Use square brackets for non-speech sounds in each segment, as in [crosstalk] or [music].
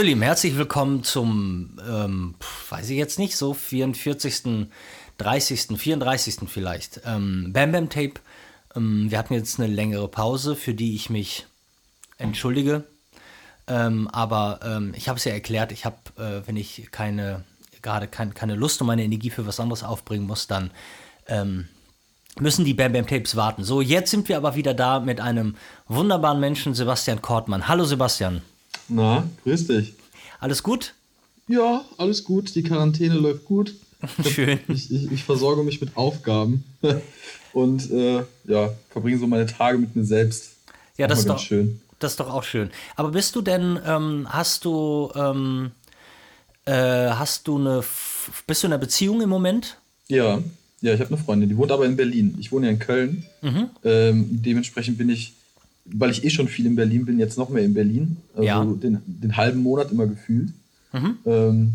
Lieben, herzlich willkommen zum, ähm, weiß ich jetzt nicht, so 44., 30., 34. vielleicht. Ähm, Bam Bam Tape. Ähm, wir hatten jetzt eine längere Pause, für die ich mich entschuldige. Ähm, aber ähm, ich habe es ja erklärt, ich habe, äh, wenn ich keine, gerade kein, keine Lust und meine Energie für was anderes aufbringen muss, dann ähm, müssen die Bam Bam Tapes warten. So, jetzt sind wir aber wieder da mit einem wunderbaren Menschen, Sebastian Kortmann. Hallo Sebastian. Na, grüß dich. Alles gut? Ja, alles gut. Die Quarantäne läuft gut. [laughs] Schön. Ich, ich, ich versorge mich mit Aufgaben [laughs] und äh, ja, verbringe so meine Tage mit mir selbst. Ja, das ist doch schön. Das ist doch auch schön. Aber bist du denn, ähm, hast du, ähm, äh, hast du eine, bist du in einer Beziehung im Moment? Ja, ja, ich habe eine Freundin, die wohnt aber in Berlin. Ich wohne ja in Köln. Mhm. Ähm, dementsprechend bin ich weil ich eh schon viel in Berlin bin, jetzt noch mehr in Berlin. Also ja. den, den halben Monat immer gefühlt. Mhm. Ähm,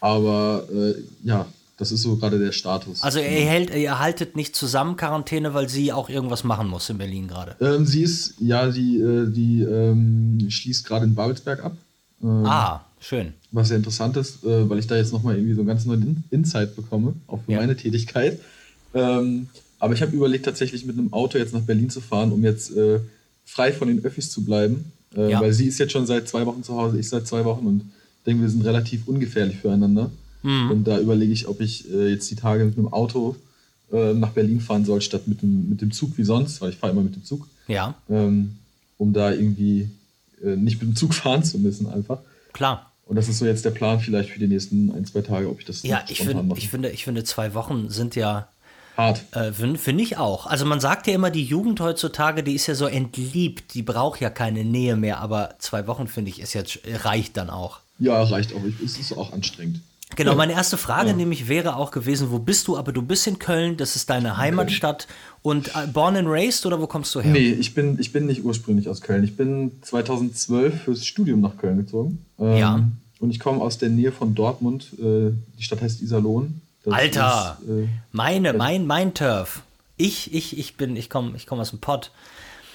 aber äh, ja, das ist so gerade der Status. Also ihr, hält, ihr haltet nicht zusammen Quarantäne, weil sie auch irgendwas machen muss in Berlin gerade. Ähm, sie ist, ja, die, äh, die ähm, schließt gerade in Babelsberg ab. Ähm, ah, schön. Was sehr interessant ist, äh, weil ich da jetzt nochmal irgendwie so einen ganz neuen Insight bekomme, auch für ja. meine Tätigkeit. Aber ich habe überlegt, tatsächlich mit einem Auto jetzt nach Berlin zu fahren, um jetzt äh, frei von den Öffis zu bleiben. Äh, ja. Weil sie ist jetzt schon seit zwei Wochen zu Hause, ich seit zwei Wochen und denke, wir sind relativ ungefährlich füreinander. Mhm. Und da überlege ich, ob ich äh, jetzt die Tage mit einem Auto äh, nach Berlin fahren soll, statt mit dem, mit dem Zug wie sonst, weil ich fahre immer mit dem Zug. Ja. Ähm, um da irgendwie äh, nicht mit dem Zug [laughs] fahren zu müssen, einfach. Klar. Und das ist so jetzt der Plan vielleicht für die nächsten ein, zwei Tage, ob ich das Ja, ich, find, ich, finde, ich finde, zwei Wochen sind ja Hart. Äh, Finde find ich auch. Also man sagt ja immer, die Jugend heutzutage, die ist ja so entliebt, die braucht ja keine Nähe mehr, aber zwei Wochen, finde ich, ist jetzt, reicht dann auch. Ja, reicht auch. Es ist auch anstrengend. Genau, meine erste Frage ja. nämlich wäre auch gewesen, wo bist du? Aber du bist in Köln, das ist deine Heimatstadt. Und äh, born and raised oder wo kommst du her? Nee, ich bin, ich bin nicht ursprünglich aus Köln. Ich bin 2012 fürs Studium nach Köln gezogen. Ähm, ja. Und ich komme aus der Nähe von Dortmund. Äh, die Stadt heißt Iserlohn. Das Alter, ist, äh, meine, mein, mein Turf. Ich, ich, ich bin, ich komme ich komm aus dem Pott.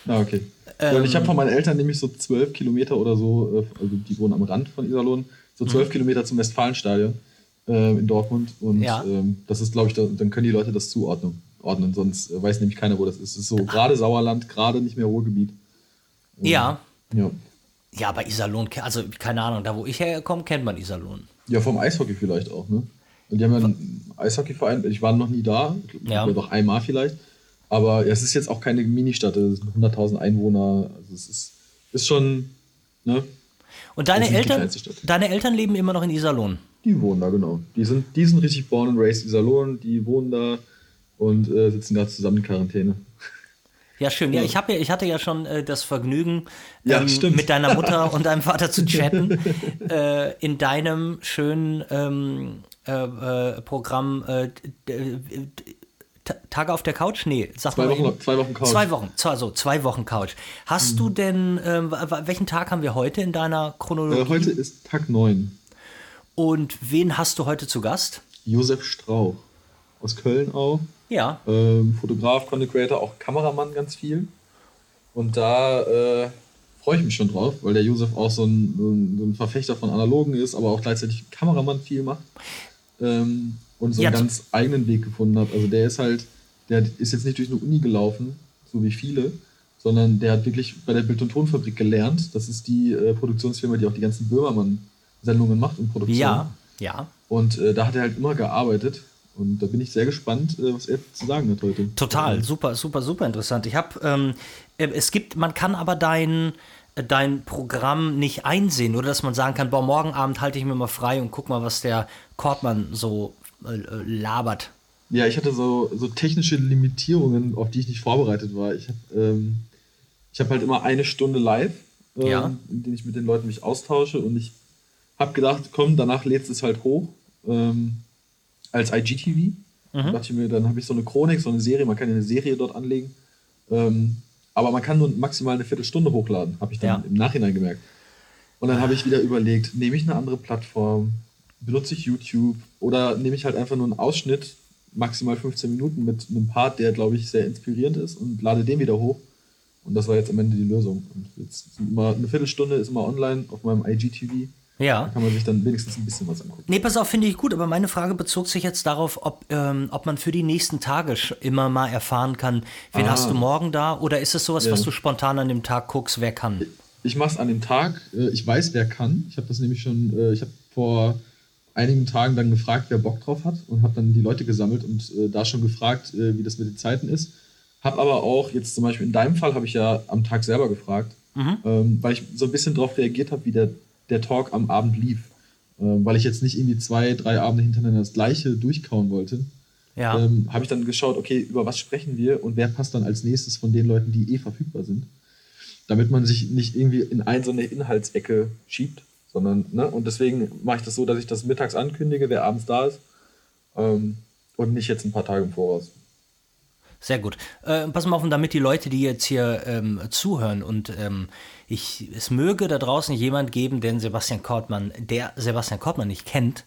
Ah, okay. Ähm, ich habe von meinen Eltern nämlich so zwölf Kilometer oder so, äh, also die wohnen am Rand von Iserlohn, so zwölf mhm. Kilometer zum Westfalenstadion äh, in Dortmund. Und ja. ähm, das ist, glaube ich, da, dann können die Leute das zuordnen. Ordnen, sonst äh, weiß nämlich keiner, wo das ist. Es ist so gerade Sauerland, gerade nicht mehr Ruhrgebiet. Ähm, ja. Ja. Ja, aber Iserlohn, also keine Ahnung, da wo ich herkomme, kennt man Iserlohn. Ja, vom Eishockey vielleicht auch, ne? Und die haben ja einen Eishockeyverein, ich war noch nie da, ja. doch einmal vielleicht. Aber ja, es ist jetzt auch keine Ministadt, es sind 100.000 Einwohner. Also es ist, ist schon, ne? Und deine Eltern, deine Eltern leben immer noch in Iserlohn? Die wohnen da, genau. Die sind, die sind richtig born and raised Iserlohn, die wohnen da und äh, sitzen gerade zusammen in Quarantäne. Ja, schön. Ja, ich, ja, ich hatte ja schon äh, das Vergnügen, ähm, ja, mit deiner Mutter [laughs] und deinem Vater zu chatten. äh, in deinem schönen ähm, äh, äh, Programm äh, Tage auf der Couch? Nee, sag zwei mal. Wochen, zwei Wochen Couch. Zwei Wochen, also zwei Wochen Couch. Hast mhm. du denn, ähm, welchen Tag haben wir heute in deiner Chronologie? Äh, heute ist Tag 9. Und wen hast du heute zu Gast? Josef Strauch. Aus Köln auch. Ja. Ähm, Fotograf, Content Creator, auch Kameramann ganz viel. Und da äh, freue ich mich schon drauf, weil der Josef auch so ein, so ein Verfechter von Analogen ist, aber auch gleichzeitig Kameramann viel macht ähm, und so ja, einen ganz eigenen Weg gefunden hat. Also der ist halt, der ist jetzt nicht durch eine Uni gelaufen, so wie viele, sondern der hat wirklich bei der Bild- und Tonfabrik gelernt. Das ist die äh, Produktionsfirma, die auch die ganzen Böhmermann-Sendungen macht und Produktion. Ja, ja. Und äh, da hat er halt immer gearbeitet. Und da bin ich sehr gespannt, äh, was er zu sagen hat heute. Total, super, super, super interessant. Ich habe, ähm, äh, es gibt, man kann aber dein, dein Programm nicht einsehen oder dass man sagen kann, boah, morgen Abend halte ich mir mal frei und guck mal, was der Kortmann so äh, äh, labert. Ja, ich hatte so, so technische Limitierungen, auf die ich nicht vorbereitet war. Ich habe ähm, hab halt immer eine Stunde live, ähm, ja. in denen ich mit den Leuten mich austausche und ich habe gedacht, komm, danach lädst es halt hoch ähm, als IGTV. Mhm. dachte ich mir, dann habe ich so eine Chronik, so eine Serie, man kann ja eine Serie dort anlegen. Ähm, aber man kann nur maximal eine Viertelstunde hochladen, habe ich dann ja. im Nachhinein gemerkt. Und dann habe ich wieder überlegt, nehme ich eine andere Plattform, benutze ich YouTube oder nehme ich halt einfach nur einen Ausschnitt, maximal 15 Minuten mit einem Part, der, glaube ich, sehr inspirierend ist und lade den wieder hoch. Und das war jetzt am Ende die Lösung. Und jetzt immer eine Viertelstunde ist immer online auf meinem IGTV. Ja. Da kann man sich dann wenigstens ein bisschen was angucken. Nee, pass auf, finde ich gut, aber meine Frage bezog sich jetzt darauf, ob, ähm, ob man für die nächsten Tage immer mal erfahren kann, wen ah. hast du morgen da? Oder ist es sowas, ja. was du spontan an dem Tag guckst, wer kann? Ich mache es an dem Tag. Äh, ich weiß, wer kann. Ich habe das nämlich schon, äh, ich habe vor einigen Tagen dann gefragt, wer Bock drauf hat und habe dann die Leute gesammelt und äh, da schon gefragt, wie das mit den Zeiten ist. Hab aber auch jetzt zum Beispiel in deinem Fall habe ich ja am Tag selber gefragt, mhm. ähm, weil ich so ein bisschen darauf reagiert habe, wie der der Talk am Abend lief. Äh, weil ich jetzt nicht irgendwie zwei, drei Abende hintereinander das gleiche durchkauen wollte. Ja. Ähm, habe ich dann geschaut, okay, über was sprechen wir und wer passt dann als nächstes von den Leuten, die eh verfügbar sind. Damit man sich nicht irgendwie in ein so eine Inhaltsecke schiebt, sondern, ne? Und deswegen mache ich das so, dass ich das mittags ankündige, wer abends da ist. Ähm, und nicht jetzt ein paar Tage im Voraus. Sehr gut. Äh, pass mal auf, und damit die Leute, die jetzt hier ähm, zuhören und ähm, ich, es möge da draußen jemand geben, den Sebastian Kortmann, der Sebastian Kortmann nicht kennt.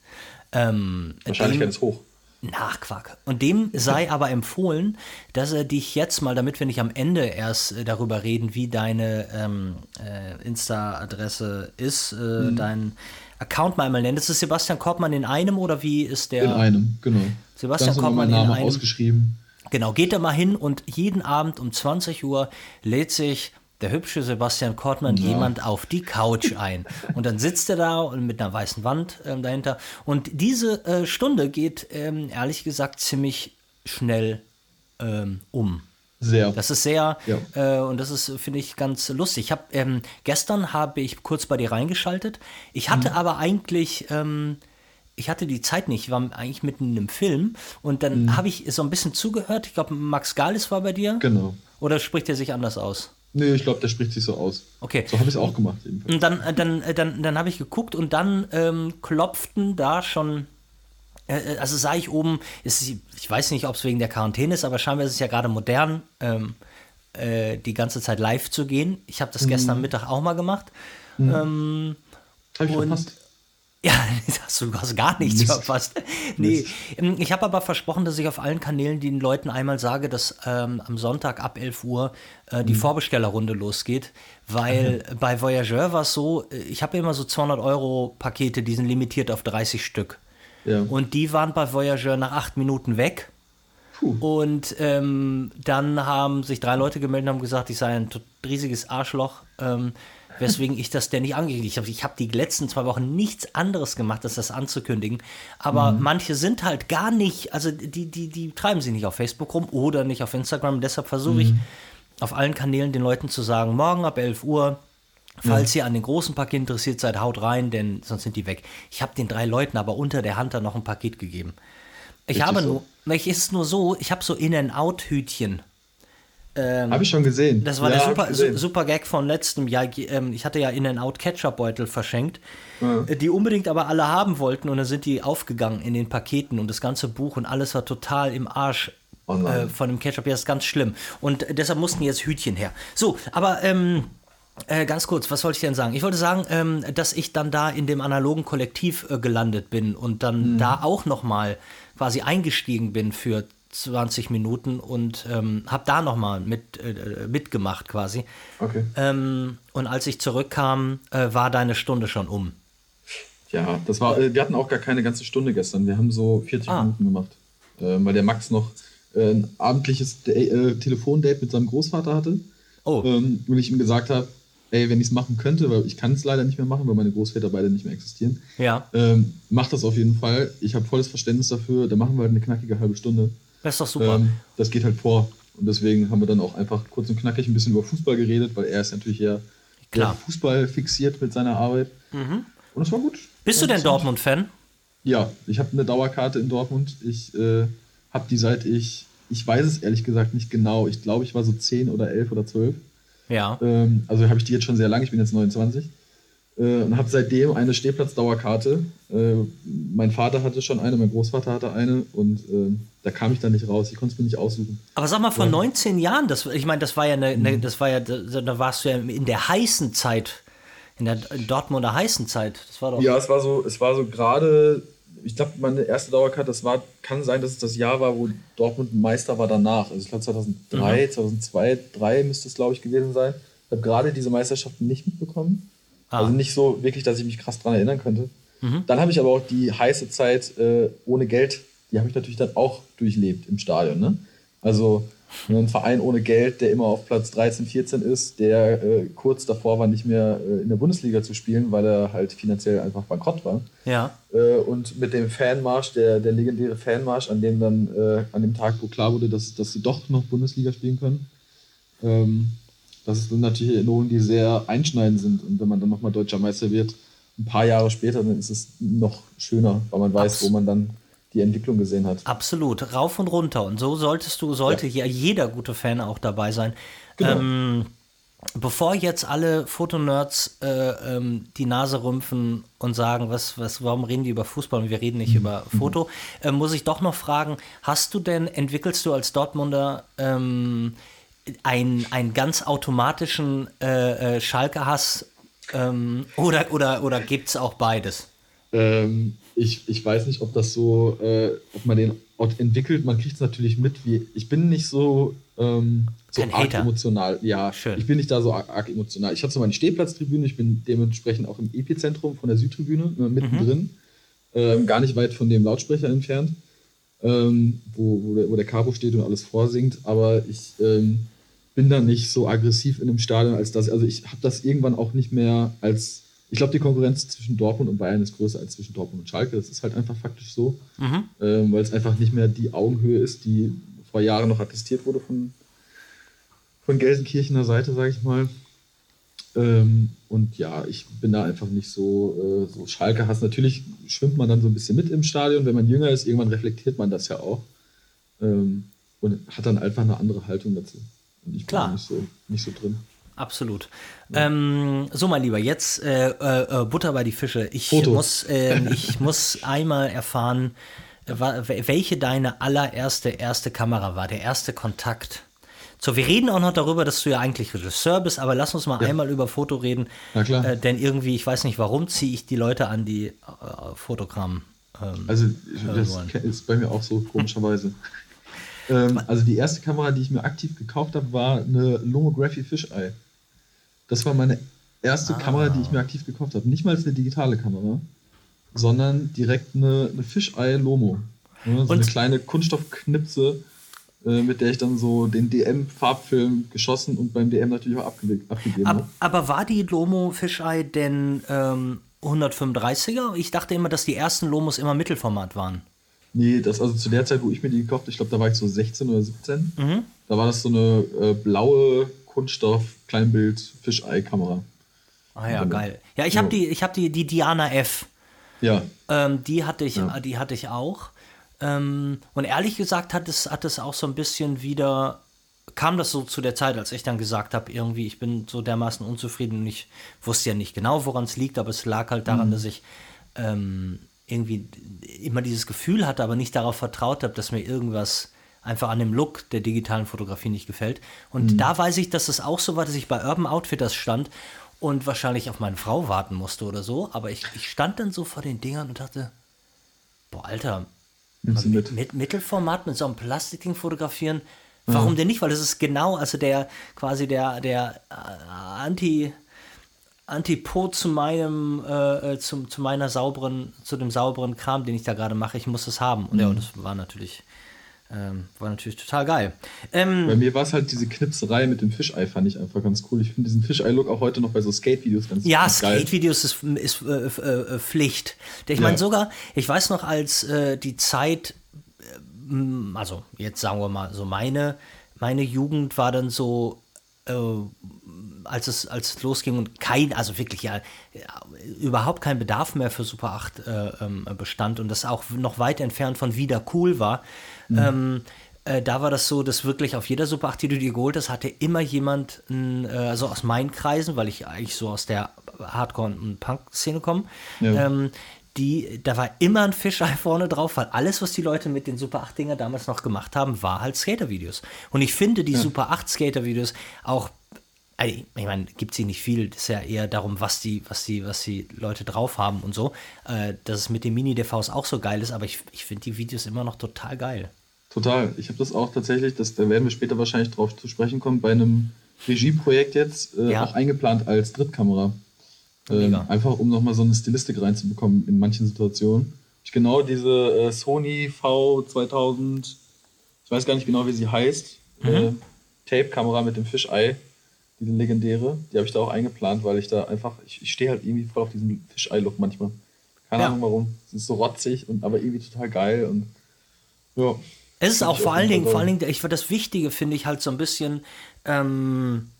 Ähm, Wahrscheinlich ganz hoch. Nachquack. Und dem sei [laughs] aber empfohlen, dass er dich jetzt mal, damit wir nicht am Ende erst äh, darüber reden, wie deine ähm, äh, Insta-Adresse ist, äh, mhm. dein Account mal einmal nennt. Ist es Sebastian Kortmann in einem oder wie ist der? In einem, genau. Sebastian Kortmann in einem. ausgeschrieben. Genau, geht da mal hin und jeden Abend um 20 Uhr lädt sich der hübsche Sebastian Kortmann ja. jemand auf die Couch ein. Und dann sitzt er da und mit einer weißen Wand ähm, dahinter. Und diese äh, Stunde geht, ähm, ehrlich gesagt, ziemlich schnell ähm, um. Sehr. Das ist sehr, ja. äh, und das ist, finde ich, ganz lustig. Ich habe ähm, gestern habe ich kurz bei dir reingeschaltet. Ich hatte mhm. aber eigentlich ähm, ich hatte die Zeit nicht, ich war eigentlich mitten in einem Film und dann mhm. habe ich so ein bisschen zugehört. Ich glaube, Max Galis war bei dir. Genau. Oder spricht er sich anders aus? Nee, ich glaube, der spricht sich so aus. Okay. So habe ich es auch gemacht. Jedenfalls. Und dann, äh, dann, äh, dann, dann habe ich geguckt und dann ähm, klopften da schon. Äh, also sah ich oben, ist, ich weiß nicht, ob es wegen der Quarantäne ist, aber scheinbar ist es ja gerade modern, ähm, äh, die ganze Zeit live zu gehen. Ich habe das mhm. gestern Mittag auch mal gemacht. Mhm. Ähm, habe ich verpasst. Ja, [laughs] hast du hast gar nichts Mist. verpasst. Nee, Mist. ich habe aber versprochen, dass ich auf allen Kanälen den Leuten einmal sage, dass ähm, am Sonntag ab 11 Uhr äh, die mhm. Vorbestellerrunde losgeht, weil mhm. [laughs] bei Voyageur war es so, äh, ich habe immer so 200 Euro Pakete, die sind limitiert auf 30 Stück. Ja. Und die waren bei Voyageur nach acht Minuten weg. Puh. Und ähm, dann haben sich drei Leute gemeldet und haben gesagt, ich sei ein riesiges Arschloch. Ähm, weswegen ich das denn nicht angekündigt habe. Ich habe die letzten zwei Wochen nichts anderes gemacht, als das anzukündigen. Aber mhm. manche sind halt gar nicht, also die, die, die treiben sich nicht auf Facebook rum oder nicht auf Instagram. Deshalb versuche ich mhm. auf allen Kanälen den Leuten zu sagen, morgen ab 11 Uhr, Falls ja. ihr an den großen Paket interessiert seid, haut rein, denn sonst sind die weg. Ich habe den drei Leuten aber unter der Hand dann noch ein Paket gegeben. Ich Richtig habe so? nur, ich ist nur so, ich habe so In-and-Out-Hütchen ähm, Habe ich schon gesehen. Das war ja, der super, su super Gag von letztem Jahr. Ähm, ich hatte ja In-N-Out Ketchup-Beutel verschenkt. Äh, die unbedingt aber alle haben wollten und dann sind die aufgegangen in den Paketen und das ganze Buch und alles war total im Arsch oh äh, von dem Ketchup. Ja, das ist ganz schlimm. Und deshalb mussten jetzt Hütchen her. So, aber ähm, äh, ganz kurz, was wollte ich denn sagen? Ich wollte sagen, ähm, dass ich dann da in dem analogen Kollektiv äh, gelandet bin und dann mhm. da auch noch mal quasi eingestiegen bin für 20 Minuten und ähm, habe da nochmal mit, äh, mitgemacht quasi. Okay. Ähm, und als ich zurückkam, äh, war deine Stunde schon um. Ja, das war, äh, wir hatten auch gar keine ganze Stunde gestern. Wir haben so 40 ah. Minuten gemacht, äh, weil der Max noch äh, ein abendliches äh, Telefondate mit seinem Großvater hatte. Oh. Ähm, und ich ihm gesagt habe, ey, wenn ich es machen könnte, weil ich kann es leider nicht mehr machen, weil meine Großväter beide nicht mehr existieren. Ja. Ähm, mach das auf jeden Fall. Ich habe volles Verständnis dafür. Da machen wir halt eine knackige halbe Stunde. Das ist doch super. Ähm, das geht halt vor. Und deswegen haben wir dann auch einfach kurz und knackig ein bisschen über Fußball geredet, weil er ist natürlich eher Klar. Fußball fixiert mit seiner Arbeit. Mhm. Und das war gut. Bist du denn Dortmund-Fan? Ja, ich habe eine Dauerkarte in Dortmund. Ich äh, habe die seit ich, ich weiß es ehrlich gesagt nicht genau. Ich glaube, ich war so 10 oder 11 oder 12. Ja. Ähm, also habe ich die jetzt schon sehr lange. Ich bin jetzt 29 äh, und habe seitdem eine Stehplatzdauerkarte. Äh, mein Vater hatte schon eine, mein Großvater hatte eine und äh, da kam ich dann nicht raus. Ich konnte es mir nicht aussuchen. Aber sag mal, vor ja. 19 Jahren, das, ich meine, das war ja eine, mhm. das war ja, da warst du ja in der heißen Zeit, in der Dortmunder heißen Zeit. Das war doch. Ja, es war so, es war so gerade ich glaube, meine erste Dauerkarte, das war, kann sein, dass es das Jahr war, wo Dortmund Meister war danach. Also ich glaube 2003, mhm. 2002, 2003 müsste es, glaube ich, gewesen sein. Ich habe gerade diese Meisterschaften nicht mitbekommen. Ah. Also nicht so wirklich, dass ich mich krass dran erinnern könnte. Mhm. Dann habe ich aber auch die heiße Zeit äh, ohne Geld, die habe ich natürlich dann auch durchlebt im Stadion. Ne? Also ein Verein ohne Geld, der immer auf Platz 13, 14 ist, der äh, kurz davor war, nicht mehr äh, in der Bundesliga zu spielen, weil er halt finanziell einfach bankrott war. Ja. Äh, und mit dem Fanmarsch, der, der legendäre Fanmarsch, an dem dann äh, an dem Tag, wo klar wurde, dass, dass sie doch noch Bundesliga spielen können. Ähm, das sind natürlich Erinnerungen, die sehr einschneidend sind. Und wenn man dann nochmal deutscher Meister wird, ein paar Jahre später, dann ist es noch schöner, weil man weiß, Abs wo man dann die Entwicklung gesehen hat. Absolut, rauf und runter. Und so solltest du, sollte ja, ja jeder gute Fan auch dabei sein. Genau. Ähm, bevor jetzt alle Fotonerds äh, ähm, die Nase rümpfen und sagen, was, was, warum reden die über Fußball und wir reden nicht mhm. über Foto, äh, muss ich doch noch fragen, hast du denn, entwickelst du als Dortmunder ähm, einen, einen ganz automatischen äh, äh Schalke-Hass ähm, oder oder, oder gibt es auch beides? Ähm, ich, ich weiß nicht, ob das so, äh, ob man den entwickelt. Man kriegt es natürlich mit, wie ich bin nicht so, ähm, so arg Hater. emotional. Ja, Schön. ich bin nicht da so arg, arg emotional. Ich habe so meine Stehplatztribüne, ich bin dementsprechend auch im Epizentrum von der Südtribüne, äh, mittendrin, mhm. ähm, gar nicht weit von dem Lautsprecher entfernt, ähm, wo, wo, der, wo der Cabo steht und alles vorsingt. Aber ich ähm, bin da nicht so aggressiv in einem Stadion, als dass, also ich habe das irgendwann auch nicht mehr als ich glaube, die Konkurrenz zwischen Dortmund und Bayern ist größer als zwischen Dortmund und Schalke. Das ist halt einfach faktisch so, mhm. ähm, weil es einfach nicht mehr die Augenhöhe ist, die vor Jahren noch attestiert wurde von, von Gelsenkirchener Seite, sage ich mal. Ähm, und ja, ich bin da einfach nicht so, äh, so Schalke-Hass. Natürlich schwimmt man dann so ein bisschen mit im Stadion, wenn man jünger ist. Irgendwann reflektiert man das ja auch. Ähm, und hat dann einfach eine andere Haltung dazu. Und ich bin Klar. nicht so, nicht so drin absolut. Ja. Ähm, so, mein Lieber, jetzt äh, äh, äh Butter bei die Fische. Ich muss, äh, ich [laughs] muss einmal erfahren, welche deine allererste erste Kamera war, der erste Kontakt. So, wir reden auch noch darüber, dass du ja eigentlich Regisseur bist, aber lass uns mal ja. einmal über Foto reden. Na klar. Äh, denn irgendwie, ich weiß nicht, warum ziehe ich die Leute an die äh, Fotogramm. Ähm, also, das ist bei mir auch so, komischerweise. [laughs] ähm, also, die erste Kamera, die ich mir aktiv gekauft habe, war eine Lomography Fisheye. Das war meine erste ah. Kamera, die ich mir aktiv gekauft habe. Nicht mal eine digitale Kamera, sondern direkt eine, eine Fisheye Lomo. Ne? So eine kleine Kunststoffknipse, äh, mit der ich dann so den DM-Farbfilm geschossen und beim DM natürlich auch abge abgegeben habe. Aber war die Lomo Fisheye denn ähm, 135er? Ich dachte immer, dass die ersten Lomos immer Mittelformat waren. Nee, das also zu der Zeit, wo ich mir die gekauft habe, ich glaube, da war ich so 16 oder 17. Mhm. Da war das so eine äh, blaue Kunststoff, Kleinbild, Fischei-Kamera. Ah ja, geil. Ja, ich habe die, ich habe die, die Diana F. Ja. Ähm, die hatte ich, ja. die hatte ich auch. Ähm, und ehrlich gesagt hat es, hat es auch so ein bisschen wieder, kam das so zu der Zeit, als ich dann gesagt habe, irgendwie, ich bin so dermaßen unzufrieden und ich wusste ja nicht genau, woran es liegt, aber es lag halt daran, mhm. dass ich ähm, irgendwie immer dieses Gefühl hatte, aber nicht darauf vertraut habe, dass mir irgendwas einfach an dem Look der digitalen Fotografie nicht gefällt. Und mhm. da weiß ich, dass es auch so war, dass ich bei Urban Outfitters stand und wahrscheinlich auf meine Frau warten musste oder so. Aber ich, ich stand dann so vor den Dingern und dachte, boah, Alter, mit, mit, Mittelformat mit so einem Plastikding fotografieren, warum mhm. denn nicht? Weil es ist genau, also der quasi der, der äh, Anti- Antipod zu meinem, äh, äh zum, zu meiner sauberen, zu dem sauberen Kram, den ich da gerade mache. Ich muss es haben. Und mhm. ja, und das war natürlich ähm, war natürlich total geil. Ähm, bei mir war es halt diese Knipserei mit dem Fischei, fand ich einfach ganz cool. Ich finde diesen Fischei-Look auch heute noch bei so Skate-Videos ganz ja, geil. Ja, Skate-Videos ist, ist äh, äh, Pflicht. Ich meine ja. sogar, ich weiß noch, als äh, die Zeit, äh, also jetzt sagen wir mal, so meine, meine Jugend war dann so, äh, als es, als es losging und kein, also wirklich ja, überhaupt kein Bedarf mehr für Super 8 äh, ähm, bestand und das auch noch weit entfernt von wieder cool war, Mhm. Ähm, äh, da war das so, dass wirklich auf jeder Super 8, die du dir geholt hast, hatte immer jemand, äh, also aus meinen Kreisen, weil ich eigentlich so aus der Hardcore- und Punk-Szene komme, ja. ähm, die, da war immer ein Fischei vorne drauf, weil alles, was die Leute mit den Super 8-Dinger damals noch gemacht haben, war halt Skater-Videos. Und ich finde die ja. Super 8 Skater-Videos auch ich meine, gibt sie nicht viel, das ist ja eher darum, was die, was die, was die Leute drauf haben und so. Äh, dass es mit den Mini-DVs auch so geil ist, aber ich, ich finde die Videos immer noch total geil. Total. Ich habe das auch tatsächlich, das, da werden wir später wahrscheinlich drauf zu sprechen kommen, bei einem Regieprojekt jetzt äh, ja. auch eingeplant als Drittkamera. Ähm, einfach um nochmal so eine Stilistik reinzubekommen in manchen Situationen. Ich genau diese äh, Sony V2000, ich weiß gar nicht genau, wie sie heißt, mhm. äh, Tape-Kamera mit dem Fischei diese legendäre, die habe ich da auch eingeplant, weil ich da einfach, ich, ich stehe halt irgendwie voll auf diesen Fischei-Look manchmal. Keine ja. Ahnung warum. Es ist so rotzig und aber irgendwie total geil und ja. Es ist auch vor allen Dingen, vor allen Dingen, ich das Wichtige finde ich halt so ein bisschen, ähm,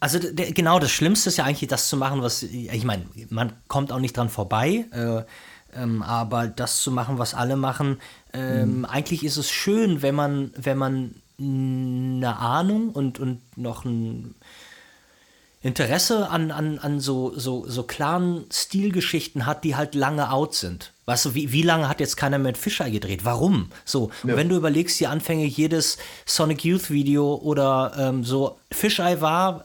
also der, genau, das Schlimmste ist ja eigentlich das zu machen, was, ich meine, man kommt auch nicht dran vorbei, äh, ähm, aber das zu machen, was alle machen, ähm, mhm. eigentlich ist es schön, wenn man, wenn man eine Ahnung und, und noch ein Interesse an, an, an so, so, so klaren Stilgeschichten hat, die halt lange out sind. Weißt du, wie, wie lange hat jetzt keiner mit Fischer gedreht? Warum? So, ja. wenn du überlegst, die Anfänge jedes Sonic Youth Video oder ähm, so, Fischei war,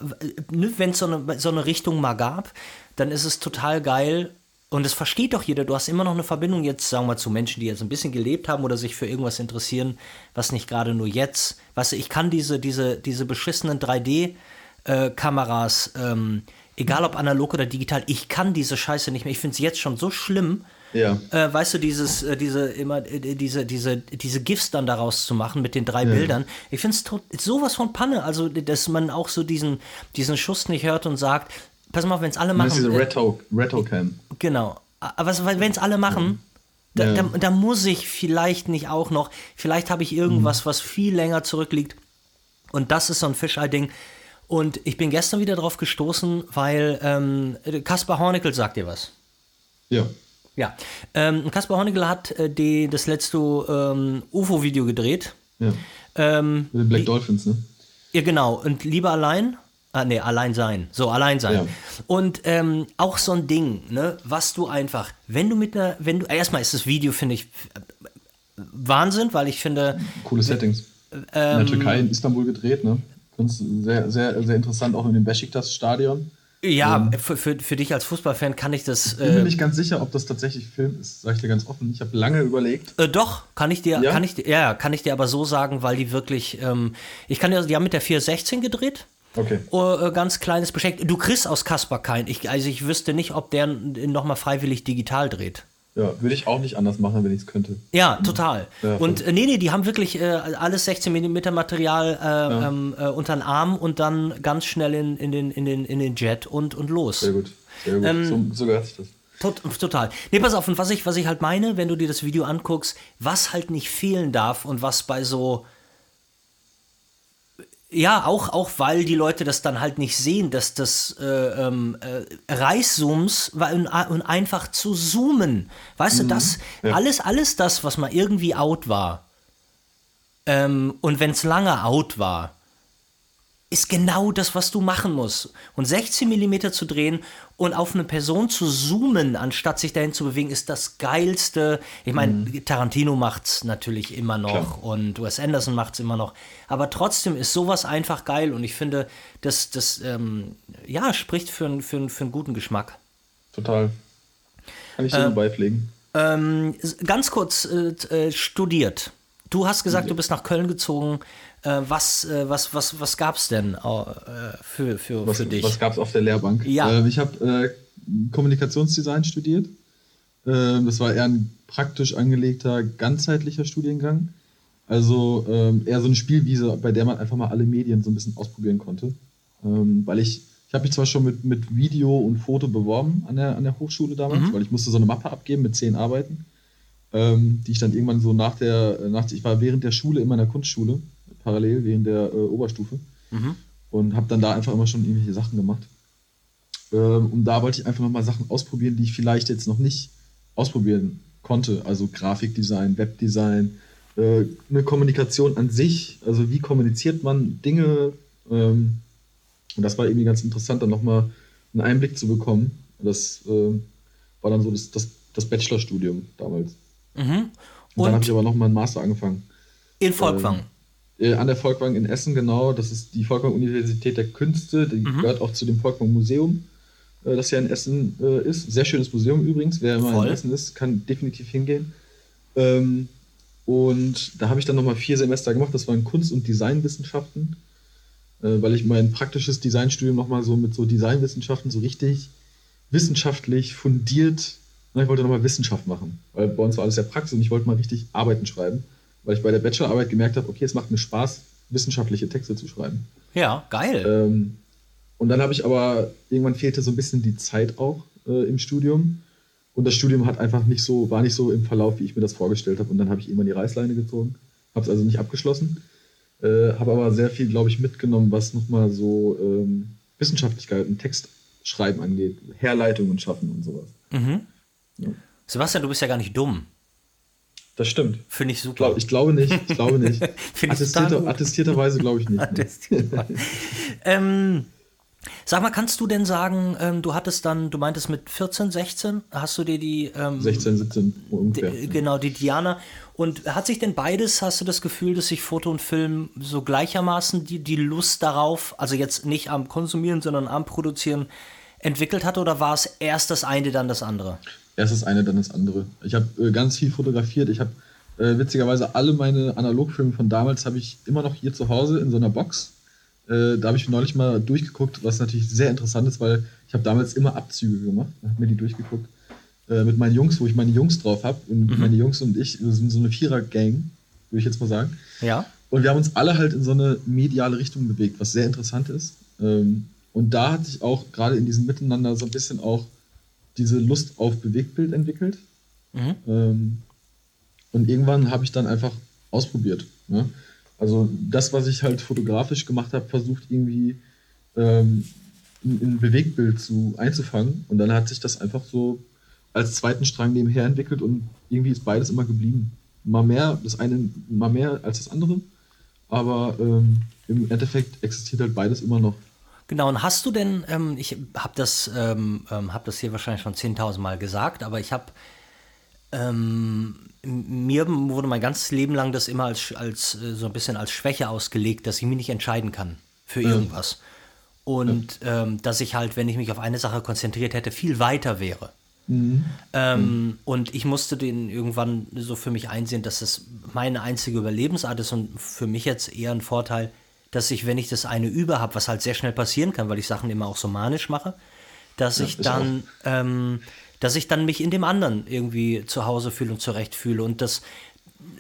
ne, wenn es so eine, so eine Richtung mal gab, dann ist es total geil, und das versteht doch jeder. Du hast immer noch eine Verbindung jetzt, sagen wir mal, zu Menschen, die jetzt ein bisschen gelebt haben oder sich für irgendwas interessieren, was nicht gerade nur jetzt. Weißt du, ich kann diese, diese, diese beschissenen 3D-Kameras, äh, ähm, egal ob analog oder digital, ich kann diese Scheiße nicht mehr. Ich finde es jetzt schon so schlimm. Ja. Äh, weißt du, dieses, äh, diese, immer, äh, diese, diese, diese GIFs dann daraus zu machen mit den drei ja. Bildern. Ich finde es sowas von Panne. Also, dass man auch so diesen, diesen Schuss nicht hört und sagt, pass mal auf, wenn es alle machen. Das ist diese Retro, Retro Cam. Genau. Aber wenn es alle machen, da, ja. da, da, muss ich vielleicht nicht auch noch, vielleicht habe ich irgendwas, mhm. was viel länger zurückliegt. Und das ist so ein Fischei-Ding. Und ich bin gestern wieder drauf gestoßen, weil ähm, Kaspar Hornickel sagt dir was. Ja. Ja. Ähm, Kaspar Hornickel hat äh, die, das letzte ähm, UFO-Video gedreht. Ja. Ähm, Mit den Black Dolphins, ne? Ja, genau. Und Lieber allein Ah, nee, allein sein. So, allein sein. Ja. Und ähm, auch so ein Ding, ne, was du einfach, wenn du mit einer, wenn du, erstmal ist das Video, finde ich, Wahnsinn, weil ich finde. Coole Settings. Ähm, in der Türkei, in Istanbul gedreht, ne? Sehr, sehr, sehr interessant, auch in dem Besiktas-Stadion. Ja, ähm, für, für, für dich als Fußballfan kann ich das. Ich bin mir äh, nicht ganz sicher, ob das tatsächlich Film ist, sag ich dir ganz offen. Ich habe lange überlegt. Äh, doch, kann ich dir, ja? kann ich dir, ja, kann ich dir aber so sagen, weil die wirklich, ähm, ich kann dir, die haben mit der 416 gedreht. Okay. Uh, ganz kleines Bescheid. Du kriegst aus Kasper kein. Ich, also ich wüsste nicht, ob der nochmal freiwillig digital dreht. Ja, würde ich auch nicht anders machen, wenn ich es könnte. Ja, total. Ja, und äh, nee, nee, die haben wirklich äh, alles 16 mm Material äh, ja. ähm, äh, unter den Arm und dann ganz schnell in, in, den, in, den, in den Jet und, und los. Sehr gut. Sehr gut. Ähm, so, so gehört sich das. Tot, total. Nee, pass auf, und was ich, was ich halt meine, wenn du dir das Video anguckst, was halt nicht fehlen darf und was bei so ja, auch, auch weil die Leute das dann halt nicht sehen, dass das äh, ähm, äh, Reißzooms und, und einfach zu zoomen. Weißt mhm. du, das, ja. alles, alles das, was mal irgendwie out war. Ähm, und wenn es lange out war, ist genau das, was du machen musst. Und 16 mm zu drehen und auf eine Person zu zoomen, anstatt sich dahin zu bewegen, ist das geilste. Ich meine, mhm. Tarantino macht's natürlich immer noch Klar. und Wes Anderson macht's immer noch. Aber trotzdem ist sowas einfach geil und ich finde, das, das ähm, ja, spricht für, für, für einen guten Geschmack. Total. Kann ich so ähm, beipflegen. Ähm, ganz kurz äh, äh, studiert. Du hast gesagt, ja. du bist nach Köln gezogen. Äh, was, äh, was, was, was gab es denn äh, für, für, was, für dich? Was gab es auf der Lehrbank? Ja. Ich habe Kommunikationsdesign studiert. Ähm, das war eher ein praktisch angelegter, ganzheitlicher Studiengang. Also ähm, eher so eine Spielwiese, bei der man einfach mal alle Medien so ein bisschen ausprobieren konnte. Ähm, weil ich, ich habe mich zwar schon mit, mit Video und Foto beworben an der, an der Hochschule damals, mhm. weil ich musste so eine Mappe abgeben mit zehn Arbeiten, die ich dann irgendwann so nach der, nach, ich war während der Schule in meiner Kunstschule parallel während der äh, Oberstufe. Mhm. Und habe dann da einfach immer schon irgendwelche Sachen gemacht. Ähm, und da wollte ich einfach nochmal Sachen ausprobieren, die ich vielleicht jetzt noch nicht ausprobieren konnte. Also Grafikdesign, Webdesign, äh, eine Kommunikation an sich. Also wie kommuniziert man Dinge. Ähm, und das war irgendwie ganz interessant, dann nochmal einen Einblick zu bekommen. Das äh, war dann so das, das, das Bachelorstudium damals. Mhm. Und, und, dann habe ich aber nochmal einen Master angefangen. In Volkwang. Äh, an der Volkwang in Essen, genau. Das ist die Volkwang Universität der Künste. Die mhm. gehört auch zu dem Volkwang Museum, äh, das ja in Essen äh, ist. Sehr schönes Museum übrigens. Wer mal in Essen ist, kann definitiv hingehen. Ähm, und da habe ich dann nochmal vier Semester gemacht. Das waren Kunst- und Designwissenschaften, äh, weil ich mein praktisches Designstudium nochmal so mit so Designwissenschaften so richtig wissenschaftlich fundiert. Ich wollte nochmal Wissenschaft machen, weil bei uns war alles ja Praxis und ich wollte mal richtig Arbeiten schreiben weil ich bei der Bachelorarbeit gemerkt habe, okay, es macht mir Spaß, wissenschaftliche Texte zu schreiben. Ja, geil. Ähm, und dann habe ich aber, irgendwann fehlte so ein bisschen die Zeit auch äh, im Studium. Und das Studium hat einfach nicht so, war nicht so im Verlauf, wie ich mir das vorgestellt habe. Und dann habe ich irgendwann die Reißleine gezogen, habe es also nicht abgeschlossen, äh, habe aber sehr viel, glaube ich, mitgenommen, was nochmal so ähm, Wissenschaftlichkeit und Textschreiben angeht, Herleitungen schaffen und sowas. Mhm. Ja. Sebastian, du bist ja gar nicht dumm. Das stimmt. Finde ich super. Ich glaube nicht. Ich glaube nicht. [laughs] Attestierte, attestierterweise glaube ich nicht. [laughs] ähm, sag mal, kannst du denn sagen, ähm, du hattest dann, du meintest mit 14, 16, hast du dir die. Ähm, 16, 17 ungefähr. Die, genau, die Diana. Und hat sich denn beides, hast du das Gefühl, dass sich Foto und Film so gleichermaßen die, die Lust darauf, also jetzt nicht am Konsumieren, sondern am Produzieren, entwickelt hat oder war es erst das eine, dann das andere? Erst das eine, dann das andere. Ich habe äh, ganz viel fotografiert. Ich habe äh, witzigerweise alle meine Analogfilme von damals habe ich immer noch hier zu Hause in so einer Box. Äh, da habe ich neulich mal durchgeguckt, was natürlich sehr interessant ist, weil ich habe damals immer Abzüge gemacht, habe mir die durchgeguckt äh, mit meinen Jungs, wo ich meine Jungs drauf habe. Und mhm. meine Jungs und ich wir sind so eine Vierer-Gang, würde ich jetzt mal sagen. Ja. Und wir haben uns alle halt in so eine mediale Richtung bewegt, was sehr interessant ist. Ähm, und da hat sich auch gerade in diesem Miteinander so ein bisschen auch diese Lust auf Bewegtbild entwickelt. Mhm. Ähm, und irgendwann habe ich dann einfach ausprobiert. Ne? Also das, was ich halt fotografisch gemacht habe, versucht irgendwie ähm, in, in Bewegtbild zu, einzufangen. Und dann hat sich das einfach so als zweiten Strang nebenher entwickelt und irgendwie ist beides immer geblieben. Mal mehr, das eine mal mehr als das andere, aber ähm, im Endeffekt existiert halt beides immer noch. Genau, und hast du denn, ähm, ich habe das, ähm, ähm hab das hier wahrscheinlich schon 10.000 Mal gesagt, aber ich habe, ähm, mir wurde mein ganzes Leben lang das immer als, als äh, so ein bisschen als Schwäche ausgelegt, dass ich mich nicht entscheiden kann für irgendwas. Und. Ähm, dass ich halt, wenn ich mich auf eine Sache konzentriert hätte, viel weiter wäre. Mhm. Ähm, mhm. Und ich musste den irgendwann so für mich einsehen, dass das meine einzige Überlebensart ist und für mich jetzt eher ein Vorteil, dass ich, wenn ich das eine über habe, was halt sehr schnell passieren kann, weil ich Sachen immer auch so manisch mache, dass ja, ich dann, ähm, dass ich dann mich in dem anderen irgendwie zu Hause fühle und zurecht fühle. Und das,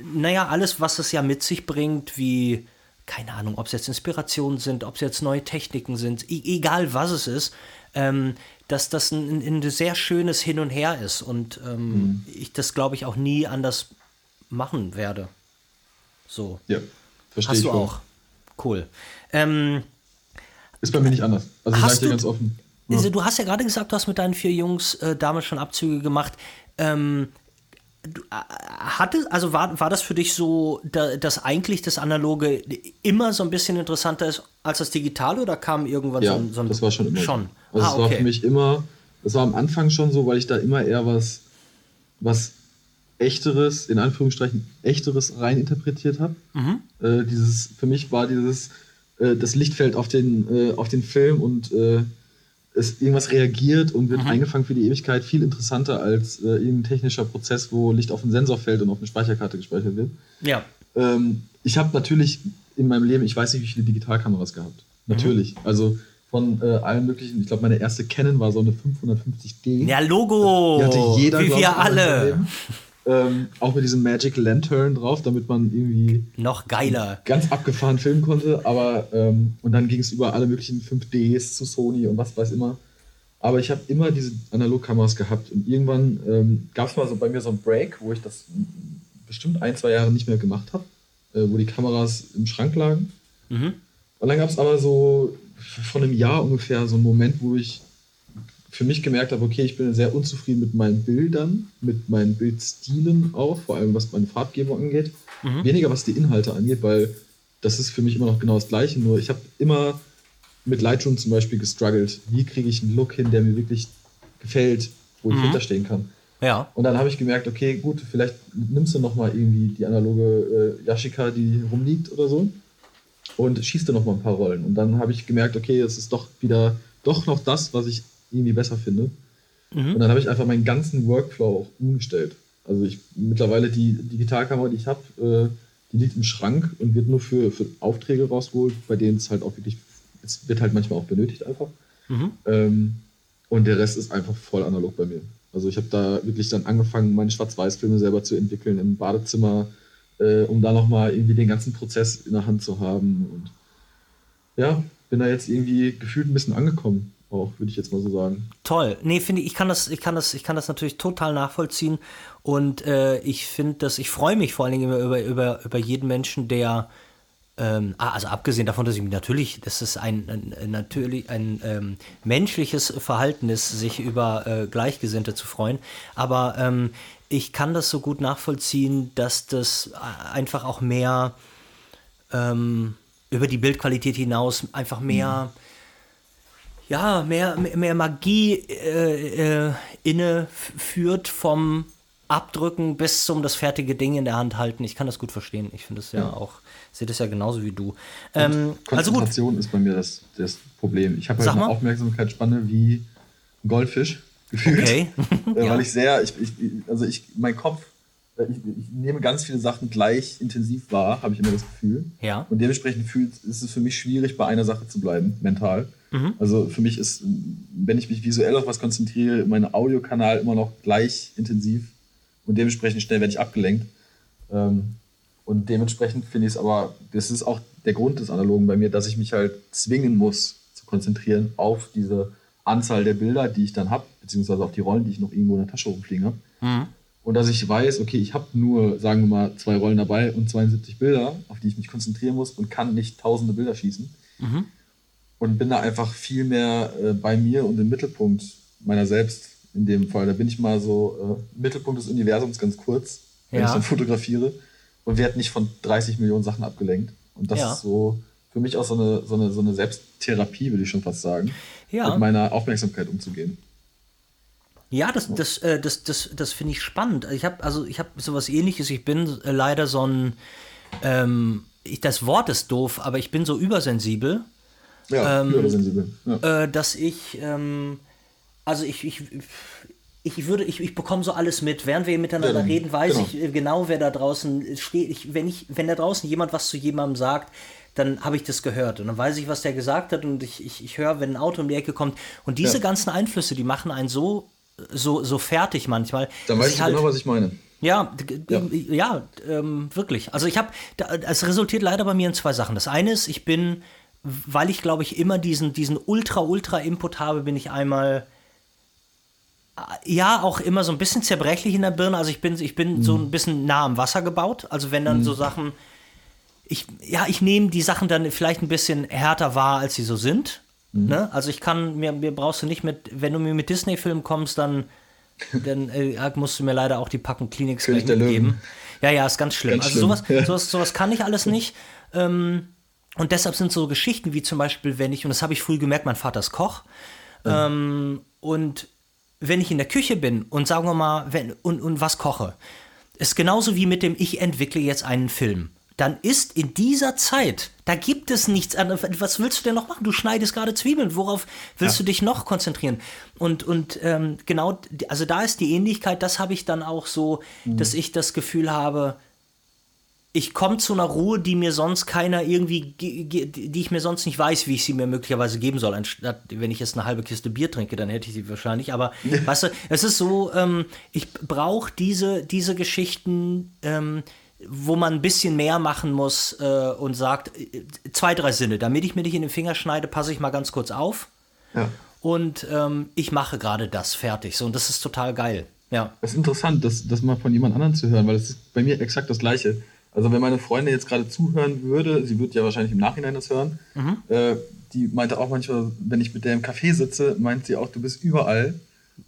naja, alles, was es ja mit sich bringt, wie, keine Ahnung, ob es jetzt Inspirationen sind, ob es jetzt neue Techniken sind, e egal was es ist, ähm, dass das ein, ein, sehr schönes Hin und Her ist und ähm, mhm. ich das, glaube ich, auch nie anders machen werde. So. Ja, verstehe Hast du auch. Cool. Ähm, ist bei mir nicht anders. Also sag ich dir ganz offen. Ja. Also, du hast ja gerade gesagt, du hast mit deinen vier Jungs äh, damals schon Abzüge gemacht. Ähm, du, äh, hatte, also war, war das für dich so, da, dass eigentlich das Analoge immer so ein bisschen interessanter ist als das Digitale oder kam irgendwann ja, so, ein, so ein. Das war schon immer. Schon. Also ah, es war für mich immer, das war am Anfang schon so, weil ich da immer eher was, was echteres, in Anführungsstrichen echteres rein interpretiert habe. Mhm. Äh, dieses, für mich war dieses, äh, das Licht fällt auf den, äh, auf den Film und äh, es irgendwas reagiert und wird mhm. eingefangen für die Ewigkeit viel interessanter als äh, irgendein technischer Prozess, wo Licht auf einen Sensor fällt und auf eine Speicherkarte gespeichert wird. Ja. Ähm, ich habe natürlich in meinem Leben, ich weiß nicht, wie viele Digitalkameras gehabt. Mhm. Natürlich. Also von äh, allen möglichen. Ich glaube, meine erste Canon war so eine 550D. Ja, Logo! Die hatte jeder, Wie wir alle. Ähm, auch mit diesem Magic Lantern drauf, damit man irgendwie noch geiler ganz abgefahren filmen konnte. Aber ähm, und dann ging es über alle möglichen 5Ds zu Sony und was weiß immer. Aber ich habe immer diese Analogkameras gehabt und irgendwann ähm, gab es mal so bei mir so einen Break, wo ich das bestimmt ein, zwei Jahre nicht mehr gemacht habe, äh, wo die Kameras im Schrank lagen. Mhm. Und dann gab es aber so von einem Jahr ungefähr so einen Moment, wo ich für mich gemerkt habe, okay, ich bin sehr unzufrieden mit meinen Bildern, mit meinen Bildstilen auch, vor allem was meine Farbgebung angeht. Mhm. Weniger was die Inhalte angeht, weil das ist für mich immer noch genau das Gleiche. Nur ich habe immer mit Lightroom zum Beispiel gestruggelt. Wie kriege ich einen Look hin, der mir wirklich gefällt, wo ich mhm. hinterstehen kann? Ja. Und dann habe ich gemerkt, okay, gut, vielleicht nimmst du noch mal irgendwie die analoge äh, Yashica, die rumliegt oder so. und schießte noch mal ein paar Rollen. Und dann habe ich gemerkt, okay, es ist doch wieder, doch noch das, was ich irgendwie besser finde. Mhm. Und dann habe ich einfach meinen ganzen Workflow auch umgestellt. Also ich mittlerweile die Digitalkamera, die ich habe, äh, die liegt im Schrank und wird nur für, für Aufträge rausgeholt, bei denen es halt auch wirklich, es wird halt manchmal auch benötigt einfach. Mhm. Ähm, und der Rest ist einfach voll analog bei mir. Also ich habe da wirklich dann angefangen, meine Schwarz-Weiß-Filme selber zu entwickeln im Badezimmer, äh, um da nochmal irgendwie den ganzen Prozess in der Hand zu haben. Und ja, bin da jetzt irgendwie gefühlt ein bisschen angekommen auch, würde ich jetzt mal so sagen. Toll. Nee, finde ich, ich kann das, ich kann das, ich kann das natürlich total nachvollziehen. Und äh, ich finde das, ich freue mich vor allen Dingen über, über, über jeden Menschen, der ähm, ah, also abgesehen davon, dass ich mich natürlich, das ist ein, ein, natürlich ein ähm, menschliches Verhalten ist, sich über äh, Gleichgesinnte zu freuen. Aber ähm, ich kann das so gut nachvollziehen, dass das einfach auch mehr ähm, über die Bildqualität hinaus einfach mehr mhm ja, mehr, mehr Magie äh, äh, inne führt vom Abdrücken bis zum das fertige Ding in der Hand halten. Ich kann das gut verstehen. Ich finde es ja, ja, auch, sehe das ja genauso wie du. Ähm, Konzentration also ist bei mir das, das Problem. Ich habe halt eine Aufmerksamkeitsspanne wie ein Goldfisch [laughs] gefühlt. Okay. äh, [laughs] ja. Weil ich sehr, ich, ich, also ich, mein Kopf, äh, ich, ich, nehme ganz viele Sachen gleich intensiv wahr, habe ich immer das Gefühl. Ja. Und dementsprechend fühlt, ist es für mich schwierig, bei einer Sache zu bleiben, mental. Mhm. Also für mich ist, wenn ich mich visuell auf was konzentriere, mein Audiokanal immer noch gleich intensiv und dementsprechend schnell werde ich abgelenkt. Ähm, und dementsprechend finde ich es aber, das ist auch der Grund des Analogen bei mir, dass ich mich halt zwingen muss zu konzentrieren auf diese Anzahl der Bilder, die ich dann habe, beziehungsweise auf die Rollen, die ich noch irgendwo in der Tasche rumfliegen habe. Mhm. Und dass ich weiß, okay, ich habe nur, sagen wir mal, zwei Rollen dabei und 72 Bilder, auf die ich mich konzentrieren muss und kann nicht tausende Bilder schießen. Mhm und bin da einfach viel mehr äh, bei mir und im Mittelpunkt meiner selbst in dem Fall. Da bin ich mal so äh, Mittelpunkt des Universums ganz kurz, wenn ja. ich dann fotografiere und werde nicht von 30 Millionen Sachen abgelenkt. Und das ja. ist so für mich auch so eine, so eine, so eine Selbsttherapie, würde ich schon fast sagen, ja. mit meiner Aufmerksamkeit umzugehen. Ja, das, das, äh, das, das, das finde ich spannend. Ich habe also ich habe sowas ähnliches. Ich bin äh, leider so ein ähm, ich, das Wort ist doof, aber ich bin so übersensibel. Ja, ähm, sensibel. Ja. Äh, dass ich, ähm, also ich, ich, ich würde, ich, ich bekomme so alles mit. Während wir miteinander ja, reden, weiß genau. ich genau, wer da draußen steht. Ich, wenn, ich, wenn da draußen jemand was zu jemandem sagt, dann habe ich das gehört. Und dann weiß ich, was der gesagt hat. Und ich, ich, ich höre, wenn ein Auto um die Ecke kommt. Und diese ja. ganzen Einflüsse, die machen einen so, so, so fertig manchmal. Dann weißt du halt, genau, was ich meine. Ja, ja, ja ähm, wirklich. Also ich habe, es resultiert leider bei mir in zwei Sachen. Das eine ist, ich bin weil ich glaube ich immer diesen, diesen ultra, ultra Input habe, bin ich einmal ja, auch immer so ein bisschen zerbrechlich in der Birne. Also ich bin, ich bin mhm. so ein bisschen nah am Wasser gebaut. Also wenn dann mhm. so Sachen, ich, ja, ich nehme die Sachen dann vielleicht ein bisschen härter wahr, als sie so sind. Mhm. Ne? Also ich kann, mir, mir brauchst du nicht mit, wenn du mir mit Disney-Filmen kommst, dann, [laughs] dann äh, musst du mir leider auch die Packung Kleenex geben. Ja, ja, ist ganz schlimm. Ganz also schlimm. Sowas, ja. sowas, sowas kann ich alles nicht. Ähm, und deshalb sind so Geschichten wie zum Beispiel, wenn ich, und das habe ich früh gemerkt, mein Vater ist Koch. Mhm. Ähm, und wenn ich in der Küche bin und sagen wir mal, wenn, und, und was koche, ist genauso wie mit dem, ich entwickle jetzt einen Film. Dann ist in dieser Zeit, da gibt es nichts anderes. Was willst du denn noch machen? Du schneidest gerade Zwiebeln. Worauf willst ja. du dich noch konzentrieren? Und, und ähm, genau, also da ist die Ähnlichkeit, das habe ich dann auch so, mhm. dass ich das Gefühl habe, ich komme zu einer Ruhe, die mir sonst keiner irgendwie, die ich mir sonst nicht weiß, wie ich sie mir möglicherweise geben soll. Anstatt, wenn ich jetzt eine halbe Kiste Bier trinke, dann hätte ich sie wahrscheinlich. Aber [laughs] weißt du, es ist so, ähm, ich brauche diese, diese Geschichten, ähm, wo man ein bisschen mehr machen muss äh, und sagt, äh, zwei, drei Sinne. Damit ich mir nicht in den Finger schneide, passe ich mal ganz kurz auf. Ja. Und ähm, ich mache gerade das fertig. So, und das ist total geil. Ja. Es ist interessant, das, das mal von jemand anderem zu hören, weil es ist bei mir exakt das Gleiche also wenn meine Freundin jetzt gerade zuhören würde, sie wird ja wahrscheinlich im Nachhinein das hören, mhm. äh, die meinte auch manchmal, wenn ich mit der im Café sitze, meint sie auch, du bist überall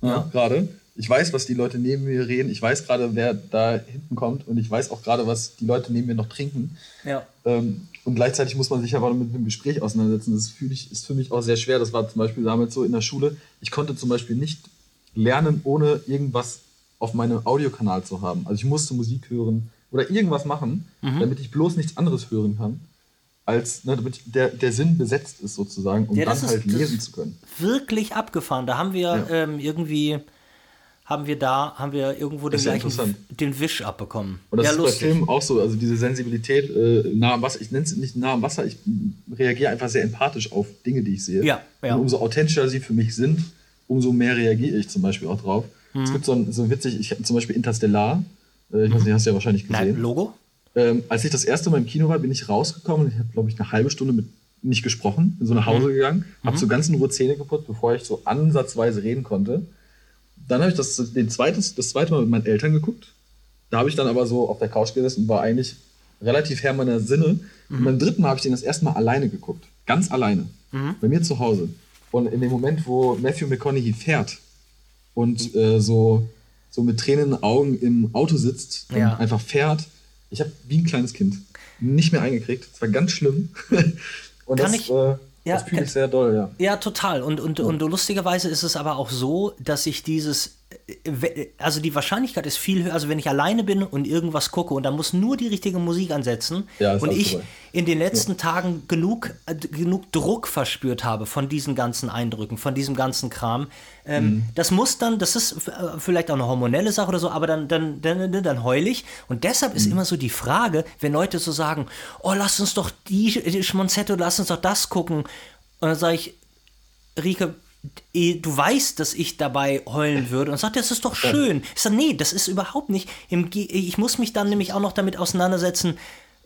ja. ja gerade. Ich weiß, was die Leute neben mir reden. Ich weiß gerade, wer da hinten kommt. Und ich weiß auch gerade, was die Leute neben mir noch trinken. Ja. Ähm, und gleichzeitig muss man sich aber mit einem Gespräch auseinandersetzen. Das ich, ist für mich auch sehr schwer. Das war zum Beispiel damals so in der Schule. Ich konnte zum Beispiel nicht lernen, ohne irgendwas auf meinem Audiokanal zu haben. Also ich musste Musik hören, oder irgendwas machen, mhm. damit ich bloß nichts anderes hören kann, als ne, damit der, der Sinn besetzt ist sozusagen, um ja, dann halt lesen zu können. Wirklich abgefahren. Da haben wir ja. ähm, irgendwie haben wir da, haben wir irgendwo den gleichen, den Wisch abbekommen. Und das ja, ist lustig. bei Filmen auch so, also diese Sensibilität äh, nah am Wasser, ich nenne es nicht nah am Wasser, ich reagiere einfach sehr empathisch auf Dinge, die ich sehe. Ja, ja. Und umso authentischer sie für mich sind, umso mehr reagiere ich zum Beispiel auch drauf. Mhm. Es gibt so ein, so witzig, ich habe zum Beispiel Interstellar, ich weiß nicht, hast du ja wahrscheinlich gesehen. Nein, Logo? Ähm, als ich das erste Mal im Kino war, bin ich rausgekommen und ich habe, glaube ich, eine halbe Stunde mit nicht gesprochen, bin so nach Hause mhm. gegangen, habe mhm. so ganz in Ruhe Zähne geputzt, bevor ich so ansatzweise reden konnte. Dann habe ich das, den zweites, das zweite Mal mit meinen Eltern geguckt. Da habe ich dann aber so auf der Couch gesessen und war eigentlich relativ Herr meiner Sinne. Mhm. Und beim dritten Mal habe ich den das erste Mal alleine geguckt. Ganz alleine. Mhm. Bei mir zu Hause. Und in dem Moment, wo Matthew McConaughey fährt und äh, so, so mit Tränen in den Augen im Auto sitzt ja. und einfach fährt, ich habe wie ein kleines Kind nicht mehr eingekriegt. Es war ganz schlimm. [laughs] und Kann das, ich, äh, ja, das fühle ich sehr doll, ja. Ja, total. Und, und, ja. und lustigerweise ist es aber auch so, dass ich dieses, also die Wahrscheinlichkeit ist viel höher, also wenn ich alleine bin und irgendwas gucke und da muss nur die richtige Musik ansetzen ja, und ich super. in den letzten ja. Tagen genug, äh, genug Druck verspürt habe von diesen ganzen Eindrücken, von diesem ganzen Kram, ähm, mhm. das muss dann, das ist äh, vielleicht auch eine hormonelle Sache oder so, aber dann, dann, dann, dann heul ich. Und deshalb ist mhm. immer so die Frage, wenn Leute so sagen, oh, lass uns doch die, die Schmonzetto, lass uns doch das gucken. Und dann sage ich, Rike, du weißt, dass ich dabei heulen würde und sagt, das ist doch schön. Ich sage, nee, das ist überhaupt nicht. Ich muss mich dann nämlich auch noch damit auseinandersetzen,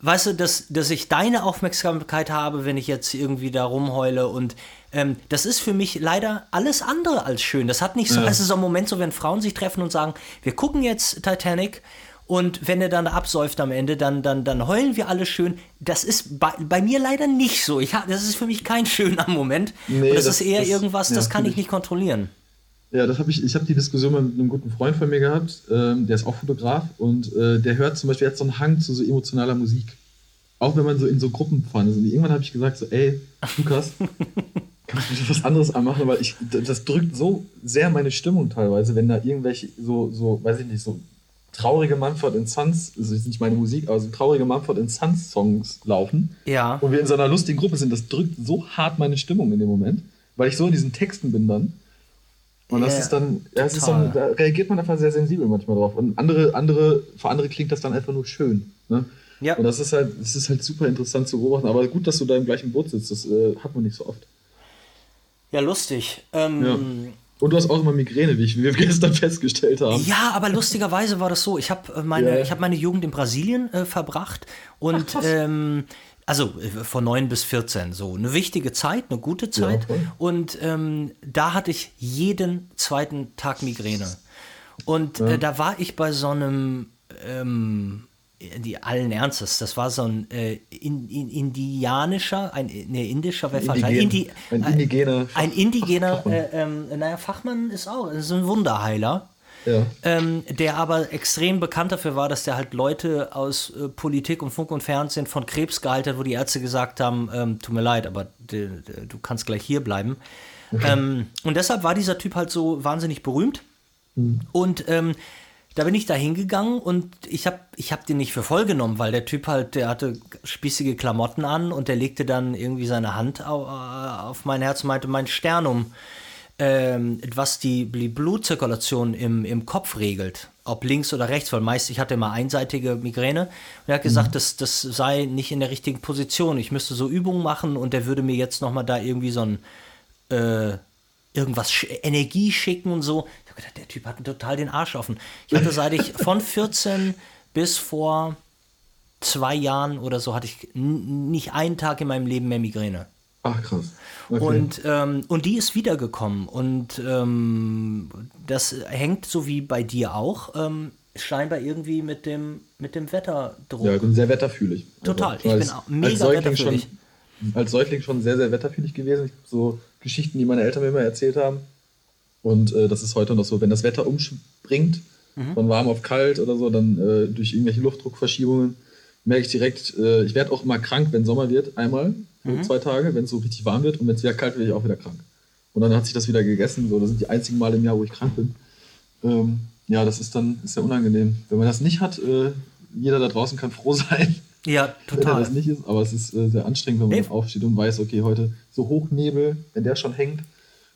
weißt du, dass, dass ich deine Aufmerksamkeit habe, wenn ich jetzt irgendwie da rumheule und ähm, das ist für mich leider alles andere als schön. Das hat nicht so, ja. es ist so ein Moment so, wenn Frauen sich treffen und sagen, wir gucken jetzt Titanic und wenn er dann absäuft am Ende, dann, dann, dann heulen wir alle schön. Das ist bei, bei mir leider nicht so. Ich, das ist für mich kein schöner Moment. Nee, das, das ist eher das, irgendwas, ja, das kann ich nicht kontrollieren. Ja, das habe ich, ich habe die Diskussion mit einem guten Freund von mir gehabt, ähm, der ist auch Fotograf und äh, der hört zum Beispiel, hat so einen Hang zu so emotionaler Musik. Auch wenn man so in so Gruppen fahren ist. Und irgendwann habe ich gesagt, so, ey, Lukas, [laughs] kannst du was anderes anmachen, weil ich, das drückt so sehr meine Stimmung teilweise, wenn da irgendwelche so, so, weiß ich nicht, so traurige Mumford Sons, das ist nicht meine Musik, aber so traurige Mumford Sons Songs laufen. Ja. Und wir in so einer lustigen Gruppe sind, das drückt so hart meine Stimmung in dem Moment, weil ich so in diesen Texten bin dann. Und das yeah, ist dann, ja, ist dann, da reagiert man einfach sehr sensibel manchmal drauf. Und andere, andere, für andere klingt das dann einfach nur schön. Ne? Ja. Und das ist halt, das ist halt super interessant zu beobachten. Aber gut, dass du da im gleichen Boot sitzt, das äh, hat man nicht so oft. Ja, lustig. Ähm, ja. Und du hast auch immer Migräne, wie, wir [laughs] gestern festgestellt haben. Ja, aber lustigerweise war das so. Ich habe äh, meine, yeah. hab meine Jugend in Brasilien äh, verbracht und Ach, ähm, also äh, von 9 bis 14, so eine wichtige Zeit, eine gute Zeit. Ja, und ähm, da hatte ich jeden zweiten Tag Migräne. Und ja. äh, da war ich bei so einem ähm, die allen Ernstes, das war so ein äh, in, in, indianischer, ein ne, indischer wäre falsch, ein, Indi, ein indigener, ein indigener, äh, ähm, naja, Fachmann ist auch, ist ein Wunderheiler. Ja. Ähm, der aber extrem bekannt dafür war, dass der halt Leute aus äh, Politik und Funk und Fernsehen von Krebs geheilt hat, wo die Ärzte gesagt haben, ähm, tut mir leid, aber du kannst gleich hier bleiben. Okay. Ähm, und deshalb war dieser Typ halt so wahnsinnig berühmt. Mhm. Und ähm, da bin ich da hingegangen und ich habe ich hab den nicht für voll genommen, weil der Typ halt, der hatte spießige Klamotten an und der legte dann irgendwie seine Hand auf, auf mein Herz und meinte, mein Sternum, ähm, was die Blutzirkulation im, im Kopf regelt, ob links oder rechts, weil meist ich hatte immer einseitige Migräne und er hat gesagt, mhm. das, das sei nicht in der richtigen Position. Ich müsste so Übungen machen und der würde mir jetzt nochmal da irgendwie so ein äh, irgendwas Energie schicken und so. Habe gedacht, der Typ hat total den Arsch offen. Ich hatte seit ich von 14 bis vor zwei Jahren oder so hatte ich nicht einen Tag in meinem Leben mehr Migräne. Ach krass. Okay. Und, ähm, und die ist wiedergekommen. Und ähm, das hängt so wie bei dir auch ähm, scheinbar irgendwie mit dem, mit dem Wetterdruck. Ja, ich bin sehr wetterfühlig. Total. Also, ich bin auch mega wetterfühlig. Schon, als Säugling schon sehr, sehr wetterfühlig gewesen. Ich habe so Geschichten, die meine Eltern mir immer erzählt haben. Und äh, das ist heute noch so, wenn das Wetter umspringt, mhm. von warm auf kalt oder so, dann äh, durch irgendwelche Luftdruckverschiebungen, merke ich direkt, äh, ich werde auch immer krank, wenn Sommer wird, einmal, mhm. zwei Tage, wenn es so richtig warm wird und wenn es wieder kalt wird, werde ich auch wieder krank. Und dann hat sich das wieder gegessen. So, das sind die einzigen Male im Jahr, wo ich krank bin. Ähm, ja, das ist dann ist ja unangenehm. Wenn man das nicht hat, äh, jeder da draußen kann froh [laughs] sein. Ja, total. das nicht ist, aber es ist äh, sehr anstrengend, wenn man nee. aufsteht und weiß, okay, heute so Hochnebel, wenn der schon hängt,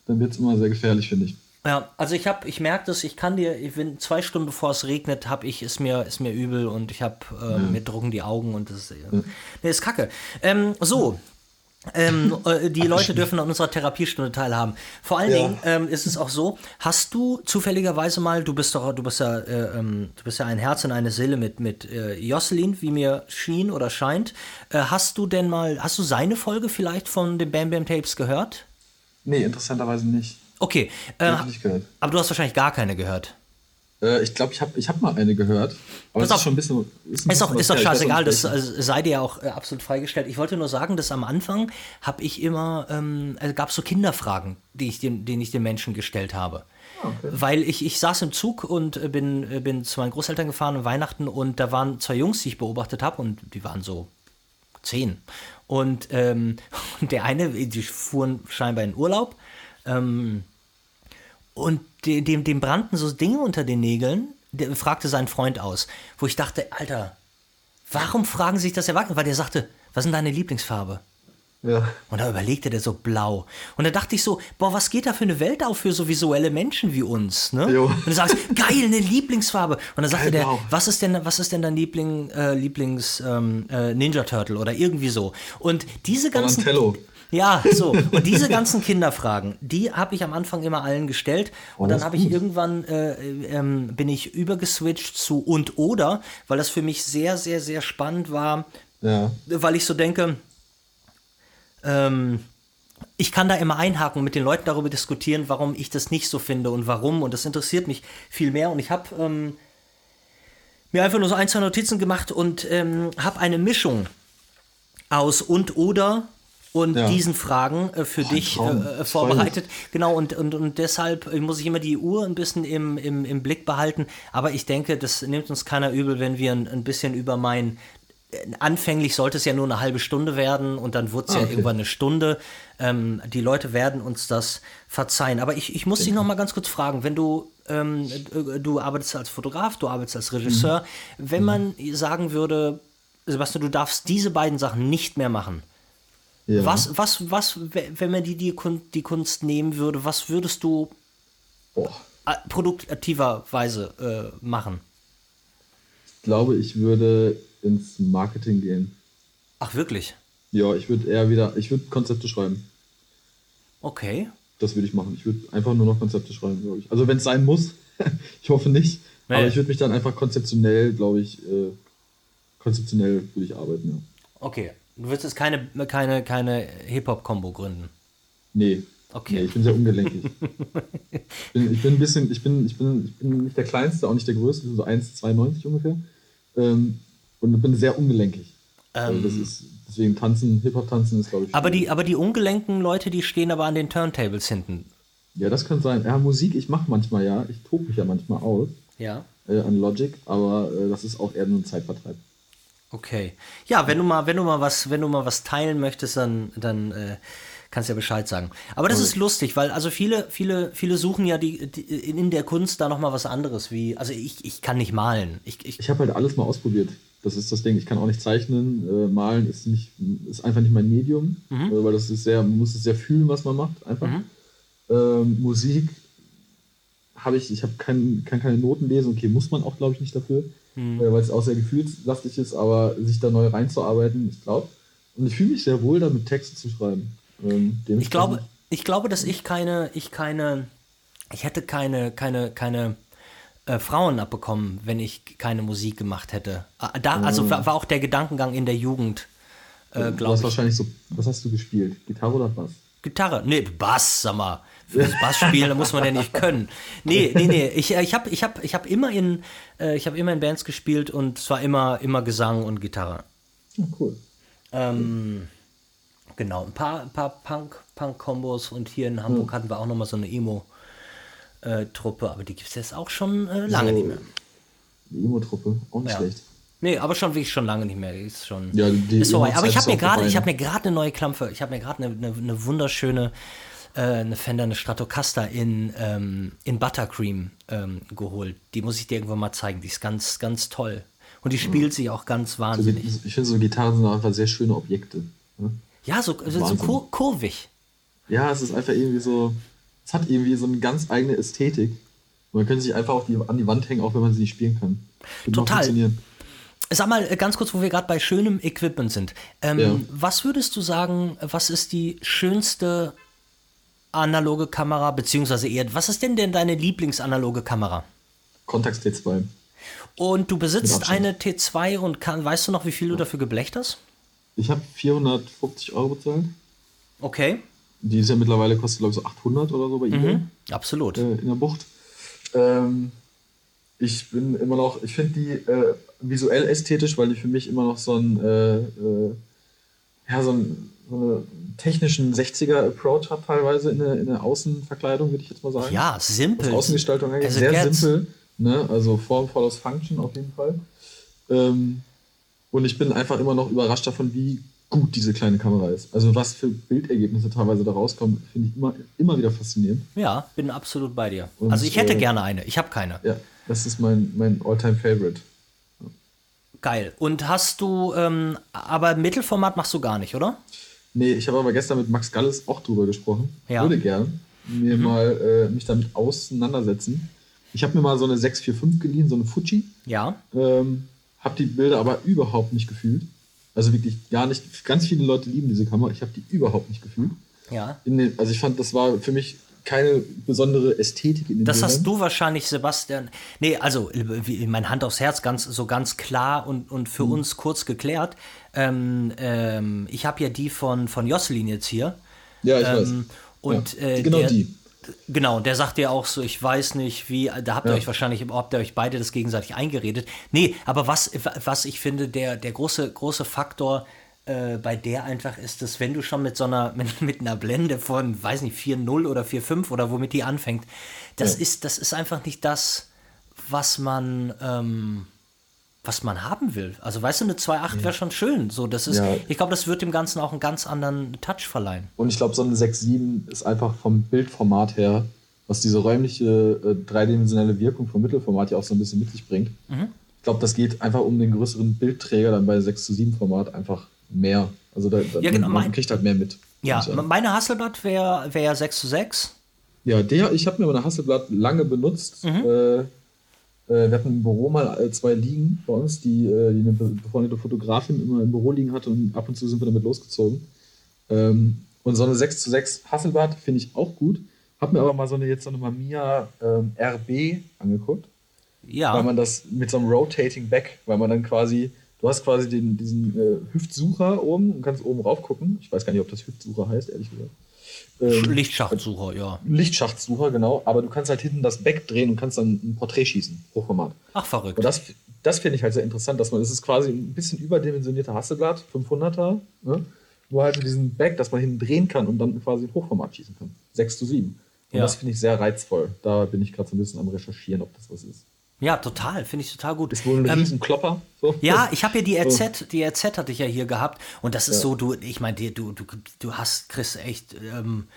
dann wird es immer sehr gefährlich, finde ich. Ja, also ich habe, ich merke das, ich kann dir, ich bin zwei Stunden bevor es regnet, habe ich, ist mir, ist mir übel und ich habe, äh, ja. mir drucken die Augen und das ist, äh, ja. nee, ist kacke. Ähm, so, ähm, [laughs] äh, die Leute dürfen an unserer Therapiestunde teilhaben. Vor allen ja. Dingen ähm, ist es auch so, hast du zufälligerweise mal, du bist doch, du bist ja, äh, ähm, du bist ja ein Herz und eine Seele mit, mit äh, Jocelyn, wie mir schien oder scheint. Äh, hast du denn mal, hast du seine Folge vielleicht von den Bam Bam Tapes gehört? Nee, interessanterweise nicht. Okay. Äh, aber du hast wahrscheinlich gar keine gehört. Äh, ich glaube, ich habe ich hab mal eine gehört. Aber Pass ist schon ein bisschen. Ist, ein ist auch, ist doch scheißegal, das also, sei dir ja auch äh, absolut freigestellt. Ich wollte nur sagen, dass am Anfang habe ich immer, ähm, also gab es so Kinderfragen, die ich den, denen ich den Menschen gestellt habe. Ah, okay. Weil ich, ich saß im Zug und äh, bin, äh, bin zu meinen Großeltern gefahren an Weihnachten und da waren zwei Jungs, die ich beobachtet habe und die waren so zehn. Und ähm, [laughs] der eine, die fuhren scheinbar in Urlaub ähm, und dem, dem brannten so Dinge unter den Nägeln, der fragte seinen Freund aus, wo ich dachte, Alter, warum fragen sich das Erwachsene? Weil der sagte, was ist deine Lieblingsfarbe? Ja. Und da überlegte der so blau. Und da dachte ich so, boah, was geht da für eine Welt auf für so visuelle Menschen wie uns, ne? Jo. Und du sagst, [laughs] geil, eine Lieblingsfarbe. Und dann sagte geil, der, was ist denn, was ist denn dein Liebling, äh, Lieblings ähm, äh, Ninja Turtle oder irgendwie so. Und diese ganzen. Donatello. Ja, so. Und diese ganzen Kinderfragen, die habe ich am Anfang immer allen gestellt. Und oh, dann habe ich irgendwann, äh, ähm, bin ich übergeswitcht zu und oder, weil das für mich sehr, sehr, sehr spannend war. Ja. Weil ich so denke, ähm, ich kann da immer einhaken und mit den Leuten darüber diskutieren, warum ich das nicht so finde und warum. Und das interessiert mich viel mehr. Und ich habe ähm, mir einfach nur so ein, zwei Notizen gemacht und ähm, habe eine Mischung aus und oder und ja. diesen Fragen äh, für oh, dich äh, vorbereitet. Genau, und, und, und deshalb muss ich immer die Uhr ein bisschen im, im, im Blick behalten. Aber ich denke, das nimmt uns keiner übel, wenn wir ein, ein bisschen über mein. Äh, anfänglich sollte es ja nur eine halbe Stunde werden und dann wurde es ah, ja okay. irgendwann eine Stunde. Ähm, die Leute werden uns das verzeihen. Aber ich, ich muss dich noch mal ganz kurz fragen, wenn du ähm, du arbeitest als Fotograf, du arbeitest als Regisseur, mhm. wenn man sagen würde, Sebastian, du darfst diese beiden Sachen nicht mehr machen, ja. Was, was, was, wenn man die, die, die Kunst nehmen würde, was würdest du Boah. produktiverweise äh, machen? Ich glaube, ich würde ins Marketing gehen. Ach, wirklich? Ja, ich würde eher wieder, ich würde Konzepte schreiben. Okay. Das würde ich machen. Ich würde einfach nur noch Konzepte schreiben, glaube ich. Also wenn es sein muss, [laughs] ich hoffe nicht, nee. aber ich würde mich dann einfach konzeptionell, glaube ich, äh, konzeptionell würde ich arbeiten, ja. Okay, Du wirst jetzt keine, keine, keine Hip-Hop-Kombo gründen. Nee. Okay. Nee, ich bin sehr ungelenkig. ich, [laughs] bin, ich bin ein bisschen, ich bin, ich bin, ich bin nicht der Kleinste, auch nicht der Größte, so 1,92 ungefähr. Ähm, und bin sehr ungelenkig. Ähm, also das ist, deswegen tanzen, Hip-Hop-Tanzen ist, glaube ich. Aber die, aber die ungelenken Leute, die stehen aber an den Turntables hinten. Ja, das kann sein. Ja, Musik, ich mache manchmal ja. Ich tobe mich ja manchmal aus. Ja. Äh, an Logic, aber äh, das ist auch eher nur ein Zeitvertreib. Okay. Ja, wenn du mal, wenn du mal was, wenn du mal was teilen möchtest, dann, dann äh, kannst du ja Bescheid sagen. Aber das okay. ist lustig, weil also viele, viele, viele suchen ja die, die in der Kunst da noch mal was anderes. Wie, also ich, ich kann nicht malen. Ich, ich, ich habe halt alles mal ausprobiert. Das ist das Ding. Ich kann auch nicht zeichnen. Äh, malen ist nicht, ist einfach nicht mein Medium, mhm. äh, weil das ist sehr, man muss es sehr fühlen, was man macht. Einfach. Mhm. Ähm, Musik habe ich, ich habe kein, kann keine Noten lesen. Okay, muss man auch, glaube ich, nicht dafür mhm. weil es auch sehr gefühlslastig ist, aber sich da neu reinzuarbeiten, ich glaube. Und ich fühle mich sehr wohl damit, Texte zu schreiben. Ähm, ich glaube, ich glaube, dass ich keine, ich keine, ich hätte keine, keine, keine äh, Frauen abbekommen, wenn ich keine Musik gemacht hätte. Ah, da, also mhm. war, war, auch der Gedankengang in der Jugend, äh, glaube ich. wahrscheinlich so, was hast du gespielt? Gitarre oder Bass? Gitarre, nee, Bass, sag mal. Für das Bass spielen, da muss man ja nicht können. Nee, nee, nee. Ich, äh, ich habe ich hab, ich hab immer, in, äh, hab immer in Bands gespielt und zwar immer, immer Gesang und Gitarre. Oh, cool. Ähm, genau, ein paar, ein paar Punk, Punk-Kombos und hier in Hamburg mhm. hatten wir auch nochmal so eine Emo-Truppe, äh, aber die gibt es jetzt auch schon äh, lange so, nicht mehr. Die Emo-Truppe, auch nicht ja. schlecht. Nee, aber schon wirklich schon lange nicht mehr. Ist schon. Ja, die ist vorbei. Aber ich habe mir gerade, ich habe mir gerade eine neue Klampfe. Ich habe mir gerade eine, eine, eine, wunderschöne äh, eine Fender, eine Stratocaster in, ähm, in Buttercream ähm, geholt. Die muss ich dir irgendwann mal zeigen. Die ist ganz, ganz toll. Und die spielt sich auch ganz wahnsinnig. So, ich finde, so Gitarren sind einfach sehr schöne Objekte. Ne? Ja, so, so, so kur kurvig. Ja, es ist einfach irgendwie so, es hat irgendwie so eine ganz eigene Ästhetik. Und man könnte sich einfach auch die, an die Wand hängen, auch wenn man sie nicht spielen kann. Würde Total. Sag mal äh, ganz kurz, wo wir gerade bei schönem Equipment sind. Ähm, ja. Was würdest du sagen, was ist die schönste analoge Kamera, beziehungsweise eher, was ist denn denn deine Lieblingsanaloge Kamera? Contax T2. Und du besitzt eine T2 und kann, weißt du noch, wie viel du dafür geblecht hast? Ich habe 450 Euro bezahlt. Okay. Die ist ja mittlerweile, kostet glaube ich so 800 oder so bei eBay. Mhm, absolut. Äh, in der Bucht. Ähm, ich bin immer noch, ich finde die äh, visuell ästhetisch, weil die für mich immer noch so ein, äh, äh ja, so, ein, so einen technischen 60er-Approach hat, teilweise in der, in der Außenverkleidung, würde ich jetzt mal sagen. Ja, simpel. Was Außengestaltung angeht, also sehr simpel. Ne? Also Form follows Function auf jeden Fall. Ähm, und ich bin einfach immer noch überrascht davon, wie gut diese kleine Kamera ist. Also was für Bildergebnisse teilweise da rauskommen, finde ich immer, immer wieder faszinierend. Ja, bin absolut bei dir. Und, also ich hätte äh, gerne eine, ich habe keine. Ja, das ist mein, mein All-Time-Favorite. Geil. Und hast du, ähm, aber Mittelformat machst du gar nicht, oder? Nee, ich habe aber gestern mit Max Galles auch drüber gesprochen. Ja. Würde gern mir mhm. mal äh, mich damit auseinandersetzen. Ich habe mir mal so eine 645 geliehen, so eine Fuji. Ja. Ähm, habe die Bilder aber überhaupt nicht gefühlt. Also wirklich gar nicht. Ganz viele Leute lieben diese Kamera. Ich habe die überhaupt nicht gefühlt. Ja. Den, also ich fand, das war für mich keine besondere Ästhetik in den Das Bildern. hast du wahrscheinlich, Sebastian. Nee, also mein Hand aufs Herz, ganz so ganz klar und, und für mhm. uns kurz geklärt. Ähm, ähm, ich habe ja die von, von Jocelyn jetzt hier. Ja, ich ähm, weiß. Und ja, äh, genau der, die. Genau, der sagt ja auch so, ich weiß nicht, wie, da habt ihr ja. euch wahrscheinlich, habt ihr euch beide das gegenseitig eingeredet. Nee, aber was, was ich finde, der, der große, große Faktor äh, bei der einfach ist, dass wenn du schon mit so einer, [laughs] mit, mit einer Blende von, weiß nicht, 4.0 oder 4.5 oder womit die anfängt, das ja. ist, das ist einfach nicht das, was man, ähm, was man haben will. Also weißt du, eine 2.8 wäre schon schön. So, das ist, ja. ich glaube, das wird dem Ganzen auch einen ganz anderen Touch verleihen. Und ich glaube, so eine 6.7 ist einfach vom Bildformat her, was diese räumliche äh, dreidimensionelle Wirkung vom Mittelformat ja auch so ein bisschen mit sich bringt. Mhm. Ich glaube, das geht einfach um den größeren Bildträger dann bei 6 zu 7 Format einfach mehr. Also da, da ja, genau, man, kriegt halt mehr mit. Ja, meine Hasselblatt wäre wär 6 zu 6. Ja, der, ich habe mir meine Hasselblatt lange benutzt. Mhm. Äh, wir hatten im Büro mal äh, zwei liegen bei uns, die, äh, die eine befreundete Fotografin immer im Büro liegen hatte und ab und zu sind wir damit losgezogen. Ähm, und so eine 6 zu 6 Hasselblatt finde ich auch gut. Hab mir aber mal so eine jetzt so eine Mamiya ähm, RB angeguckt. Ja. Weil man das mit so einem Rotating Back, weil man dann quasi, du hast quasi den, diesen äh, Hüftsucher oben und kannst oben rauf gucken. Ich weiß gar nicht, ob das Hüftsucher heißt, ehrlich gesagt. Ähm, Lichtschachtsucher, ja. Lichtschachtsucher, genau. Aber du kannst halt hinten das Back drehen und kannst dann ein Porträt schießen, Hochformat. Ach, verrückt. Und das, das finde ich halt sehr interessant, dass man, das ist quasi ein bisschen überdimensionierter Hasselblatt, 500er, ne? wo halt diesen Back, dass man hinten drehen kann und dann quasi ein Hochformat schießen kann. 6 zu 7. Und ja. das finde ich sehr reizvoll. Da bin ich gerade so ein bisschen am Recherchieren, ob das was ist. Ja, total. Finde ich total gut. Ist wohl ein ähm, Riesenklopper. So. Ja, ich habe ja die RZ, die RZ hatte ich ja hier gehabt. Und das ist ja. so, du, ich meine, du, du, du hast, Chris, echt ähm,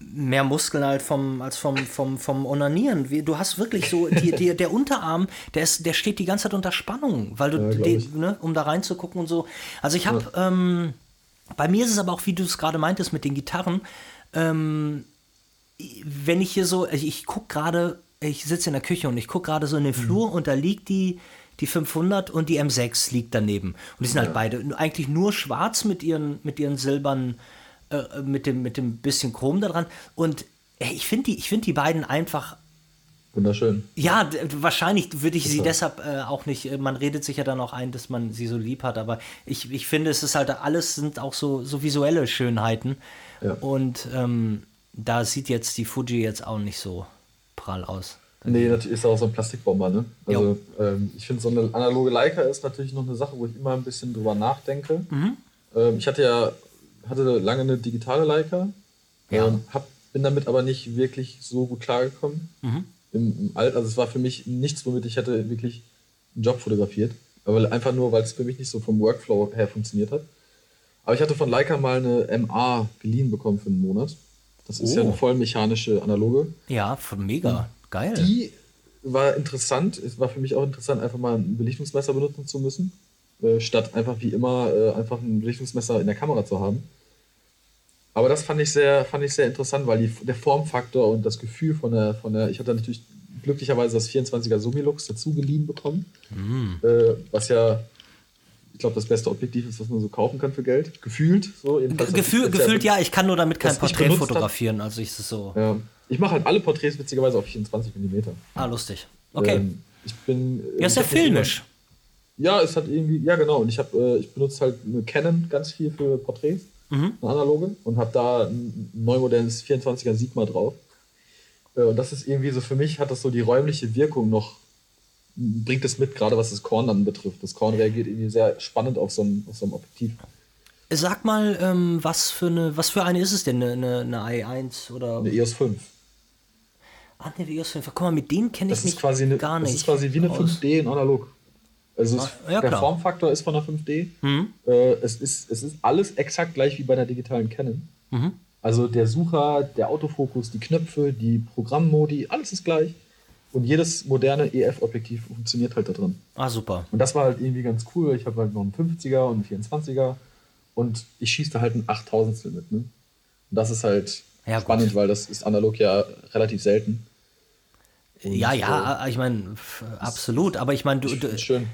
mehr Muskeln halt vom, als vom, vom, vom Onanieren. Du hast wirklich so, die, die, der Unterarm, der, ist, der steht die ganze Zeit unter Spannung, weil du, ja, die, ne, um da reinzugucken und so. Also ich habe, ja. ähm, bei mir ist es aber auch, wie du es gerade meintest mit den Gitarren, ähm, wenn ich hier so, ich, ich gucke gerade ich sitze in der Küche und ich gucke gerade so in den mhm. Flur mhm. und da liegt die, die 500 und die M6 liegt daneben. Und die sind halt ja. halt beide eigentlich nur schwarz mit ihren, mit ihren silbernen, äh, mit, dem, mit dem bisschen Chrom da dran. Und ey, ich finde die, find die beiden einfach. Wunderschön. Ja, wahrscheinlich würde ich sie deshalb äh, auch nicht, äh, man redet sich ja dann auch ein, dass man sie so lieb hat, aber ich, ich finde, es ist halt, alles sind auch so, so visuelle Schönheiten. Ja. Und ähm, da sieht jetzt die Fuji jetzt auch nicht so prall aus. Nee, natürlich ist auch so ein Plastikbomber, ne? Also ähm, ich finde so eine analoge Leica ist natürlich noch eine Sache, wo ich immer ein bisschen drüber nachdenke. Mhm. Ähm, ich hatte ja hatte lange eine digitale Leica, ja. ähm, hab, bin damit aber nicht wirklich so gut klargekommen. Mhm. Im, Im Alt, also es war für mich nichts, womit ich hätte wirklich einen Job fotografiert. Aber einfach nur, weil es für mich nicht so vom Workflow her funktioniert hat. Aber ich hatte von Leica mal eine MA geliehen bekommen für einen Monat. Das ist oh. ja eine vollmechanische Analoge. Ja, mega. Geil. Die war interessant. Es war für mich auch interessant, einfach mal ein Belichtungsmesser benutzen zu müssen, äh, statt einfach wie immer äh, einfach ein Belichtungsmesser in der Kamera zu haben. Aber das fand ich sehr, fand ich sehr interessant, weil die, der Formfaktor und das Gefühl von der, von der, ich hatte natürlich glücklicherweise das 24er Summilux dazu geliehen bekommen, mm. äh, was ja, glaube, das beste Objektiv ist, was man so kaufen kann für Geld. Gefühlt so. Gefühl, gefühlt ja, ich kann nur damit kein Porträt fotografieren, also ist es so. Ja. Ich mache halt alle Porträts witzigerweise auf 24 mm. Ah, lustig. Okay. Ähm, ich bin. Ja, ist ja filmisch. Ja, es hat irgendwie, ja genau. Und ich habe, äh, ich benutze halt eine Canon ganz viel für Porträts, mhm. eine analoge, und habe da ein neu modernes 24er Sigma drauf. Äh, und das ist irgendwie so für mich hat das so die räumliche Wirkung noch bringt es mit, gerade was das Korn dann betrifft. Das Korn reagiert irgendwie sehr spannend auf so ein, auf so ein Objektiv. Sag mal, ähm, was, für eine, was für eine ist es denn? Eine, eine, eine i1 oder? Eine EOS 5. Ah, eine EOS 5. Guck mal, mit denen kenne ich mich quasi eine, gar nicht. Das ist quasi wie eine aus. 5D in analog. Also ah, ja, der Formfaktor ist von der 5D. Mhm. Äh, es, ist, es ist alles exakt gleich wie bei der digitalen Canon. Mhm. Also der Sucher, der Autofokus, die Knöpfe, die Programmmodi, alles ist gleich. Und jedes moderne EF-Objektiv funktioniert halt da drin. Ah, super. Und das war halt irgendwie ganz cool. Ich habe halt noch einen 50er und einen 24er. Und ich schieße da halt ein 8000 mit. Ne? Und das ist halt ja, spannend, gut. weil das ist analog ja relativ selten. Und ja, ja, äh, ich meine, absolut. Aber ich meine, du. du schön.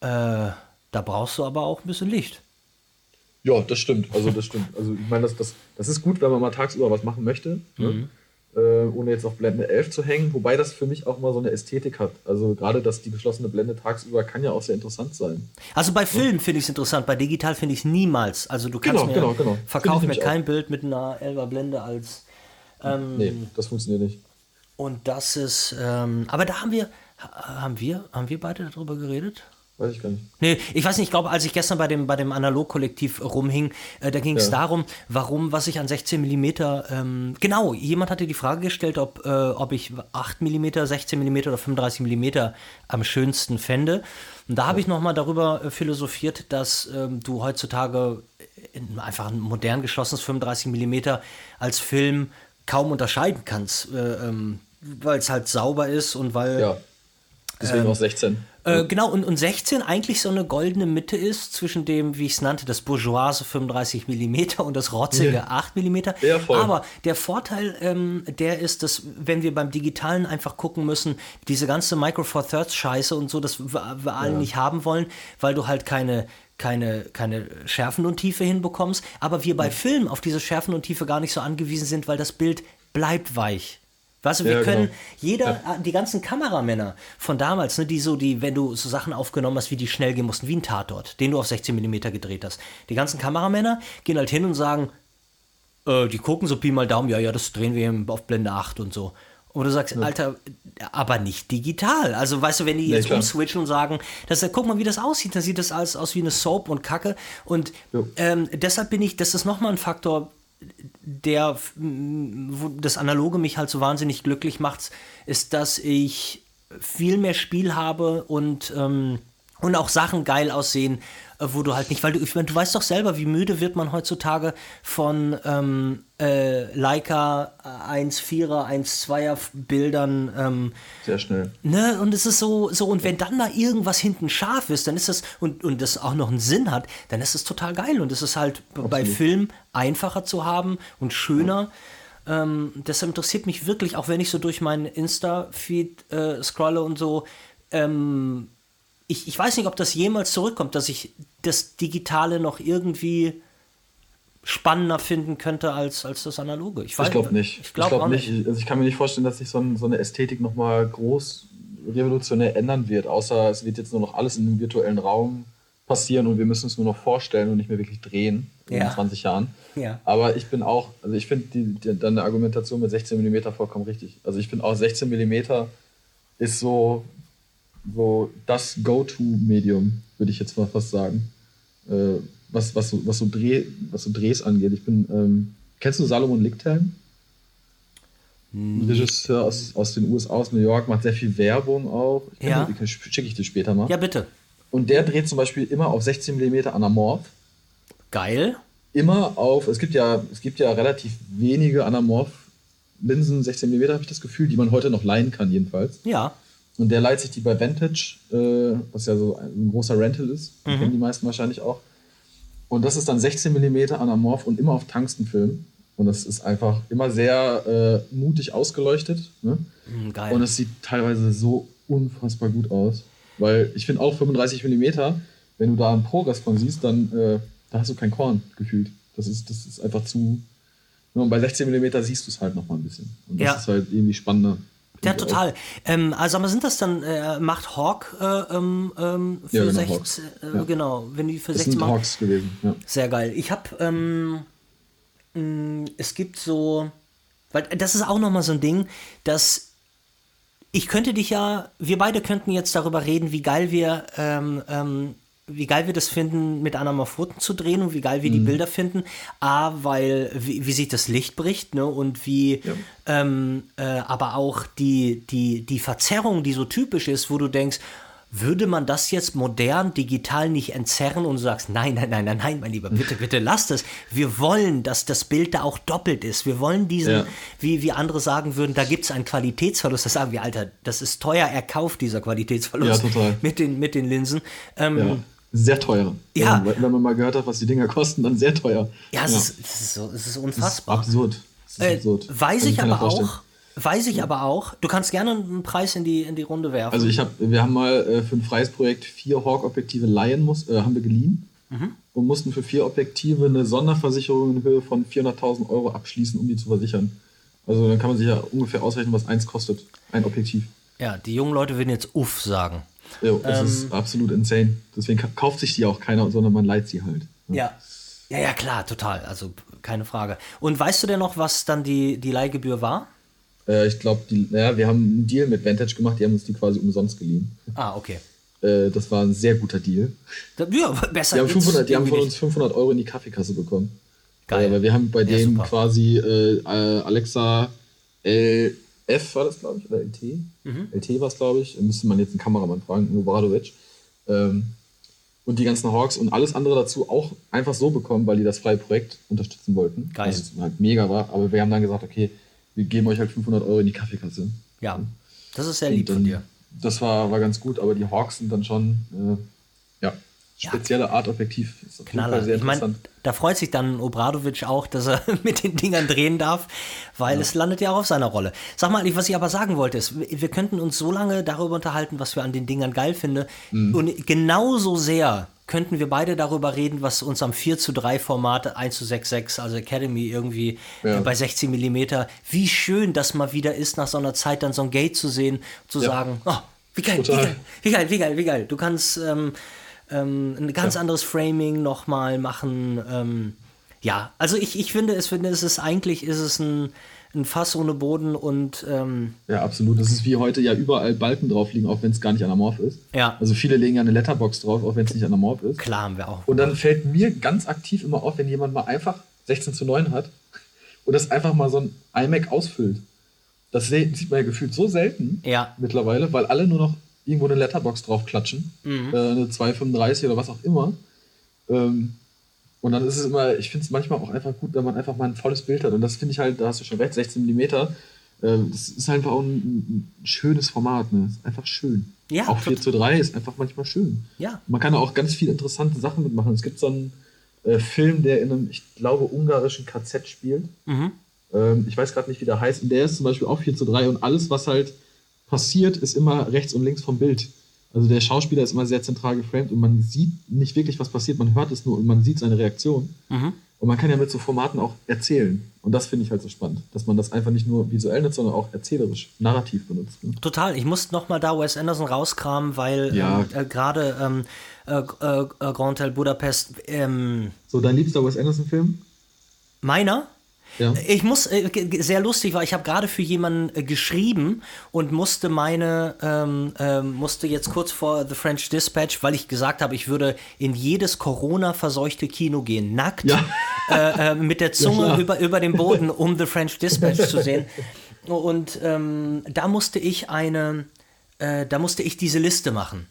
Äh, da brauchst du aber auch ein bisschen Licht. Ja, das stimmt. Also das stimmt. Also ich meine, das, das, das ist gut, wenn man mal tagsüber was machen möchte. Ne? Mhm. Äh, ohne jetzt auf Blende 11 zu hängen, wobei das für mich auch mal so eine Ästhetik hat. Also gerade, dass die geschlossene Blende tagsüber kann ja auch sehr interessant sein. Also bei Film ja. finde ich es interessant, bei digital finde ich es niemals. Also du kannst genau, mir, genau, genau. verkauf mir kein auch. Bild mit einer 11er Blende als... Ähm, nee, das funktioniert nicht. Und das ist, ähm, aber da haben wir, haben wir, haben wir beide darüber geredet? Weiß ich gar nicht. Nee, ich weiß nicht, ich glaube, als ich gestern bei dem, bei dem Analog-Kollektiv rumhing, äh, da ging es ja. darum, warum, was ich an 16 mm, ähm, genau, jemand hatte die Frage gestellt, ob, äh, ob ich 8 mm, 16 mm oder 35 mm am schönsten fände. Und da ja. habe ich nochmal darüber äh, philosophiert, dass ähm, du heutzutage in einfach ein modern geschlossenes 35 mm als Film kaum unterscheiden kannst, äh, ähm, weil es halt sauber ist und weil. Ja, deswegen ähm, auch 16. Äh, genau, und, und 16 eigentlich so eine goldene Mitte ist zwischen dem, wie ich es nannte, das bourgeoise 35 mm und das rotzige ja. 8 mm. Ja, voll. Aber der Vorteil, ähm, der ist, dass wenn wir beim Digitalen einfach gucken müssen, diese ganze Micro Four Thirds Scheiße und so, das wir, wir alle ja. nicht haben wollen, weil du halt keine keine, keine Schärfen und Tiefe hinbekommst, aber wir bei Film auf diese Schärfen und Tiefe gar nicht so angewiesen sind, weil das Bild bleibt weich. Weißt du, wir ja, können, genau. jeder, ja. die ganzen Kameramänner von damals, ne, die so, die, wenn du so Sachen aufgenommen hast, wie die schnell gehen mussten, wie ein Tatort, den du auf 16 mm gedreht hast. Die ganzen Kameramänner gehen halt hin und sagen, äh, die gucken so Pi mal Daumen, ja, ja, das drehen wir auf Blende 8 und so. Und du sagst, ja. Alter, aber nicht digital. Also, weißt du, wenn die jetzt nee, umswitchen und sagen, das, guck mal, wie das aussieht, dann sieht das alles aus wie eine Soap und Kacke. Und ähm, deshalb bin ich, das ist nochmal ein Faktor, der wo das Analoge mich halt so wahnsinnig glücklich macht, ist, dass ich viel mehr Spiel habe und, ähm, und auch Sachen geil aussehen, äh, wo du halt nicht, weil du, ich meine, du weißt doch selber, wie müde wird man heutzutage von ähm, äh, Leica 1,4er, 1,2er Bildern. Ähm, Sehr schnell. Ne? Und es ist so, so, und wenn dann mal irgendwas hinten scharf ist, dann ist das, und, und das auch noch einen Sinn hat, dann ist es total geil. Und es ist halt Absolut. bei Film einfacher zu haben und schöner. Ähm, deshalb interessiert mich wirklich, auch wenn ich so durch meinen Insta-Feed äh, scrolle und so, ähm, ich, ich weiß nicht, ob das jemals zurückkommt, dass ich das Digitale noch irgendwie spannender finden könnte als, als das Analoge. Ich, ich glaube nicht. Ich glaube glaub nicht. nicht. Also ich kann mir nicht vorstellen, dass sich so, ein, so eine Ästhetik nochmal groß revolutionär ändern wird, außer es wird jetzt nur noch alles in dem virtuellen Raum passieren und wir müssen es nur noch vorstellen und nicht mehr wirklich drehen ja. in 20 Jahren. Ja. Aber ich bin auch, also ich finde deine Argumentation mit 16 mm vollkommen richtig. Also ich finde auch 16 mm ist so so das Go-To-Medium, würde ich jetzt mal fast sagen. Äh, was, was, so, was, so Dreh, was so Drehs angeht. Ich bin, ähm, kennst du Salomon Lichthelm? Ein hm. Regisseur aus, aus den USA, aus New York, macht sehr viel Werbung auch. Ich ja. Schicke ich dir später mal. Ja, bitte. Und der dreht zum Beispiel immer auf 16 mm Anamorph. Geil. Immer auf, es gibt ja, es gibt ja relativ wenige Anamorph-Linsen, 16 mm habe ich das Gefühl, die man heute noch leihen kann, jedenfalls. Ja. Und der leiht sich die bei Vantage, äh, was ja so ein großer Rental ist. Mhm. Kennen die meisten wahrscheinlich auch. Und das ist dann 16 mm Anamorph und immer auf Tungstenfilm. Und das ist einfach immer sehr äh, mutig ausgeleuchtet. Ne? Mhm, geil. Und es sieht teilweise so unfassbar gut aus. Weil ich finde auch 35 mm, wenn du da einen Progress von siehst, dann äh, da hast du kein Korn gefühlt. Das ist, das ist einfach zu. Und bei 16 mm siehst du es halt noch mal ein bisschen. Und das ja. ist halt irgendwie spannender. Ja, total. Ähm, also, aber sind das dann, äh, macht Hawk äh, ähm, ähm für ja, genau, 16, äh, ja. genau, wenn die für das 16 sind Hawks gewesen, ja. Sehr geil. Ich habe, ähm, mm, es gibt so, weil das ist auch nochmal so ein Ding, dass ich könnte dich ja, wir beide könnten jetzt darüber reden, wie geil wir ähm, ähm, wie geil wir das finden, mit Anamorphoten zu drehen und wie geil wir mhm. die Bilder finden. A, weil, wie, wie sich das Licht bricht, ne? Und wie, ja. ähm, äh, aber auch die, die, die Verzerrung, die so typisch ist, wo du denkst, würde man das jetzt modern, digital nicht entzerren und du sagst, nein, nein, nein, nein, nein, mein Lieber, bitte, bitte lass das. Wir wollen, dass das Bild da auch doppelt ist. Wir wollen diesen, ja. wie, wie andere sagen würden, da gibt es einen Qualitätsverlust. Das sagen wir, Alter, das ist teuer erkauft, dieser Qualitätsverlust ja, [laughs] mit, den, mit den Linsen. Ähm, ja sehr teuer. Ja. Wenn, wenn man mal gehört hat, was die Dinger kosten, dann sehr teuer. Ja, es, ja. Ist, es, ist, so, es ist unfassbar. Es ist absurd. Es ist äh, absurd. Weiß ich aber auch. Weiß ich aber auch. Du kannst gerne einen Preis in die, in die Runde werfen. Also ich habe, wir haben mal äh, für ein freies Projekt vier Hawk-Objektive leihen muss, äh, haben wir geliehen mhm. und mussten für vier Objektive eine Sonderversicherung in Höhe von 400.000 Euro abschließen, um die zu versichern. Also dann kann man sich ja ungefähr ausrechnen, was eins kostet, ein Objektiv. Ja, die jungen Leute würden jetzt uff sagen. Ja, das ähm, ist absolut insane. Deswegen kauft sich die auch keiner, sondern man leiht sie halt. Ja. ja. Ja, ja, klar, total. Also keine Frage. Und weißt du denn noch, was dann die, die Leihgebühr war? Äh, ich glaube, naja, wir haben einen Deal mit Vantage gemacht, die haben uns die quasi umsonst geliehen. Ah, okay. Äh, das war ein sehr guter Deal. Ja, besser. Die haben, 500, die haben von uns 500 Euro in die Kaffeekasse bekommen. Geil. Äh, weil wir haben bei ja, denen super. quasi äh, äh Alexa L F war das, glaube ich, oder LT. Mhm. LT war es, glaube ich. Müsste man jetzt einen Kameramann fragen, Novadovic. Ähm, und die ganzen Hawks und alles andere dazu auch einfach so bekommen, weil die das freie Projekt unterstützen wollten. Geil. Was halt mega war. Aber wir haben dann gesagt, okay, wir geben euch halt 500 Euro in die Kaffeekasse. Ja, das ist sehr lieb dann, von dir. Das war, war ganz gut, aber die Hawks sind dann schon, äh, spezielle. Art Objektiv. Ist Knaller. Ich mein, da freut sich dann Obradovic auch, dass er [laughs] mit den Dingern drehen darf, weil ja. es landet ja auch auf seiner Rolle. Sag mal, was ich aber sagen wollte, ist, wir könnten uns so lange darüber unterhalten, was wir an den Dingern geil finden. Mhm. Und genauso sehr könnten wir beide darüber reden, was uns am 4 zu 3 Format 1 zu 6, 6, also Academy irgendwie ja. bei 16 mm, wie schön das mal wieder ist, nach so einer Zeit dann so ein Gate zu sehen, zu ja. sagen, oh, wie geil, wie geil, wie geil, wie geil, wie geil. Du kannst ähm, ähm, ein ganz ja. anderes Framing nochmal machen. Ähm, ja, also ich, ich finde, es, finde, es ist eigentlich ist es ein, ein Fass ohne Boden und ähm, ja, absolut. Das ist wie heute ja überall Balken drauf liegen, auch wenn es gar nicht anamorph ist. Ja. Also viele legen ja eine Letterbox drauf, auch wenn es nicht anamorph ist. Klar haben wir auch. Und dann fällt mir ganz aktiv immer auf, wenn jemand mal einfach 16 zu 9 hat und das einfach mal so ein iMac ausfüllt. Das sieht man ja gefühlt so selten ja. mittlerweile, weil alle nur noch irgendwo eine Letterbox draufklatschen, mhm. äh, eine 235 oder was auch immer. Ähm, und dann ist es immer, ich finde es manchmal auch einfach gut, wenn man einfach mal ein volles Bild hat. Und das finde ich halt, da hast du schon recht, 16 mm. Äh, das ist einfach auch ein, ein schönes Format. Ne? Ist einfach schön. Ja, auch 4 zu 3 ist einfach manchmal schön. Ja. Man kann auch ganz viele interessante Sachen mitmachen. Es gibt so einen äh, Film, der in einem, ich glaube, ungarischen KZ spielt. Mhm. Ähm, ich weiß gerade nicht, wie der heißt. Und der ist zum Beispiel auch 4 zu 3. Und alles, was halt passiert, ist immer rechts und links vom Bild. Also der Schauspieler ist immer sehr zentral geframed und man sieht nicht wirklich, was passiert, man hört es nur und man sieht seine Reaktion. Mhm. Und man kann ja mit so Formaten auch erzählen. Und das finde ich halt so spannend, dass man das einfach nicht nur visuell nutzt, sondern auch erzählerisch, narrativ benutzt. Ne? Total. Ich musste noch mal da Wes Anderson rauskramen, weil ja. ähm, äh, gerade ähm, äh, äh, äh Grand Hotel Budapest. Ähm, so, dein liebster Wes Anderson-Film? Meiner? Ja. Ich muss, äh, sehr lustig war, ich habe gerade für jemanden äh, geschrieben und musste meine, ähm, ähm, musste jetzt kurz vor The French Dispatch, weil ich gesagt habe, ich würde in jedes Corona-verseuchte Kino gehen, nackt, ja. äh, äh, mit der Zunge ja, über, über den Boden, um The French Dispatch zu sehen. Und ähm, da musste ich eine, äh, da musste ich diese Liste machen.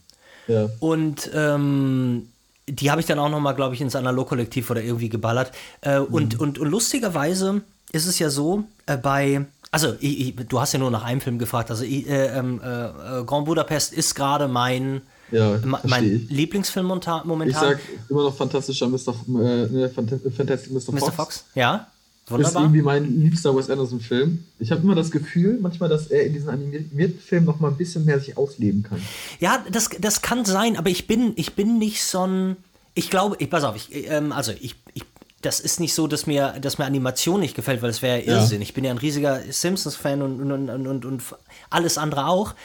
Und ähm, die habe ich dann auch noch mal, glaube ich, ins Analog-Kollektiv oder irgendwie geballert. Äh, mhm. und, und, und lustigerweise ist es ja so, äh, bei Also, ich, ich, du hast ja nur nach einem Film gefragt. Also, ich, äh, ähm, äh, Grand Budapest ist gerade mein, ja, mein Lieblingsfilm momentan. Ich sag immer noch fantastischer Mr. Äh, ne, Fantastic Mr. Fox. Mr. Fox, ja. Wunderbar. Ist irgendwie mein liebster Wes Anderson-Film. Ich habe immer das Gefühl, manchmal, dass er in diesen animierten Filmen noch mal ein bisschen mehr sich ausleben kann. Ja, das, das kann sein, aber ich bin, ich bin nicht so ein. Ich glaube, ich pass auf, ich, ähm, also ich, ich das ist nicht so, dass mir, dass mir Animation nicht gefällt, weil das wäre ja Irrsinn. Ja. Ich bin ja ein riesiger Simpsons-Fan und, und, und, und, und alles andere auch.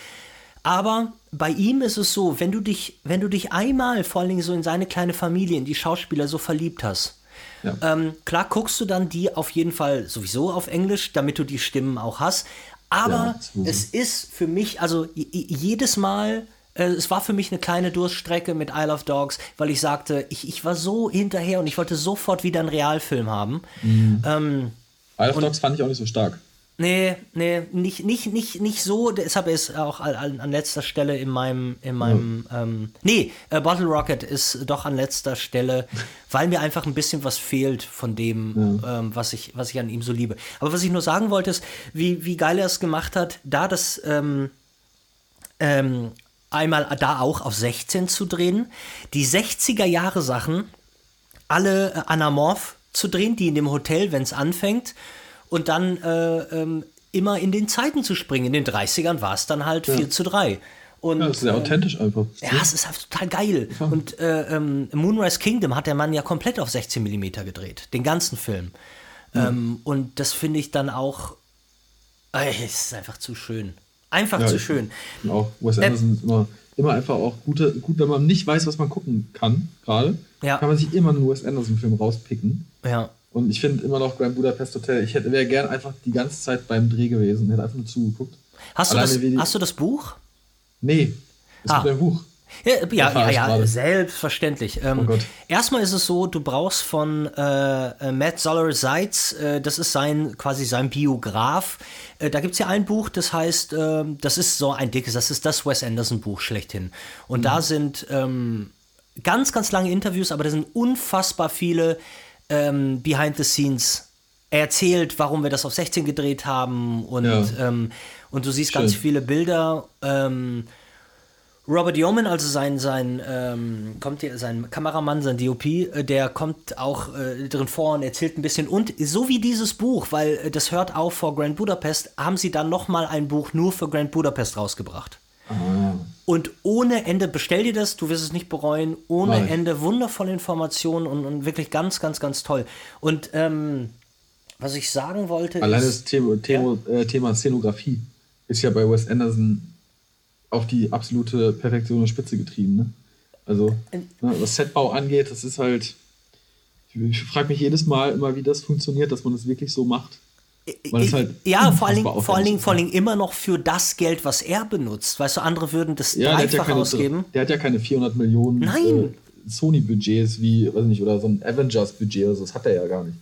Aber bei ihm ist es so, wenn du dich, wenn du dich einmal vor allen Dingen so in seine kleine Familie, in die Schauspieler so verliebt hast, ja. ähm, klar guckst du dann die auf jeden Fall sowieso auf Englisch, damit du die Stimmen auch hast. Aber ja, es ist für mich, also jedes Mal äh, es war für mich eine kleine Durststrecke mit Isle of Dogs, weil ich sagte, ich, ich war so hinterher und ich wollte sofort wieder einen Realfilm haben. Mhm. Ähm, Isle of Dogs fand ich auch nicht so stark. Nee, nee, nicht, nicht, nicht, nicht so. Deshalb ist auch an, an letzter Stelle in meinem, in meinem, ja. ähm, nee, äh, Bottle Rocket ist doch an letzter Stelle, weil mir einfach ein bisschen was fehlt von dem, ja. ähm, was ich, was ich an ihm so liebe. Aber was ich nur sagen wollte, ist, wie, wie geil er es gemacht hat, da das, ähm, ähm, einmal da auch auf 16 zu drehen, die 60er Jahre Sachen alle äh, anamorph zu drehen, die in dem Hotel, wenn es anfängt, und dann äh, ähm, immer in den Zeiten zu springen. In den 30ern war es dann halt ja. 4 zu 3. Und, ja, das ist sehr äh, authentisch einfach. Ja, es ist halt total geil. Ja. Und äh, ähm, Moonrise Kingdom hat der Mann ja komplett auf 16 mm gedreht, den ganzen Film. Mhm. Ähm, und das finde ich dann auch, äh, es ist einfach zu schön. Einfach ja, zu schön. Auch Wes Anderson ist immer, immer einfach auch gute, gut, wenn man nicht weiß, was man gucken kann, gerade, kann man sich immer einen Wes Anderson-Film rauspicken. Ja. Und ich finde immer noch beim Budapest Hotel, ich hätte wäre gern einfach die ganze Zeit beim Dreh gewesen, hätte einfach nur zugeguckt. Hast, du das, hast du das Buch? Nee, das ah. ist ein Buch. Ja, ja, ja, ja selbstverständlich. Ähm, oh erstmal ist es so, du brauchst von äh, äh, Matt Zoller Seitz, äh, das ist sein quasi sein Biograf. Äh, da gibt es ja ein Buch, das heißt, ähm, das ist so ein dickes, das ist das Wes Anderson Buch schlechthin. Und mhm. da sind ähm, ganz, ganz lange Interviews, aber da sind unfassbar viele ähm, Behind the Scenes. Er erzählt, warum wir das auf 16 gedreht haben und, ja. Ähm, und du siehst Schön. ganz viele Bilder. Ähm, Robert Yeoman, also sein, sein, ähm, kommt hier, sein Kameramann, sein DOP, äh, der kommt auch äh, drin vor und erzählt ein bisschen. Und so wie dieses Buch, weil äh, das hört auf vor Grand Budapest, haben sie dann nochmal ein Buch nur für Grand Budapest rausgebracht. Ah. Und ohne Ende, bestell dir das, du wirst es nicht bereuen, ohne Nein. Ende, wundervolle Informationen und, und, wirklich ganz, ganz, ganz toll. Und ähm, was ich sagen wollte. Allein ist, das Thema, Thema, ja? äh, Thema Szenografie ist ja bei Wes Anderson auf die absolute Perfektion und Spitze getrieben. Ne? Also, ne, was Setbau angeht, das ist halt. Ich frage mich jedes Mal immer, wie das funktioniert, dass man das wirklich so macht. Weil es halt ja, vor allen, Dingen, vor, allen Dingen, vor allen Dingen immer noch für das Geld, was er benutzt. Weißt du, andere würden das ja, dreifach ja ausgeben. Der hat ja keine 400 Millionen äh, Sony-Budgets wie, weiß nicht, oder so ein Avengers-Budget oder so. Das hat er ja gar nicht.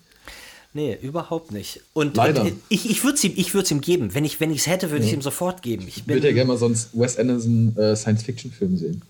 Nee, überhaupt nicht. Und, und ich, ich würde es ihm, ihm geben. Wenn ich es hätte, würde ja. ich ihm sofort geben. Ich, ich würde ja gerne mal sonst Wes Anderson äh, Science-Fiction-Film sehen.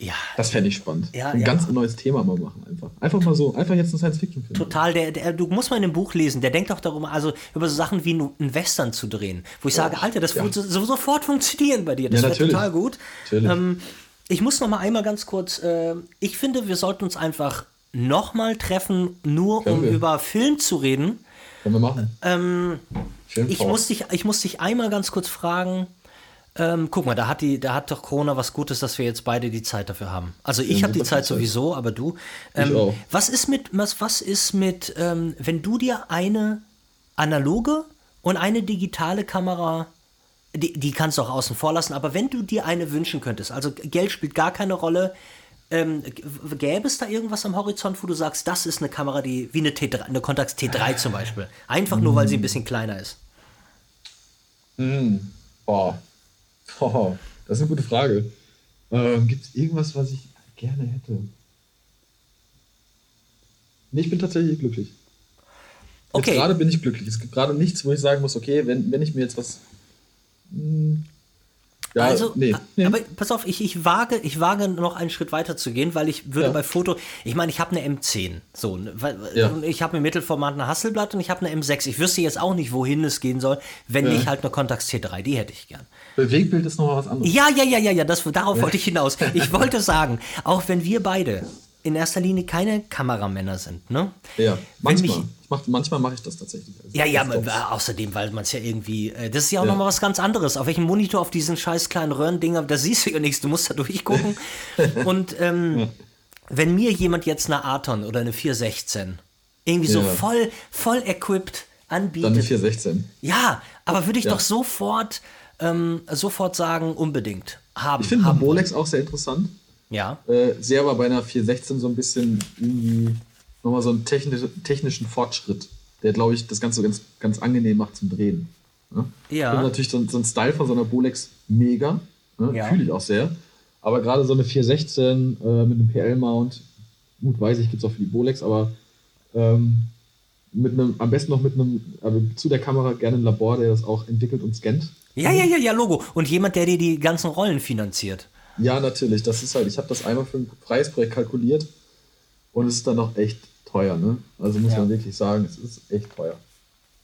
Ja. Das fände ich spannend. Ja, ein ja. ganz neues Thema mal machen einfach. Einfach mal so, einfach jetzt einen Science-Fiction-Film. Total, der, der, du musst mal in dem Buch lesen, der denkt auch darum, also über so Sachen wie einen Western zu drehen. Wo ich oh, sage, Alter, das ja. würde so, sofort funktionieren bei dir. Das ja, wäre total gut. Ähm, ich muss noch mal einmal ganz kurz, äh, ich finde, wir sollten uns einfach nochmal treffen, nur Können um wir. über Film zu reden. Können wir machen. Ähm, ich, muss dich, ich muss dich einmal ganz kurz fragen. Ähm, guck mal, da hat, die, da hat doch Corona was Gutes, dass wir jetzt beide die Zeit dafür haben. Also ich ja, habe die Zeit sowieso, aber du. Ähm, auch. Was ist mit, was, was ist mit, ähm, wenn du dir eine analoge und eine digitale Kamera, die, die kannst du auch außen vor lassen, aber wenn du dir eine wünschen könntest, also Geld spielt gar keine Rolle, ähm, gäbe es da irgendwas am Horizont, wo du sagst, das ist eine Kamera, die wie eine, T3, eine Contax T3 zum Beispiel? Einfach nur, weil sie ein bisschen kleiner ist. Hm. Boah. [laughs] Oh, das ist eine gute Frage. Ähm, Gibt es irgendwas, was ich gerne hätte? Nee, ich bin tatsächlich glücklich. Okay. Gerade bin ich glücklich. Es gibt gerade nichts, wo ich sagen muss, okay, wenn, wenn ich mir jetzt was. Mh, Ja, also, nee, nee. aber pass auf, ich, ich, wage, ich wage noch einen Schritt weiter zu gehen, weil ich würde ja. bei Foto, ich meine, ich habe eine M10, so, ne, weil, ja. ich habe im Mittelformat eine Hasselblatt und ich habe eine M6. Ich wüsste jetzt auch nicht, wohin es gehen soll, wenn ja. nicht halt eine Contax T3, die hätte ich gern. Bewegbild ist noch was anderes. Ja, ja, ja, ja, ja, das, darauf wollte ich hinaus. Ich wollte sagen, auch wenn wir beide in erster Linie keine Kameramänner sind, ne? Ja, manchmal. Mach, manchmal mache ich das tatsächlich. Also ja, ja, außerdem, weil man es ja irgendwie, äh, das ist ja auch ja. nochmal was ganz anderes. Auf welchem Monitor, auf diesen scheiß kleinen Röhrendinger, da siehst du ja nichts, du musst da durchgucken. [laughs] Und ähm, ja. wenn mir jemand jetzt eine Aton oder eine 416 irgendwie so voll, voll equipped anbietet. Dann eine 416. Ja, aber würde ich doch sofort, ähm, sofort sagen, unbedingt haben. Ich finde Molex auch sehr interessant. Ja. Äh, sehe aber bei einer 416 so ein bisschen irgendwie nochmal so einen technisch, technischen Fortschritt, der, glaube ich, das Ganze ganz, ganz angenehm macht zum Drehen. Ne? Ja. Und natürlich so, so ein Style von so einer Bolex mega. Ne? Ja. Fühle ich auch sehr. Aber gerade so eine 416 äh, mit einem PL-Mount, gut, weiß ich, gibt es auch für die Bolex, aber ähm, mit einem, am besten noch mit einem, also zu der Kamera gerne ein Labor, der das auch entwickelt und scannt. Ja, ja, ja, ja, Logo. Und jemand, der dir die ganzen Rollen finanziert. Ja, natürlich. Das ist halt, ich habe das einmal für ein Preisprojekt kalkuliert und es ist dann noch echt teuer, ne? Also muss ja. man wirklich sagen, es ist echt teuer.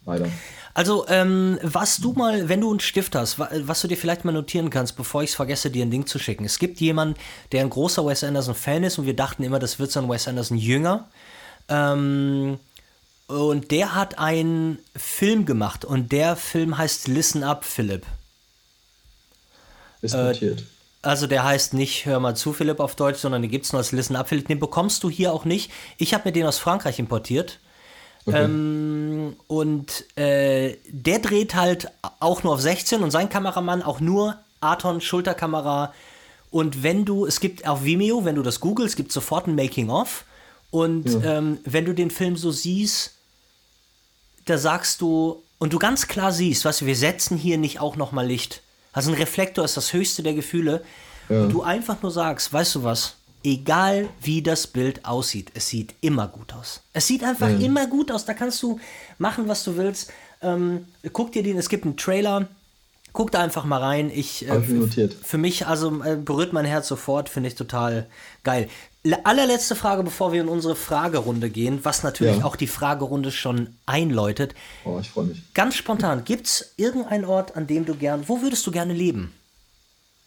Leider. Also, ähm, was du mal, wenn du einen Stift hast, was du dir vielleicht mal notieren kannst, bevor ich es vergesse, dir ein Ding zu schicken. Es gibt jemanden, der ein großer Wes Anderson-Fan ist und wir dachten immer, das wird so ein Wes Anderson-Jünger. Ähm, und der hat einen Film gemacht und der Film heißt Listen Up, Philipp. Ist notiert. Äh, also der heißt nicht Hör mal zu, Philipp, auf Deutsch, sondern den gibt es nur als Listen Up, Philipp. Den bekommst du hier auch nicht. Ich habe mir den aus Frankreich importiert. Okay. Ähm, und äh, der dreht halt auch nur auf 16 und sein Kameramann auch nur Aton Schulterkamera. Und wenn du, es gibt auf Vimeo, wenn du das googelst, gibt es sofort ein Making-of. Und ja. ähm, wenn du den Film so siehst, da sagst du, und du ganz klar siehst, was wir setzen hier nicht auch nochmal Licht. Also ein Reflektor ist das höchste der Gefühle. Ja. Und du einfach nur sagst, weißt du was? Egal wie das Bild aussieht, es sieht immer gut aus. Es sieht einfach ja. immer gut aus. Da kannst du machen, was du willst. Ähm, guck dir den, es gibt einen Trailer. Guck da einfach mal rein. Ich, äh, notiert. Für mich, also äh, berührt mein Herz sofort, finde ich total geil allerletzte Frage, bevor wir in unsere Fragerunde gehen, was natürlich ja. auch die Fragerunde schon einläutet. Oh, ich freue mich. Ganz spontan, gibt es irgendeinen Ort, an dem du gern, wo würdest du gerne leben?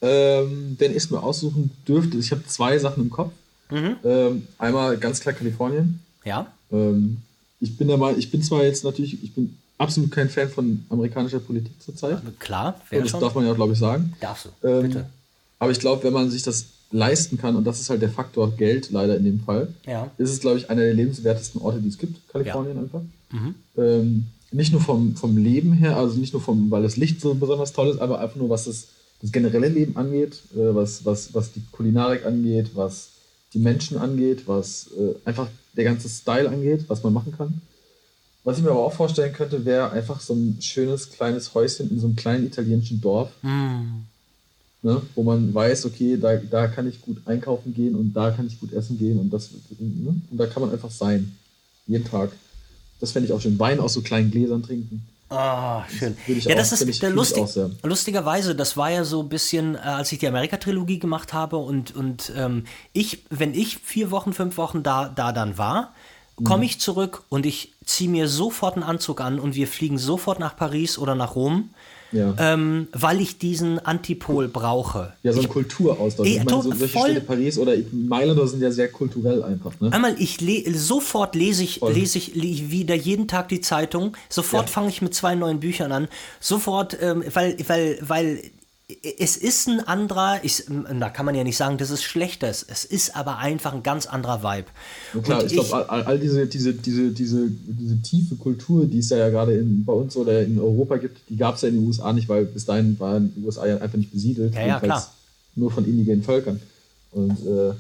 Ähm, wenn ich es mir aussuchen dürfte, ich habe zwei Sachen im Kopf. Mhm. Ähm, einmal ganz klar Kalifornien. Ja. Ähm, ich bin Meinung, ich bin zwar jetzt natürlich, ich bin absolut kein Fan von amerikanischer Politik zurzeit. Klar, das schon. darf man ja, glaube ich, sagen. Darfst du, ähm, bitte. Aber ich glaube, wenn man sich das leisten kann, und das ist halt der Faktor Geld leider in dem Fall, ja. ist es, glaube ich, einer der lebenswertesten Orte, die es gibt, Kalifornien ja. einfach. Mhm. Ähm, nicht nur vom, vom Leben her, also nicht nur vom, weil das Licht so besonders toll ist, aber einfach nur, was das, das generelle Leben angeht, äh, was, was, was die Kulinarik angeht, was die Menschen angeht, was äh, einfach der ganze Style angeht, was man machen kann. Was ich mir aber auch vorstellen könnte, wäre einfach so ein schönes kleines Häuschen in so einem kleinen italienischen Dorf. Mhm ne, wo man weiß, okay, da, da kann ich gut einkaufen gehen und da kann ich gut essen gehen und das ne, und da kann man einfach sein. Jeden Tag. Das fände ich auch schön. Wein aus so kleinen Gläsern trinken. Ah, oh, schön. Das ja, das ist der lustig, lustigerweise, das war ja so ein bisschen, äh, als ich die Amerika-Trilogie gemacht habe und, und ähm, ich, wenn ich vier Wochen, fünf Wochen da, da dann war, komme mhm. ich zurück und ich ziehe mir sofort einen Anzug an und wir fliegen sofort nach Paris oder nach Rom ja. ähm, weil ich diesen Antipol brauche. Ja, so ein Kulturaustausch. Ich meine, so solche voll, Städte Paris oder Mailand sind ja sehr kulturell einfach. Ne? Einmal, ich le sofort lese ich, lese ich wieder jeden Tag die Zeitung. Sofort ja. fange ich mit zwei neuen Büchern an. Sofort, ähm, weil, weil, weil es ist ein anderer, ich, da kann man ja nicht sagen, dass es schlechter ist. Es ist aber einfach ein ganz anderer Vibe. Ja, klar, und ich glaube, all, all, diese, diese, diese, diese, diese tiefe Kultur, die es ja gerade in, bei uns oder in Europa gibt, die gab es ja in den USA nicht, weil bis dahin waren die USA ja einfach nicht besiedelt. Ja, ja, klar. Nur von indigenen Völkern. Und äh,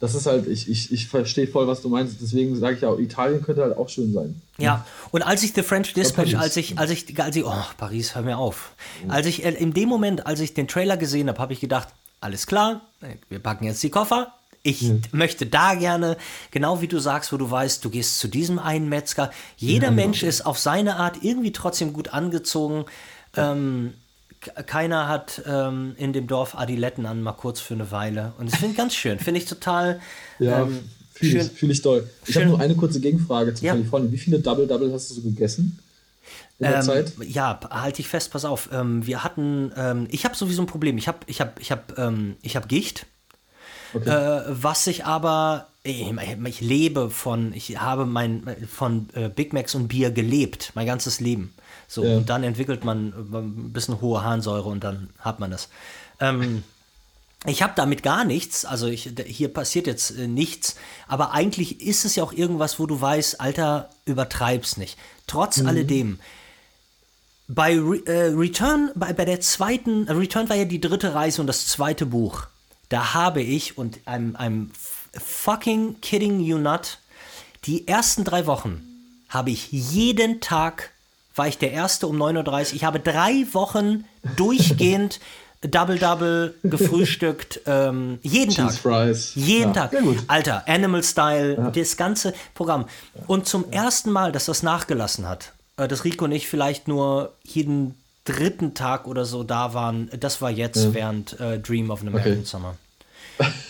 das ist halt, ich, ich, ich verstehe voll, was du meinst. Deswegen sage ich ja, Italien könnte halt auch schön sein. Ja, und als ich The French Dispatch, als ich, als ich, als ich, oh, Paris, hör mir auf. Als ich, äh, in dem Moment, als ich den Trailer gesehen habe, habe ich gedacht, alles klar, wir packen jetzt die Koffer. Ich mhm. möchte da gerne, genau wie du sagst, wo du weißt, du gehst zu diesem einen Metzger. Jeder ja, Mensch genau. ist auf seine Art irgendwie trotzdem gut angezogen. Ähm, keiner hat ähm, in dem Dorf Adiletten an, mal kurz für eine Weile. Und das finde ich ganz schön. Finde ich total. Ja, ähm, fühle ich, fühl ich doll. Ich habe nur eine kurze Gegenfrage zu ja. Kalifornien. Wie viele Double-Double hast du so gegessen? In der ähm, Zeit? Ja, halte ich fest, pass auf. Ähm, wir hatten, ähm, ich habe sowieso ein Problem. Ich habe ich hab, ich hab, ähm, ich hab Gicht. Okay. Äh, was ich aber, ich, ich, lebe von, ich habe mein, von äh, Big Macs und Bier gelebt, mein ganzes Leben. So, ja. und dann entwickelt man äh, ein bisschen hohe Harnsäure und dann hat man das. Ähm, ich habe damit gar nichts, also ich, hier passiert jetzt äh, nichts, aber eigentlich ist es ja auch irgendwas, wo du weißt, Alter, übertreib's nicht. Trotz mhm. alledem, bei Re äh, Return, bei, bei der zweiten, Return war ja die dritte Reise und das zweite Buch. Da habe ich, und I'm, I'm fucking kidding you not, die ersten drei Wochen habe ich jeden Tag war ich der Erste um 9.30 Uhr. Ich habe drei Wochen durchgehend [laughs] Double-Double gefrühstückt. Ähm, jeden Cheese Tag. Fries. Jeden ja. Tag. Alter, Animal Style, ja. das ganze Programm. Und zum ersten Mal, dass das nachgelassen hat, äh, dass Rico und ich vielleicht nur jeden dritten Tag oder so da waren, das war jetzt ja. während äh, Dream of an American okay. Summer.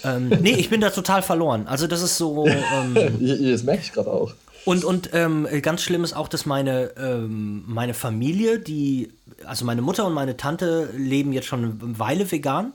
ähm, nee, ich bin da total verloren. Also das ist so. [laughs] Ähm, das merke ich gerade auch. Und, und ähm, ganz schlimm ist auch, dass meine, ähm, meine Familie, die, also meine Mutter und meine Tante leben jetzt schon eine Weile vegan.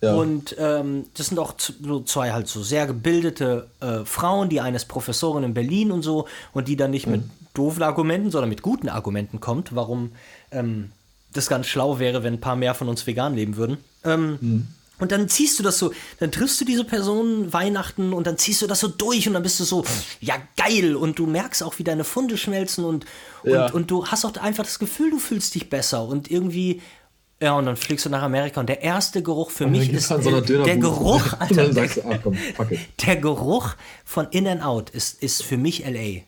Ja. Und ähm, das sind auch so zwei halt so sehr gebildete äh, Frauen, die eines Professorin in Berlin und so, und die dann nicht mhm. mit doofen Argumenten, sondern mit guten Argumenten kommt, warum ähm, das ganz schlau wäre, wenn ein paar mehr von uns vegan leben würden. Ähm, mhm. Und dann ziehst du das so, dann triffst du diese Person Weihnachten und dann ziehst du das so durch und dann bist du so, ja geil. Und du merkst auch, wie deine Funde schmelzen und, ja. und, und du hast auch einfach das Gefühl, du fühlst dich besser und irgendwie, ja, und dann fliegst du nach Amerika und der erste Geruch für mich ist so äh, der Geruch, [laughs] Alter, der, ah, komm, [laughs] der, Geruch von In and Out ist, ist für mich LA.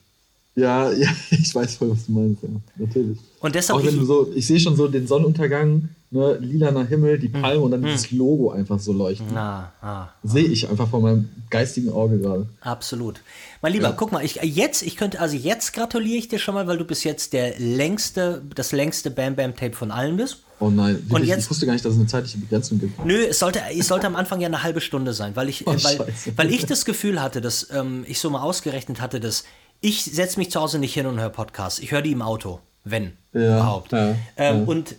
Ja, [laughs] ja, ich weiß voll, was du meinst, ja, natürlich. Und deshalb auch wenn ich, du so, ich sehe schon so den Sonnenuntergang ne, lilaner Himmel, die hm. Palme mm. und dann mm. dieses Logo einfach so leuchten. Na, ah, Sehe ich einfach vor meinem geistigen Auge gerade. Absolut. Mein Lieber, ja. guck mal, ich jetzt, ich könnte, also jetzt gratuliere ich dir schon mal, weil du bis jetzt der längste, das längste Bam Bam Tape von allen bist. Oh nein, und jetzt, ich wusste gar nicht, dass es eine zeitliche Begrenzung gibt. Nö, es sollte, es sollte am Anfang ja eine halbe Stunde sein, weil ich, oh, weil, weil ich das Gefühl hatte, dass ähm, ich so mal ausgerechnet hatte, dass ich setze mich zu Hause nicht hin und höre Podcasts. Ich höre die im Auto, wenn ja, überhaupt. Ja, ähm, ja. Und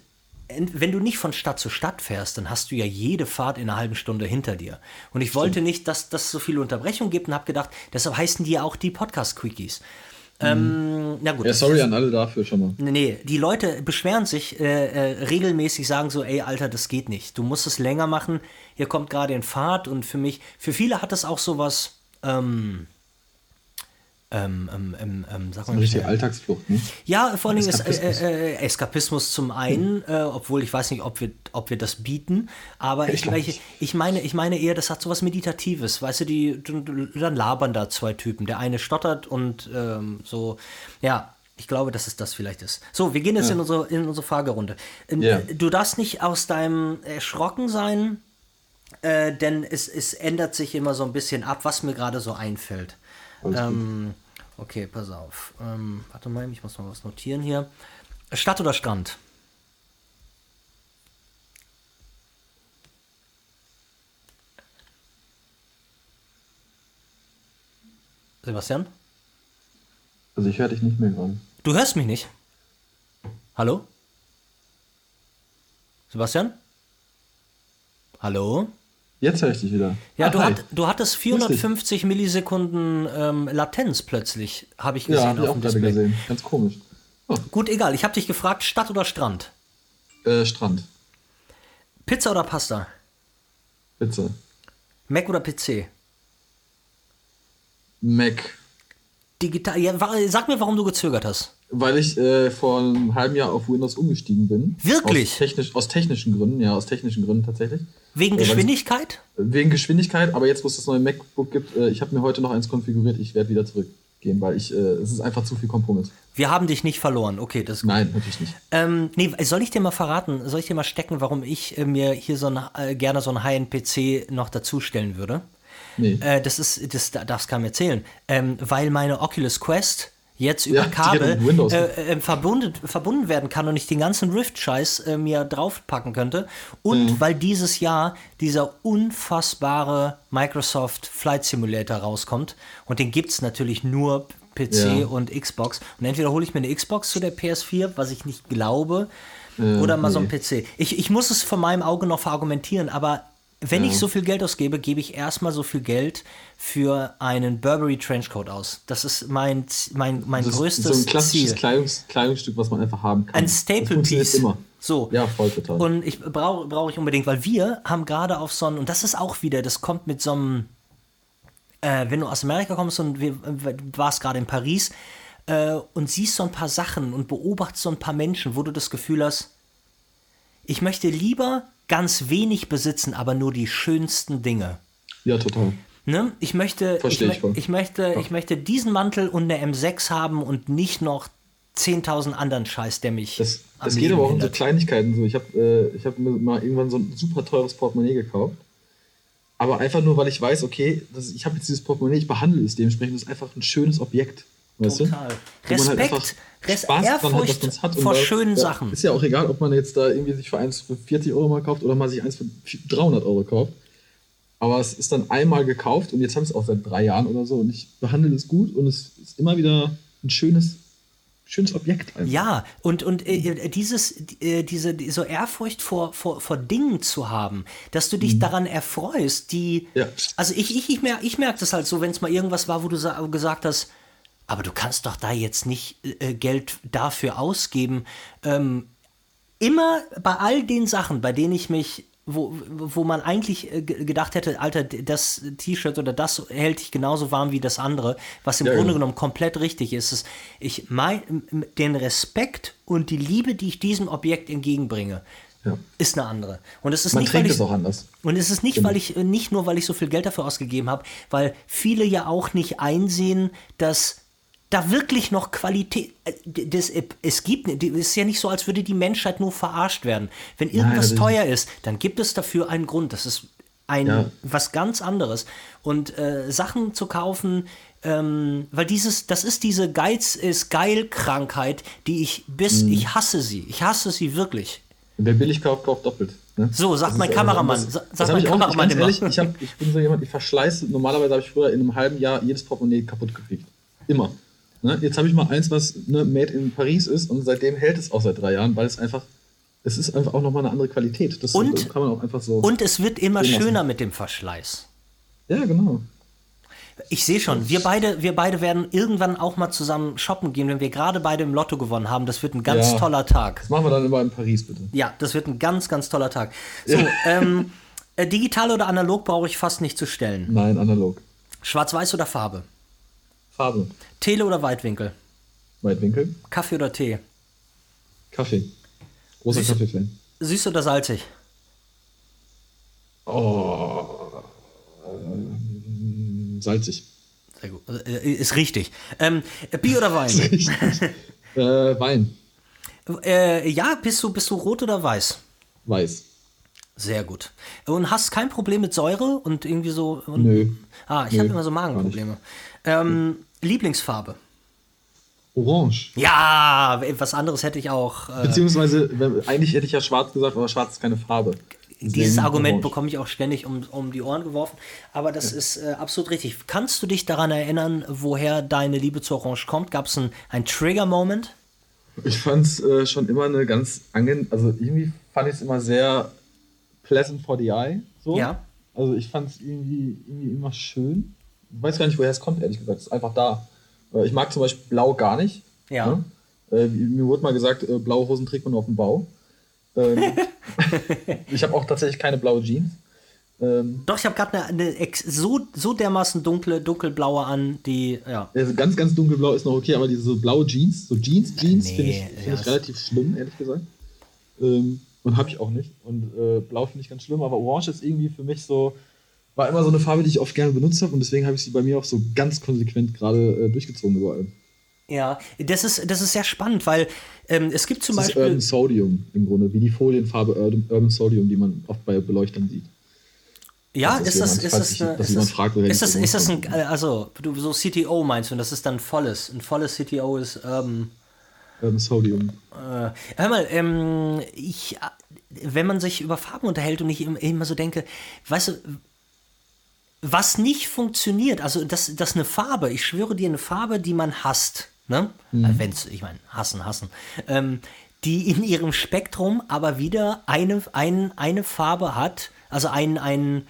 wenn du nicht von Stadt zu Stadt fährst, dann hast du ja jede Fahrt in einer halben Stunde hinter dir. Und ich wollte nicht, dass das so viele Unterbrechungen gibt und habe gedacht, deshalb heißen die ja auch die Podcast-Quickies. Mhm. Ähm, na gut. Ja, sorry an alle dafür schon mal. Nee, die Leute beschweren sich äh, äh, regelmäßig, sagen so, ey, Alter, das geht nicht. Du musst es länger machen. Ihr kommt gerade in Fahrt und für mich, für viele hat das auch sowas, ähm, ähm, ähm, ähm, ähm sag mal. Das ist eine Alltagsflucht, ne? Ja, vor allem Eskapismus. Ist, äh, äh, Eskapismus zum einen, hm. äh, obwohl ich weiß nicht, ob wir, ob wir das bieten, aber ich, ich, ich, meine, ich meine eher, das hat so was Meditatives, weißt du, die, dann labern da zwei Typen. Der eine stottert und ähm, so, ja, ich glaube, dass es das vielleicht ist. So, wir gehen jetzt ja. in, unsere, in unsere Fragerunde. Ja. Du darfst nicht aus deinem Erschrocken sein, äh, denn es, es ändert sich immer so ein bisschen ab, was mir gerade so einfällt. Ähm, okay, pass auf. Ähm, warte mal, ich muss mal was notieren hier. Stadt oder Strand? Sebastian? Also ich höre dich nicht mehr gerade. Du hörst mich nicht? Hallo? Sebastian? Hallo? Jetzt höre ich dich wieder. Ja, ah, du, hat, du, hattest 450 Millisekunden ähm, Latenz plötzlich, habe ich gesehen. Ja, habe ich auch gerade gesehen. Ganz komisch. Oh. Gut, egal. Ich habe dich gefragt, Stadt oder Strand? Äh, Strand. Pizza oder Pasta? Pizza. Mac oder PC? Mac. Digital. Ja, sag mir, warum du gezögert hast. Weil ich äh, vor einem halben Jahr auf Windows umgestiegen bin. Wirklich? Aus, technisch, aus technischen Gründen, ja, aus technischen Gründen tatsächlich. Wegen Geschwindigkeit? Wegen Geschwindigkeit, aber jetzt, wo es das neue MacBook gibt, äh, ich habe mir heute noch eins konfiguriert, ich werde wieder zurückgehen, weil ich, äh, es ist einfach zu viel Kompromiss. Wir haben dich nicht verloren, okay, das ist gut. Nein, natürlich nicht. Ähm, nee, soll ich dir mal verraten, soll ich dir mal stecken, warum ich äh, mir hier so ein, äh, gerne so einen High-End-PC noch dazustellen würde? Nee. Äh, das ist, das, das kann mir erzählen. Ähm, weil meine Oculus Quest jetzt über ja, Kabel äh, äh, verbunden, verbunden werden kann und ich den ganzen Rift-Scheiß äh, mir draufpacken könnte. Und mhm. weil dieses Jahr dieser unfassbare Microsoft Flight Simulator rauskommt und den gibt es natürlich nur PC ja. und Xbox. Und entweder hole ich mir eine Xbox zu der PS4, was ich nicht glaube, äh, oder mal nee. so ein PC. Ich, ich muss es von meinem Auge noch verargumentieren, aber wenn ich so viel Geld ausgebe, gebe ich erstmal so viel Geld für einen Burberry Trenchcoat aus. Das ist mein, mein, mein das größtes Ziel. So ein klassisches Kleidungs Kleidungsstück, was man einfach haben kann. Ein Staple Piece. Immer. So. Ja, voll total. Und ich brauche brauch ich unbedingt, weil wir haben gerade auf so einen, und das ist auch wieder, das kommt mit so einem, äh, wenn du aus Amerika kommst und wir, äh, warst gerade in Paris äh, und siehst so ein paar Sachen und beobachtest so ein paar Menschen, wo du das Gefühl hast, ich möchte lieber ganz wenig besitzen, aber nur die schönsten Dinge. Ja, total. Ne? Ich möchte, ich, ich, ich, möchte, ja. ich möchte diesen Mantel und eine M6 haben und nicht noch 10.000 anderen Scheiß, der mich. Das, das geht aber auch um so Kleinigkeiten. So. Ich habe äh, hab mir mal irgendwann so ein super teures Portemonnaie gekauft. Aber einfach nur, weil ich weiß, okay, das, ich habe jetzt dieses Portemonnaie, ich behandle es dementsprechend, das ist einfach ein schönes Objekt. Weißt Total. Du? Halt Respekt, halt Res Ehrfurcht hat, hat vor schönen da, Sachen. Ist ja auch egal, ob man jetzt da irgendwie sich für eins für 40 Euro mal kauft oder mal sich eins für 300 Euro kauft. Aber es ist dann einmal gekauft und jetzt haben es auch seit drei Jahren oder so und ich behandle es gut und es ist immer wieder ein schönes schönes Objekt. Einfach. Ja, und, und äh, dieses, äh, diese, so Ehrfurcht vor, vor, vor Dingen zu haben, dass du dich mhm. daran erfreust, die. Ja. Also ich, ich, ich merke ich merk das halt so, wenn es mal irgendwas war, wo du gesagt hast, aber du kannst doch da jetzt nicht äh, Geld dafür ausgeben. Ähm, immer bei all den Sachen, bei denen ich mich, wo, wo man eigentlich äh, gedacht hätte, Alter, das T-Shirt oder das hält dich genauso warm wie das andere, was im ja, Grunde ja. genommen komplett richtig ist, ist, ich mein, den Respekt und die Liebe, die ich diesem Objekt entgegenbringe, ja. ist eine andere. Und es ist Man nicht, weil ich, es auch anders. Und es ist nicht, genau. weil ich nicht nur, weil ich so viel Geld dafür ausgegeben habe, weil viele ja auch nicht einsehen, dass da wirklich noch Qualität. Äh, das, es gibt, es ist ja nicht so, als würde die Menschheit nur verarscht werden. Wenn irgendwas Nein, teuer ist, dann gibt es dafür einen Grund. Das ist ein ja. was ganz anderes. Und äh, Sachen zu kaufen, ähm, weil dieses, das ist diese Geiz ist geil Krankheit, die ich bis, mhm. ich hasse sie. Ich hasse sie wirklich. Wer billig kauft, kauft doppelt. Ne? So, sagt mein Kameramann. Das, sagt mein Kameramann immer. Ehrlich, ich, hab, ich bin so jemand, ich verschleiße. Normalerweise habe ich früher in einem halben Jahr jedes Portemonnaie kaputt gekriegt. Immer. Ne? Jetzt habe ich mal eins, was ne, made in Paris ist und seitdem hält es auch seit drei Jahren, weil es einfach, es ist einfach auch nochmal eine andere Qualität. Das und, kann man auch einfach so. Und es wird immer schöner mit dem Verschleiß. Ja, genau. Ich sehe schon, wir beide, wir beide werden irgendwann auch mal zusammen shoppen gehen, wenn wir gerade beide im Lotto gewonnen haben. Das wird ein ganz ja, toller Tag. Das machen wir dann immer in Paris, bitte. Ja, das wird ein ganz, ganz toller Tag. So, ja. [laughs] ähm, äh, digital oder analog brauche ich fast nicht zu stellen. Nein, analog. Schwarz-Weiß oder Farbe? Farbe. Tele oder Weitwinkel? Weitwinkel. Kaffee oder Tee? Kaffee. Großer Kaffee-Fan. Süß oder salzig? Oh. Ähm, salzig. Sehr gut. Äh, ist richtig. Ähm, Bier oder Wein? [laughs] äh, Wein. Äh, ja, bist du, bist du rot oder weiß? Weiß. Sehr gut. Und hast kein Problem mit Säure und irgendwie so. Und, Nö. Ah, ich habe immer so Magenprobleme. Ähm, Lieblingsfarbe? Orange. Ja, was anderes hätte ich auch. Äh, Beziehungsweise, eigentlich hätte ich ja schwarz gesagt, aber schwarz ist keine Farbe. Deswegen Dieses Argument Orange. bekomme ich auch ständig um, um die Ohren geworfen. Aber das ja. ist äh, absolut richtig. Kannst du dich daran erinnern, woher deine Liebe zu Orange kommt? Gab es einen, einen Trigger-Moment? Ich fand es äh, schon immer eine ganz angenehm, also irgendwie fand ich es immer sehr pleasant for the eye. So. Ja. Also ich fand es irgendwie, irgendwie immer schön weiß gar nicht, woher es kommt, ehrlich gesagt. Es ist einfach da. Äh, ich mag zum Beispiel Blau gar nicht. Ja. Ne? Äh, mir wurde mal gesagt, äh, blaue Hosen trägt man auf dem Bau. Ähm, [laughs] ich habe auch tatsächlich keine blaue Jeans. Ähm, Doch, ich habe gerade eine, eine so, so dermaßen dunkle, dunkelblaue an, die, ja. Also ganz, ganz dunkelblau ist noch okay, aber diese so blaue Jeans, so Jeans, Jeans, nee, finde ich, find ja, ich relativ schlimm, ehrlich gesagt. Ähm, und habe ich auch nicht. Und äh, blau finde ich ganz schlimm, aber orange ist irgendwie für mich so, war immer so eine Farbe, die ich oft gerne benutzt habe und deswegen habe ich sie bei mir auch so ganz konsequent gerade äh, durchgezogen überall. Ja, das ist, das ist sehr spannend, weil ähm, es gibt zum das Beispiel. Ist Urban Sodium im Grunde, wie die Folienfarbe Urban, Sodium, die man oft bei Beleuchtern sieht. Ja, ist das, ist das, ist das, ist das, ist das ein, also, du, so CTO meinst du, und das ist dann volles, ein volles CTO ist, ähm, Ähm, Sodium. Äh, hör mal, ähm, ich, äh, wenn man sich über Farben unterhält und ich im- immer so denke, weißt du, was nicht funktioniert, also das, das eine Farbe, ich schwöre dir, eine Farbe, die man hasst, ne? Äh, Wenn's, ich meine, hassen, hassen, ähm, die in ihrem Spektrum aber wieder eine, ein, eine Farbe hat, also ein, ein,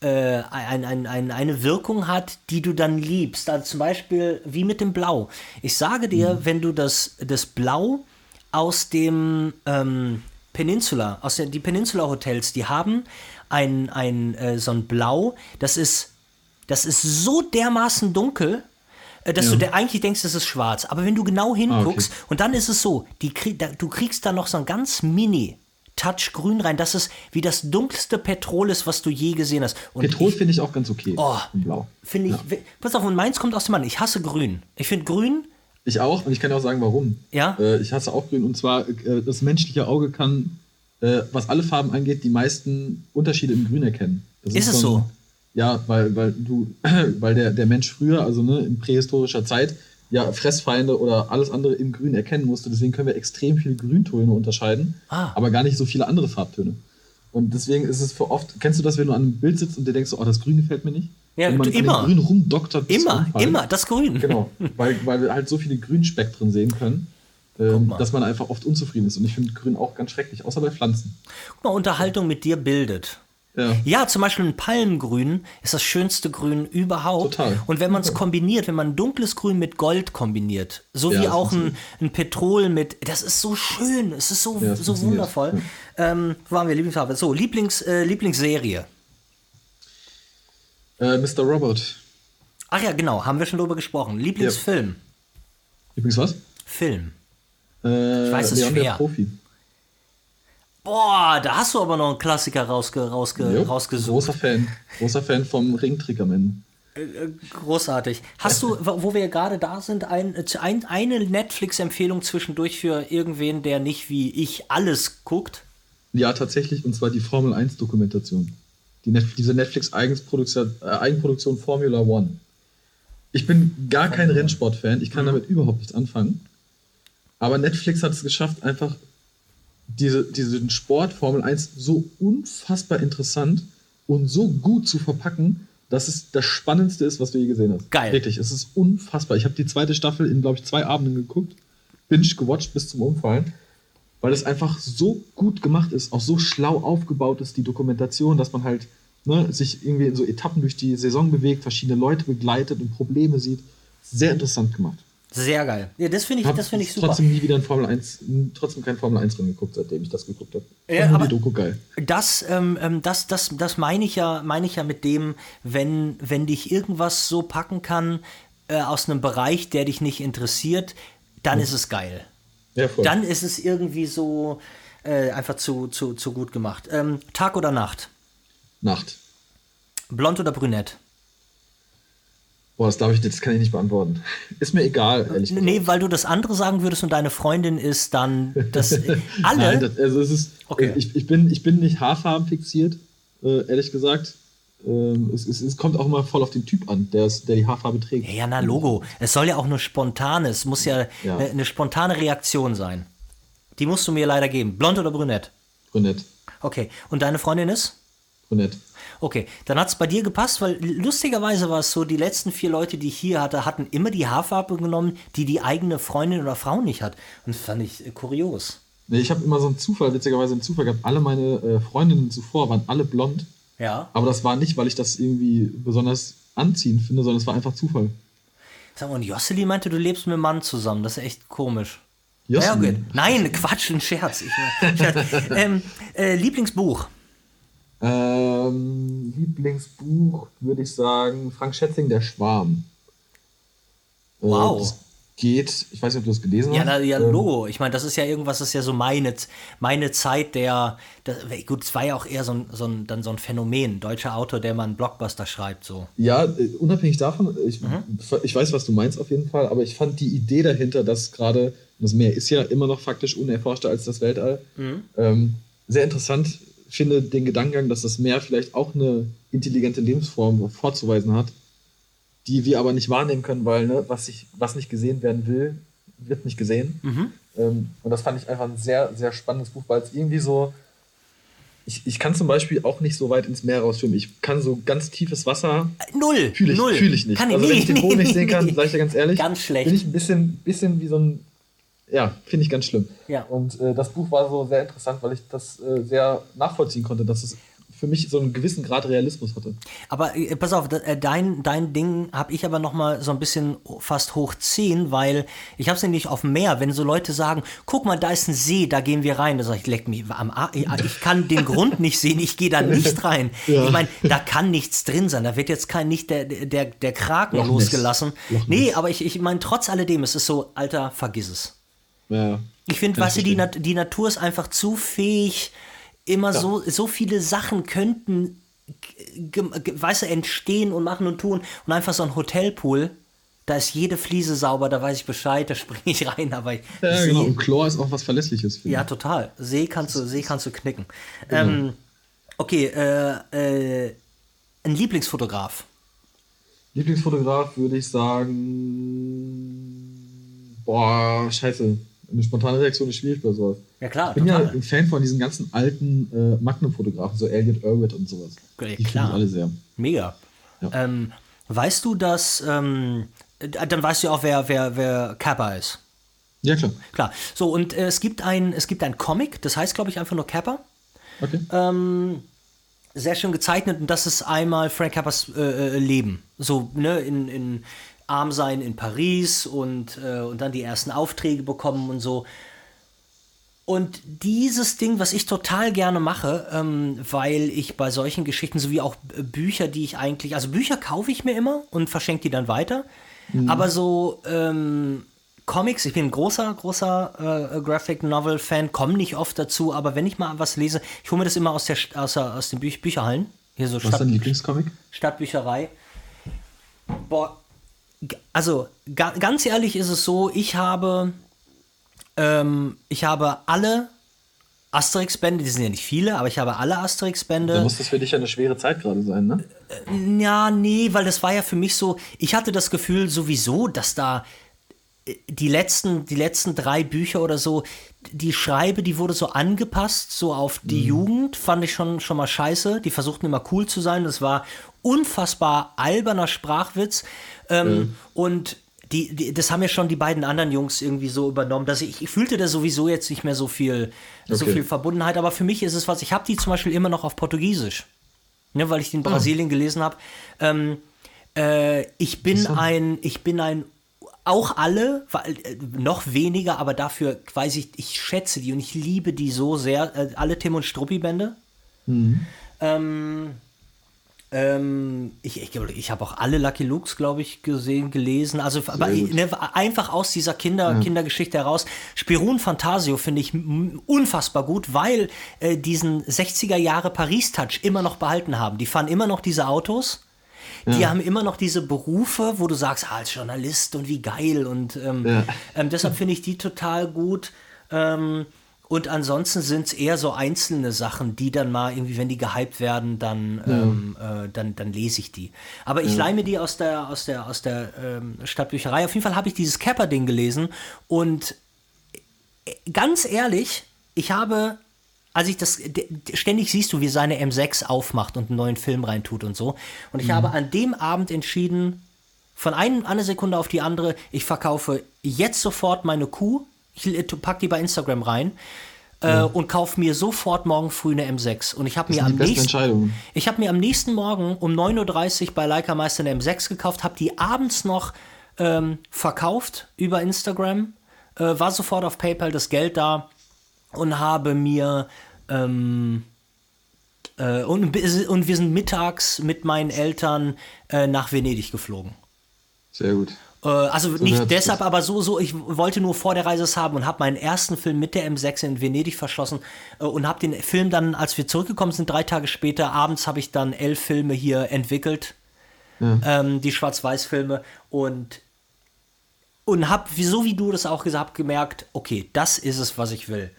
äh, ein, ein, ein, eine Wirkung hat, die du dann liebst. Also zum Beispiel wie mit dem Blau. Ich sage dir, wenn du das, das Blau aus dem ähm, Peninsula, aus den, die Peninsula Hotels, die haben ein, ein äh, so ein Blau, das ist, das ist so dermaßen dunkel, äh, dass Ja. du der eigentlich denkst, das ist schwarz. Aber wenn du genau hinguckst, okay. und dann ist es so, die da, du kriegst da noch so ein ganz mini Touch grün rein, dass es wie das dunkelste Petrol ist, was du je gesehen hast. Und Petrol finde ich auch ganz okay. Oh. Blau. finde ich, we- pass auf, und meins kommt aus dem Mann. Ich hasse grün. Ich finde grün, Ich auch und ich kann auch sagen, warum. Ja? Äh, ich hasse auch grün und zwar, äh, das menschliche Auge kann, äh, was alle Farben angeht, die meisten Unterschiede im Grün erkennen. Das Ist es ein- so? Ja, weil, weil du, [clears throat] weil der, der Mensch früher, also ne, in prähistorischer Zeit, ja, Fressfeinde oder alles andere im Grün erkennen musste. Deswegen können wir extrem viele Grüntöne unterscheiden, Ah. aber gar nicht so viele andere Farbtöne. Und deswegen ist es für oft, kennst du das, wenn du an einem Bild sitzt und dir denkst, oh, das Grün gefällt mir nicht? Ja, Wenn man immer. Grün rumdoktert. immer, Umfallen. immer, das Grün. Genau, [laughs] weil, weil wir halt so viele Grünspektren sehen können, ähm, dass man einfach oft unzufrieden ist. Und ich finde Grün auch ganz schrecklich, außer bei Pflanzen. Guck mal, Unterhaltung mit dir bildet. Ja. Ja, zum Beispiel ein Palmgrün ist das schönste Grün überhaupt. Total. Und wenn man es kombiniert, wenn man ein dunkles Grün mit Gold kombiniert, so Ja, wie auch ein, ein Petrol mit, das ist so schön, es ist so, Ja, so wundervoll. Ähm, wo waren wir? Lieblingsfarbe. So, Lieblings, äh, Lieblingsserie. Äh, Mr. Robert. Ach ja, genau, haben wir schon drüber gesprochen. Lieblingsfilm. Übrigens was? Film. Äh, Ich weiß, es ist schwer. Profi. Boah, da hast du aber noch einen Klassiker rausge, rausge, Jo, rausgesucht. Großer Fan. Großer Fan vom Ringtrick am Ende. Großartig. Hast du, wo wir gerade da sind, ein, äh, ein, eine Netflix-Empfehlung zwischendurch für irgendwen, der nicht wie ich alles guckt? Ja, tatsächlich, und zwar die Formel 1 Dokumentation. Die Net diese Netflix Eigenproduktion, äh, Eigenproduktion Formula One. Ich bin gar kein Rennsport-Fan, ich kann damit überhaupt nichts anfangen. Aber Netflix hat es geschafft, einfach diese, diesen Sport Formel 1 so unfassbar interessant und so gut zu verpacken, dass es das Spannendste ist, was du je gesehen hast. Geil. Wirklich, es ist unfassbar. Ich habe die zweite Staffel in, glaube ich, zwei Abenden geguckt, binge gewatcht bis zum Umfallen weil es einfach so gut gemacht ist, auch so schlau aufgebaut ist, die Dokumentation, dass man halt ne, sich irgendwie in so Etappen durch die Saison bewegt, verschiedene Leute begleitet und Probleme sieht. Sehr interessant gemacht. Sehr geil. Ja, das finde ich, Hab das finde ich super. trotzdem nie wieder in Formel 1, trotzdem kein Formel 1 drin geguckt, seitdem ich das geguckt habe. Ja, aber- die Doku geil. Das, ähm, ähm, das, das, das meine ich ja, meine ich ja mit dem, wenn, wenn dich irgendwas so packen kann äh, aus einem Bereich, der dich nicht interessiert, dann ist es geil. Ja, voll. Dann ist es irgendwie so äh, einfach zu, zu, zu gut gemacht. Ähm, Tag oder Nacht? Nacht. Blond oder brünett? Boah, das darf ich, das kann ich nicht beantworten. Ist mir egal, ehrlich gesagt. Nee, weil du das andere sagen würdest und deine Freundin ist dann das [laughs] alle. Nein, das, also es ist, Okay. ich, ich, bin, ich bin nicht haarfarben fixiert, äh, ehrlich gesagt. Ähm, es, es, es kommt auch immer voll auf den Typ an, der, der die Haarfarbe trägt. ja, ja, na Logo. Es soll ja auch nur spontan, es muss ja, Ja. Eine, eine spontane Reaktion sein. Die musst du mir leider geben. Blond oder brünett? Brünett. Okay. Und deine Freundin ist? Brünett. Okay, dann hat es bei dir gepasst, weil lustigerweise war es so, die letzten vier Leute, die ich hier hatte, hatten immer die Haarfarbe genommen, die die eigene Freundin oder Frau nicht hat. Und das fand ich äh, kurios. Nee, ich habe immer so einen Zufall, witzigerweise einen Zufall gehabt. Alle meine äh, Freundinnen zuvor waren alle blond. Ja. Aber das war nicht, weil ich das irgendwie besonders anziehend finde, sondern es war einfach Zufall. Sag mal, und Jocelyn meinte, du lebst mit einem Mann zusammen. Das ist echt komisch. Jocelyn? Ja, gut. Nein, Quatsch, ein Scherz. Ich, [laughs] Scherz. ähm, äh, Lieblingsbuch. Ähm, Lieblingsbuch würde ich sagen, Frank Schätzing, Der Schwarm. Wow. das geht, ich weiß nicht, ob du das gelesen Ja, hast. na, ja, Ähm, Logo. Ich meine, das ist ja irgendwas, das ist ja so meine, meine Zeit der, das, gut, es war ja auch eher so ein, so ein, dann so ein Phänomen, deutscher Autor, der mal einen Blockbuster schreibt, so. Ja, äh, unabhängig davon, ich, Mhm. ich weiß, was du meinst auf jeden Fall, aber ich fand die Idee dahinter, dass gerade das Meer ist ja immer noch faktisch unerforschter als das Weltall, Mhm. ähm, sehr interessant, finde den Gedankengang, dass das Meer vielleicht auch eine intelligente Lebensform vorzuweisen hat, die wir aber nicht wahrnehmen können, weil ne, was, ich, was nicht gesehen werden will, wird nicht gesehen. Mhm. Ähm, und das fand ich einfach ein sehr, sehr spannendes Buch, weil es irgendwie so. Ich, ich kann zum Beispiel auch nicht so weit ins Meer rausschwimmen. Ich kann so ganz tiefes Wasser. Null. Fühle ich, null. Fühl ich nicht. Kann ich also, wenn ich den Boden nicht sehen kann, sage ich dir ganz [laughs] ehrlich. Ganz schlecht. Bin ich ein bisschen, bisschen wie so ein. Ja, finde ich ganz schlimm. Ja. Und äh, das Buch war so sehr interessant, weil ich das äh, sehr nachvollziehen konnte, dass es für mich so einen gewissen Grad Realismus hatte. Aber äh, pass auf, äh, dein, dein Ding habe ich aber noch mal so ein bisschen fast hochziehen, weil ich habe es nämlich auf dem Meer, wenn so Leute sagen, guck mal, da ist ein See, da gehen wir rein, da sage ich, leck mich am A [laughs] ich kann den Grund nicht sehen, ich gehe da nicht rein. [laughs] Ja. Ich meine, da kann nichts drin sein, da wird jetzt kein nicht der, der, der Kraken Loch losgelassen. Nee, aber ich, ich meine, trotz alledem, es ist so, Alter, vergiss es. Ja. Ich finde, weißt du, die, Nat die Natur ist einfach zu fähig, immer ja. so, so viele Sachen könnten, weißt du, entstehen und machen und tun. Und einfach so ein Hotelpool, da ist jede Fliese sauber, da weiß ich Bescheid, da springe ich rein, aber ich Ja, See, genau, und Chlor ist auch was Verlässliches. Ja, ich. total. See kannst du, See kannst du knicken. Genau. Ähm, okay, äh, äh, ein Lieblingsfotograf. Lieblingsfotograf würde ich sagen. Boah, scheiße eine spontane Reaktion ist schwierig bei sowas. Ja, klar. Ich bin total. ja ein Fan von diesen ganzen alten äh, Magnum-Fotografen, so Elliot Irwit und sowas. Okay, Die klar. alle sehr. Mega. Ja. Ähm, weißt du, dass. Ähm, dann weißt du auch, wer, wer, wer Kappa ist. Ja, klar. Klar. So, und äh, es, gibt ein, es gibt ein Comic, das heißt, glaube ich, einfach nur Kappa. Okay. Ähm, sehr schön gezeichnet und das ist einmal Frank Kappas äh, äh Leben. So, ne, in, in arm sein in Paris und, äh, und dann die ersten Aufträge bekommen und so. Und dieses Ding, was ich total gerne mache, ähm, weil ich bei solchen Geschichten, sowie auch Bücher, die ich eigentlich, also Bücher kaufe ich mir immer und verschenke die dann weiter. Mhm. Aber so ähm, Comics, ich bin ein großer, großer äh, Graphic Novel Fan, komme nicht oft dazu, aber wenn ich mal was lese, ich hole mir das immer aus, der, aus, der, aus den Büch Bücherhallen. Hier so was ist dein Lieblingscomic? Stadtbücherei. Boah, also ga, ganz ehrlich ist es so, ich habe, ähm, ich habe alle Asterix-Bände, die sind ja nicht viele, aber ich habe alle Asterix-Bände. Da muss das für dich ja eine schwere Zeit gerade sein, ne? Äh, ja, nee, weil das war ja für mich so, ich hatte das Gefühl sowieso, dass da die letzten, die letzten drei Bücher oder so, die Schreibe, die wurde so angepasst, so auf die mhm. Jugend, fand ich schon, schon mal scheiße. Die versuchten immer cool zu sein. Das war unfassbar alberner Sprachwitz. Ähm, mhm. Und die, die, das haben ja schon die beiden anderen Jungs irgendwie so übernommen, dass ich, ich fühlte da sowieso jetzt nicht mehr so viel, okay. so viel Verbundenheit. Aber für mich ist es was, ich habe die zum Beispiel immer noch auf Portugiesisch, ne, weil ich die in ah. Brasilien oh. gelesen habe. Ähm, äh, ich bin ein, ich bin ein auch alle, weil, äh, noch weniger, aber dafür weiß ich, ich schätze die und ich liebe die so sehr. Äh, alle Tim und Struppi-Bände. Mhm. Ähm, ähm, ich ich, ich habe auch alle Lucky Lukes, glaube ich, gesehen, gelesen. Also aber, ne, einfach aus dieser Kinder, ja. Kindergeschichte heraus. Spirun Fantasio finde ich unfassbar gut, weil äh, diesen 60er Jahre Paris-Touch immer noch behalten haben. Die fahren immer noch diese Autos. Die ja. haben immer noch diese Berufe, wo du sagst, ah, als Journalist und wie geil. Und ähm, ja. ähm, deshalb finde ich die total gut. Ähm, und ansonsten sind es eher so einzelne Sachen, die dann mal irgendwie, wenn die gehypt werden, dann, ja. ähm, äh, dann, dann lese ich die. Aber ich ja. leih mir die aus der, aus der, aus der ähm, Stadtbücherei. Auf jeden Fall habe ich dieses Capper-Ding gelesen und äh, ganz ehrlich, ich habe, als ich das, ständig siehst du, wie seine M6 aufmacht und einen neuen Film reintut und so. Und ich mhm. habe an dem Abend entschieden, von ein, einer Sekunde auf die andere, ich verkaufe jetzt sofort meine Kuh ich äh, pack die bei Instagram rein. Äh, ja. und kaufe mir sofort morgen früh eine M6. Und ich habe mir am nächsten ich habe mir am nächsten Morgen um 9.30 Uhr bei Leica Meister eine M6 gekauft, habe die abends noch ähm, verkauft über Instagram, äh, war sofort auf PayPal das Geld da und habe mir ähm, äh, und, und wir sind mittags mit meinen Eltern äh, nach Venedig geflogen. Sehr gut. Äh, also so nicht deshalb, aber so, so, ich wollte nur vor der Reise es haben und habe meinen ersten Film mit der M6 in Venedig verschlossen äh, und habe den Film dann, als wir zurückgekommen sind, drei Tage später, abends habe ich dann elf Filme hier entwickelt, ja. ähm, die Schwarz-Weiß-Filme und und habe, so wie du das auch gesagt hast, gemerkt, okay, das ist es, was ich will.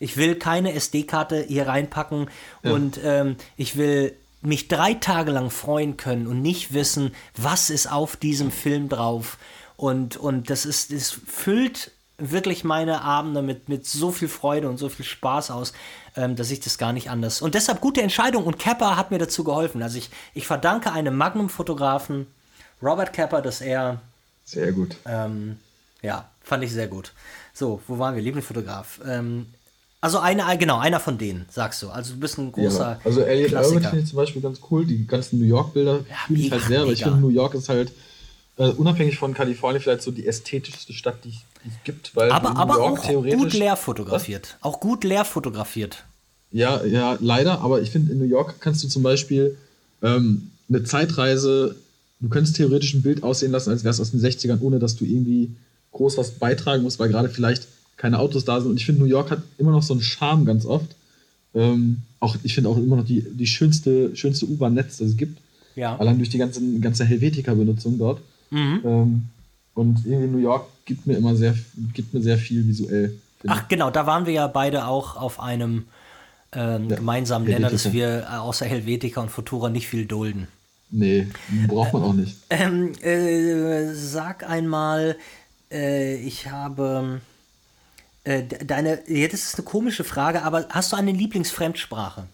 Ich will keine SD-Karte hier reinpacken ja. und ähm, ich will mich drei Tage lang freuen können und nicht wissen, was ist auf diesem Film drauf. Und, und das ist, das füllt wirklich meine Abende mit, mit so viel Freude und so viel Spaß aus, ähm, dass ich das gar nicht anders. Und deshalb gute Entscheidung und Kepper hat mir dazu geholfen. Also ich, ich verdanke einem Magnum-Fotografen, Robert Kepper, dass er. Sehr gut. Ähm, ja, fand ich sehr gut. So, wo waren wir? Lieblingsfotograf. Ähm, also einer, genau, einer von denen, sagst du. Also du bist ein großer. Ja, also Elliot Irwin finde ich zum Beispiel ganz cool. Die ganzen New York-Bilder ja, fühle ich halt sehr, weil ich finde, New York ist halt äh, unabhängig von Kalifornien vielleicht so die ästhetischste Stadt, die es gibt. Weil aber aber York auch gut leer fotografiert. Was? Auch gut leer fotografiert. Ja, ja, leider. Aber ich finde, in New York kannst du zum Beispiel ähm, eine Zeitreise, du könntest theoretisch ein Bild aussehen lassen, als wäre es aus den 60ern, ohne dass du irgendwie groß was beitragen musst, weil gerade vielleicht keine Autos da sind. Und ich finde, New York hat immer noch so einen Charme ganz oft. Ähm, auch, ich finde auch immer noch die, die schönste, schönste U-Bahn-Netz, das es gibt. Ja. Allein durch die ganze, ganze Helvetica-Benutzung dort. Mhm. Ähm, und irgendwie New York gibt mir immer sehr, gibt mir sehr viel visuell. Ach genau, da waren wir ja beide auch auf einem ähm, ja, gemeinsamen Nenner, dass wir äh, außer Helvetica und Futura nicht viel dulden. Nee, braucht man auch nicht. Ähm, äh, sag einmal, äh, ich habe äh, deine, jetzt ist es eine komische Frage, aber hast du eine Lieblingsfremdsprache?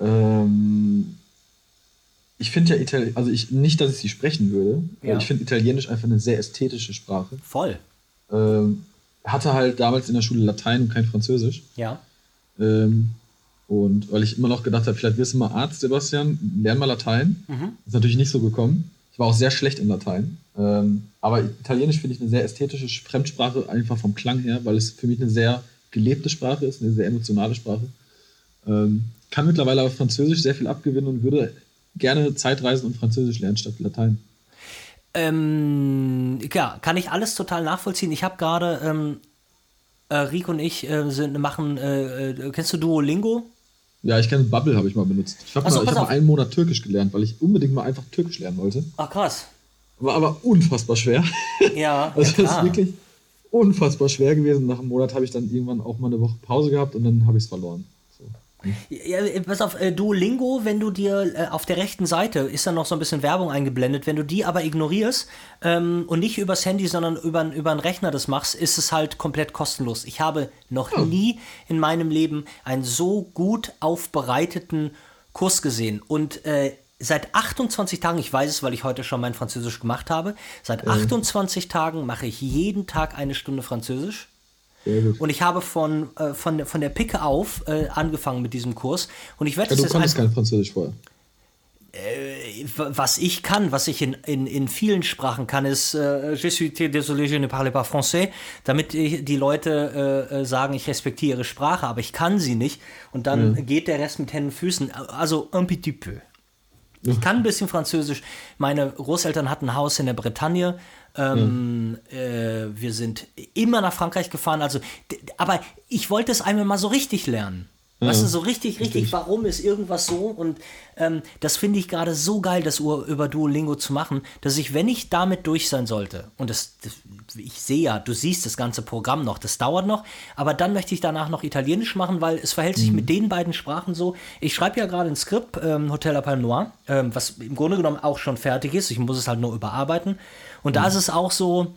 Ähm, ich finde ja Italienisch, also ich nicht, dass ich sie sprechen würde, ja. aber ich finde Italienisch einfach eine sehr ästhetische Sprache. Voll. Ähm, hatte halt damals in der Schule Latein und kein Französisch. Ja. Ähm, und weil ich immer noch gedacht habe, vielleicht wirst du mal Arzt, Sebastian, lern mal Latein. Mhm. Ist natürlich nicht so gekommen. Ich war auch sehr schlecht in Latein. Ähm, aber Italienisch finde ich eine sehr ästhetische Fremdsprache, einfach vom Klang her, weil es für mich eine sehr gelebte Sprache ist, eine sehr emotionale Sprache. Ähm, kann mittlerweile aber Französisch sehr viel abgewinnen und würde gerne Zeitreisen und Französisch lernen statt Latein. Ähm, ja, kann ich alles total nachvollziehen. Ich habe gerade, ähm, äh, Rico und ich äh, sind, machen, äh, äh kennst du Duolingo? Ja, ich kenne Bubble, habe ich mal benutzt. Ich habe mal, hab mal einen Monat Türkisch gelernt, weil ich unbedingt mal einfach Türkisch lernen wollte. Ach krass. War aber unfassbar schwer. Ja. [laughs] also ja, das ist wirklich unfassbar schwer gewesen. Nach einem Monat habe ich dann irgendwann auch mal eine Woche Pause gehabt und dann habe ich es verloren. Ja, pass auf, äh, Duolingo, wenn du dir äh, auf der rechten Seite ist dann noch so ein bisschen Werbung eingeblendet, wenn du die aber ignorierst ähm, und nicht übers Handy, sondern über, über einen Rechner das machst, ist es halt komplett kostenlos. Ich habe noch oh. nie in meinem Leben einen so gut aufbereiteten Kurs gesehen und äh, seit 28 Tagen, ich weiß es, weil ich heute schon mein Französisch gemacht habe, seit 28 Tagen mache ich jeden Tag eine Stunde Französisch. Und ich habe von, äh, von, von der Picke auf äh, angefangen mit diesem Kurs. Und ich werde ja, Du konntest kein Französisch vorher. Äh, was ich kann, was ich in, in, in vielen Sprachen kann, ist äh, Je suis désolé, je ne parle pas français, damit die Leute äh, äh, sagen, ich respektiere ihre Sprache, aber ich kann sie nicht. Und dann ja. geht der Rest mit Händen und Füßen. Also un petit peu. Ich kann ein bisschen Französisch. Meine Großeltern hatten ein Haus in der Bretagne ähm, mhm. äh, wir sind immer nach Frankreich gefahren. Also, aber ich wollte es einmal mal so richtig lernen. Weißt du, so richtig, richtig, warum ist irgendwas so? Und ähm, das finde ich gerade so geil, das über Duolingo zu machen, dass ich, wenn ich damit durch sein sollte, und das, das, ich sehe ja, du siehst das ganze Programm noch, das dauert noch, aber dann möchte ich danach noch Italienisch machen, weil es verhält sich mhm. mit den beiden Sprachen so. Ich schreibe ja gerade ein Skript, ähm, Hotel La Palme Noir, ähm, was im Grunde genommen auch schon fertig ist. Ich muss es halt nur überarbeiten. Und da ist es auch so,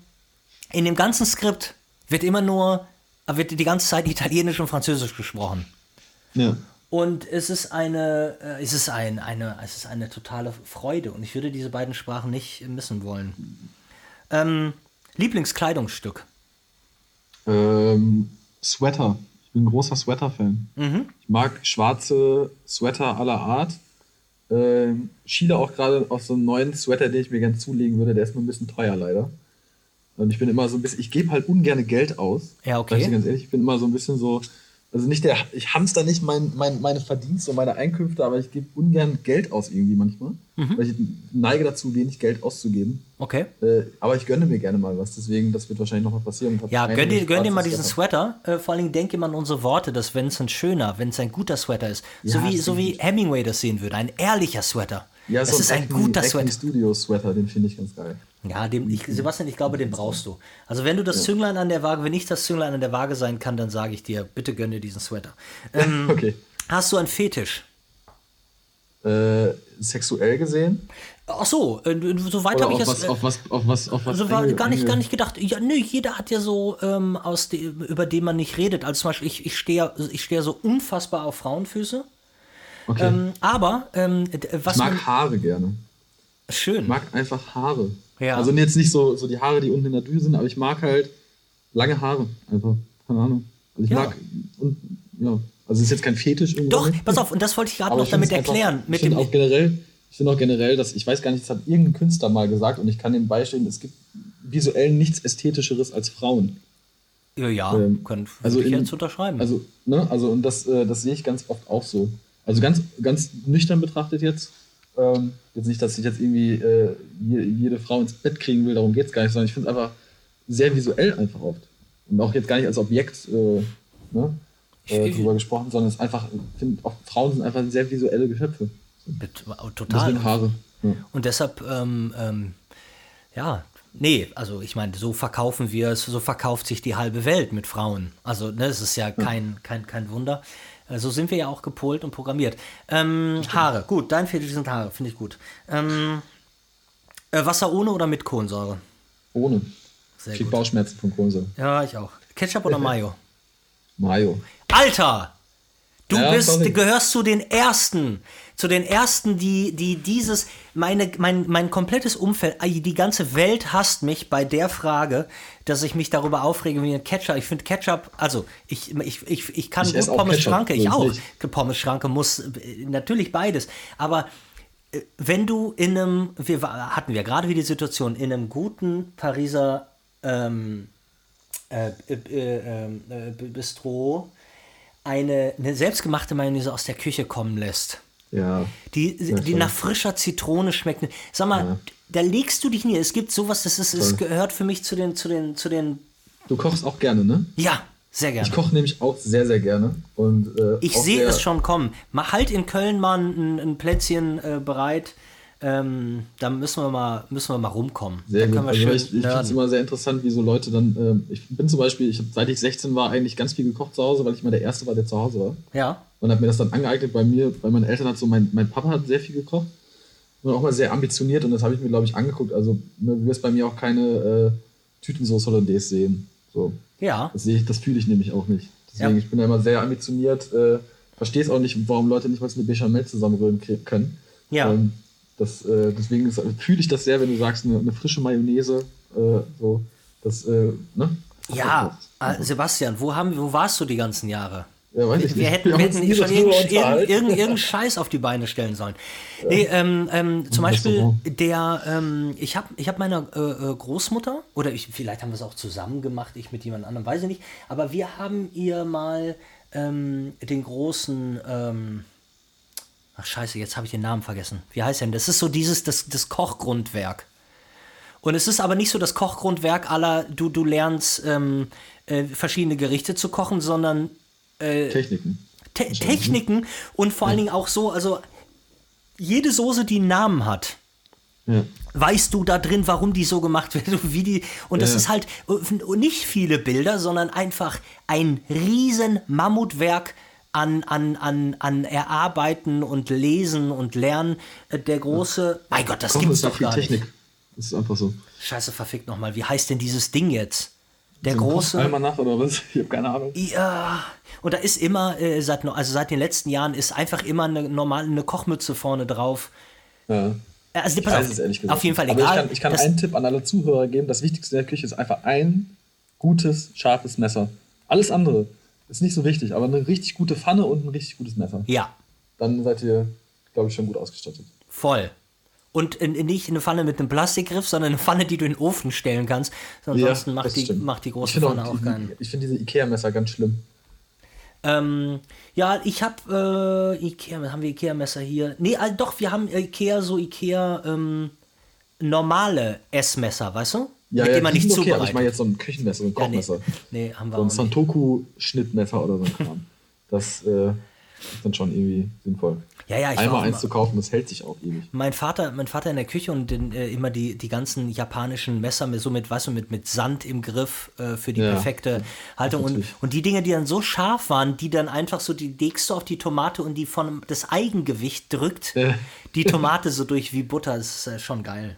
in dem ganzen Skript wird immer nur, wird die ganze Zeit Italienisch und Französisch gesprochen. Ja. Und es ist eine, äh, es ist ein, eine, es ist eine totale Freude und ich würde diese beiden Sprachen nicht missen wollen. Ähm, Lieblingskleidungsstück? Ähm, Sweater. Ich bin ein großer Sweater-Fan. Mhm. Ich mag schwarze Sweater aller Art. Äh, schiele auch gerade auf so einen neuen Sweater, den ich mir gerne zulegen würde. Der ist nur ein bisschen teuer leider. Und ich bin immer so ein bisschen, ich gebe halt ungern Geld aus. Ja, okay. Ich ganz ehrlich, ich bin immer so ein bisschen so, also nicht der, ich hamster nicht mein, mein, meine Verdienste und meine Einkünfte, aber ich gebe ungern Geld aus irgendwie manchmal. Mhm. Weil ich neige dazu, wenig Geld auszugeben. Okay. Äh, aber ich gönne mir gerne mal was, deswegen, das wird wahrscheinlich nochmal passieren. Ja, gönn dir, gönn dir mal diesen Sweater. Äh, vor allen Dingen denke immer an unsere Worte, dass wenn es ein schöner, wenn es ein guter Sweater ist, ja, so, wie, so wie Hemingway das sehen würde, ein ehrlicher Sweater. Ja, das so ist ein guter Sweater. Studio Sweater, den finde ich ganz geil. Ja, dem, ich, Sebastian, ich glaube, den brauchst du. Also wenn du das ja. Zünglein an der Waage, wenn ich das Zünglein an der Waage sein kann, dann sage ich dir, bitte gönn dir diesen Sweater. [laughs] Ähm, okay. Hast du einen Fetisch? Äh, sexuell gesehen? Ach so, äh, soweit habe ich es. Auf was, auf was, auf was? Also war gar nicht, gar nicht gedacht. Ja, nö, jeder hat ja so, ähm, aus de, über den man nicht redet. Also zum Beispiel, ich, ich stehe ich steh so unfassbar auf Frauenfüße. Okay. Ähm, aber ähm, was. Ich mag man, Haare gerne. Schön. Ich mag einfach Haare. Ja. Also jetzt nicht so, so die Haare, die unten in der Düse sind, aber ich mag halt lange Haare. Einfach. Keine Ahnung. Also ich ja. mag. Und, ja. Also es ist jetzt kein Fetisch irgendwie. Doch, pass auf, und das wollte ich gerade noch damit erklären. Einfach, mit ich finde auch generell, ich finde auch generell, dass, ich weiß gar nicht, das hat irgendein Künstler mal gesagt und ich kann dem beistehen, es gibt visuell nichts Ästhetischeres als Frauen. Ja, ja, ähm, können also ich in, jetzt unterschreiben. Also, ne, also und das, äh, das sehe ich ganz oft auch so. Also ganz, ganz nüchtern betrachtet jetzt, ähm, jetzt nicht, dass ich jetzt irgendwie äh, jede Frau ins Bett kriegen will, darum geht es gar nicht, sondern ich finde es einfach sehr visuell einfach oft. Und auch jetzt gar nicht als Objekt äh, ne, äh, drüber gesprochen, sondern es ist einfach, ich finde, auch Frauen sind einfach sehr visuelle Geschöpfe. Total. Deswegen Haare. Ja. Und deshalb, ähm, ähm, ja, nee, also ich meine, so verkaufen wir es, so verkauft sich die halbe Welt mit Frauen. Also, ne, es ist ja kein, kein, kein Wunder. Äh, so sind wir ja auch gepolt und programmiert. Ähm, Haare, gut, dein Fetisch sind Haare, finde ich gut. Ähm, äh, Wasser ohne oder mit Kohlensäure? Ohne. Sehr ich krieg Bauchschmerzen von Kohlensäure. Ja, ich auch. Ketchup oder [laughs] Mayo? Mayo. Alter! Du ja, bist, sorry. gehörst zu den ersten, zu den ersten, die, die dieses, meine, mein, mein komplettes Umfeld, die ganze Welt hasst mich bei der Frage, dass ich mich darüber aufrege wie ein Ketchup. Ich finde Ketchup, also ich, ich, ich, ich kann ich gut Pommes Schranke, ich auch. Pommes Schranke muss äh, natürlich beides. Aber äh, wenn du in einem, wir hatten wir gerade wie die Situation, in einem guten Pariser ähm, äh, äh, ähm, äh, Bistro eine, eine selbstgemachte Mayonnaise aus der Küche kommen lässt. Ja. Die, die nach frischer Zitrone schmeckt. Sag mal, ja. da legst du dich nie. Es gibt sowas, das ist, es gehört für mich zu den, zu den, zu den. Du kochst auch gerne, ne? Ja, sehr gerne. Ich koche nämlich auch sehr, sehr gerne. Und, äh, ich sehe es schon kommen. Mal halt in Köln mal ein, ein Plätzchen äh, bereit. Ähm, da müssen wir mal, müssen wir mal rumkommen. Sehr gut. Also ich, ich finde es immer sehr interessant, wie so Leute dann. Äh, ich bin zum Beispiel, ich habe seit ich 16 war eigentlich ganz viel gekocht zu Hause, weil ich mal der Erste war, der zu Hause war. Ja. Und habe mir das dann angeeignet bei mir, bei meinen Eltern hat so, mein, mein Papa hat sehr viel gekocht und auch mal sehr ambitioniert und das habe ich mir, glaube ich, angeguckt. Also ne, du wirst bei mir auch keine äh, Tütensauce Hollandaise sehen. So. Ja. Das sehe ich, das fühle ich nämlich auch nicht. Deswegen, ja. ich bin ja immer sehr ambitioniert, äh, verstehe es auch nicht, warum Leute nicht mal eine Bechamel zusammenrühren können. Ja. Ähm, das, äh, deswegen fühle ich das sehr, wenn du sagst, eine, eine frische Mayonnaise, äh, so, das, äh, ne? Ja, äh, Sebastian, wo, haben, wo warst du die ganzen Jahre? Ja, ich wir, hätten, wir hätten schon irgendeinen irgend, irgend Scheiß auf die Beine stellen sollen. Ja. Nee, ähm, ähm, zum Beispiel der, ähm, ich habe ich hab meine äh, äh, Großmutter, oder ich, vielleicht haben wir es auch zusammen gemacht, ich mit jemand anderem, weiß ich nicht, aber wir haben ihr mal ähm, den großen, ähm, Ach scheiße, jetzt habe ich den Namen vergessen. Wie heißt denn? Das ist so dieses, das, das Kochgrundwerk. Und es ist aber nicht so das Kochgrundwerk aller, du, du lernst ähm, äh, verschiedene Gerichte zu kochen, sondern äh, Techniken. Te Techniken und vor allen Dingen auch so, also jede Soße, die einen Namen hat, ja. weißt du da drin, warum die so gemacht [laughs] wird, wie die. Und das ja. ist halt äh, nicht viele Bilder, sondern einfach ein riesen Mammutwerk an, an, an, an Erarbeiten und Lesen und Lernen. Äh, der große. Ja. Mein Gott, das gibt es doch gar Technik. nicht. Das ist einfach so. Scheiße, verfickt nochmal. Wie heißt denn dieses Ding jetzt? Der so große. Einmal nach oder was? [laughs] Ich habe keine Ahnung. Ja. Und da ist immer, äh, seit, also seit den letzten Jahren, ist einfach immer eine normale eine Kochmütze vorne drauf. Ja. Also, pass auf, ehrlich gesagt. auf jeden Fall egal. Aber ich kann, ich kann einen Tipp an alle Zuhörer geben. Das Wichtigste in der Küche ist einfach ein gutes, scharfes Messer. Alles andere ist nicht so wichtig, aber eine richtig gute Pfanne und ein richtig gutes Messer. Ja. Dann seid ihr, glaube ich, schon gut ausgestattet. Voll. Und in, in nicht eine Pfanne mit einem Plastikgriff, sondern eine Pfanne, die du in den Ofen stellen kannst. Ansonsten ja, macht, die, macht die große Pfanne auch, auch keinen. Ich finde diese Ikea-Messer ganz schlimm. Ähm, ja, ich habe äh, Ikea, haben wir Ikea-Messer hier? Nee, also doch, wir haben Ikea, so Ikea ähm, normale Essmesser, weißt du? Ja, mit ja, dem man nicht okay, zubereitet. Aber ich meine jetzt so ein Küchenmesser, ein Kochmesser. Ja, nee. nee, haben wir So ein Santoku-Schnittmesser oder so ein Kram. Das äh, ist dann schon irgendwie sinnvoll. Ja, ja, ich Einmal eins zu kaufen, das hält sich auch ewig. Mein Vater, mein Vater in der Küche und den, äh, immer die, die ganzen japanischen Messer mit, so mit, weißt du, mit, mit Sand im Griff äh, für die ja, perfekte Haltung. Und, und die Dinge, die dann so scharf waren, die dann einfach so, die legst du auf die Tomate und die von das Eigengewicht drückt die Tomate so durch wie Butter. Das ist äh, schon geil.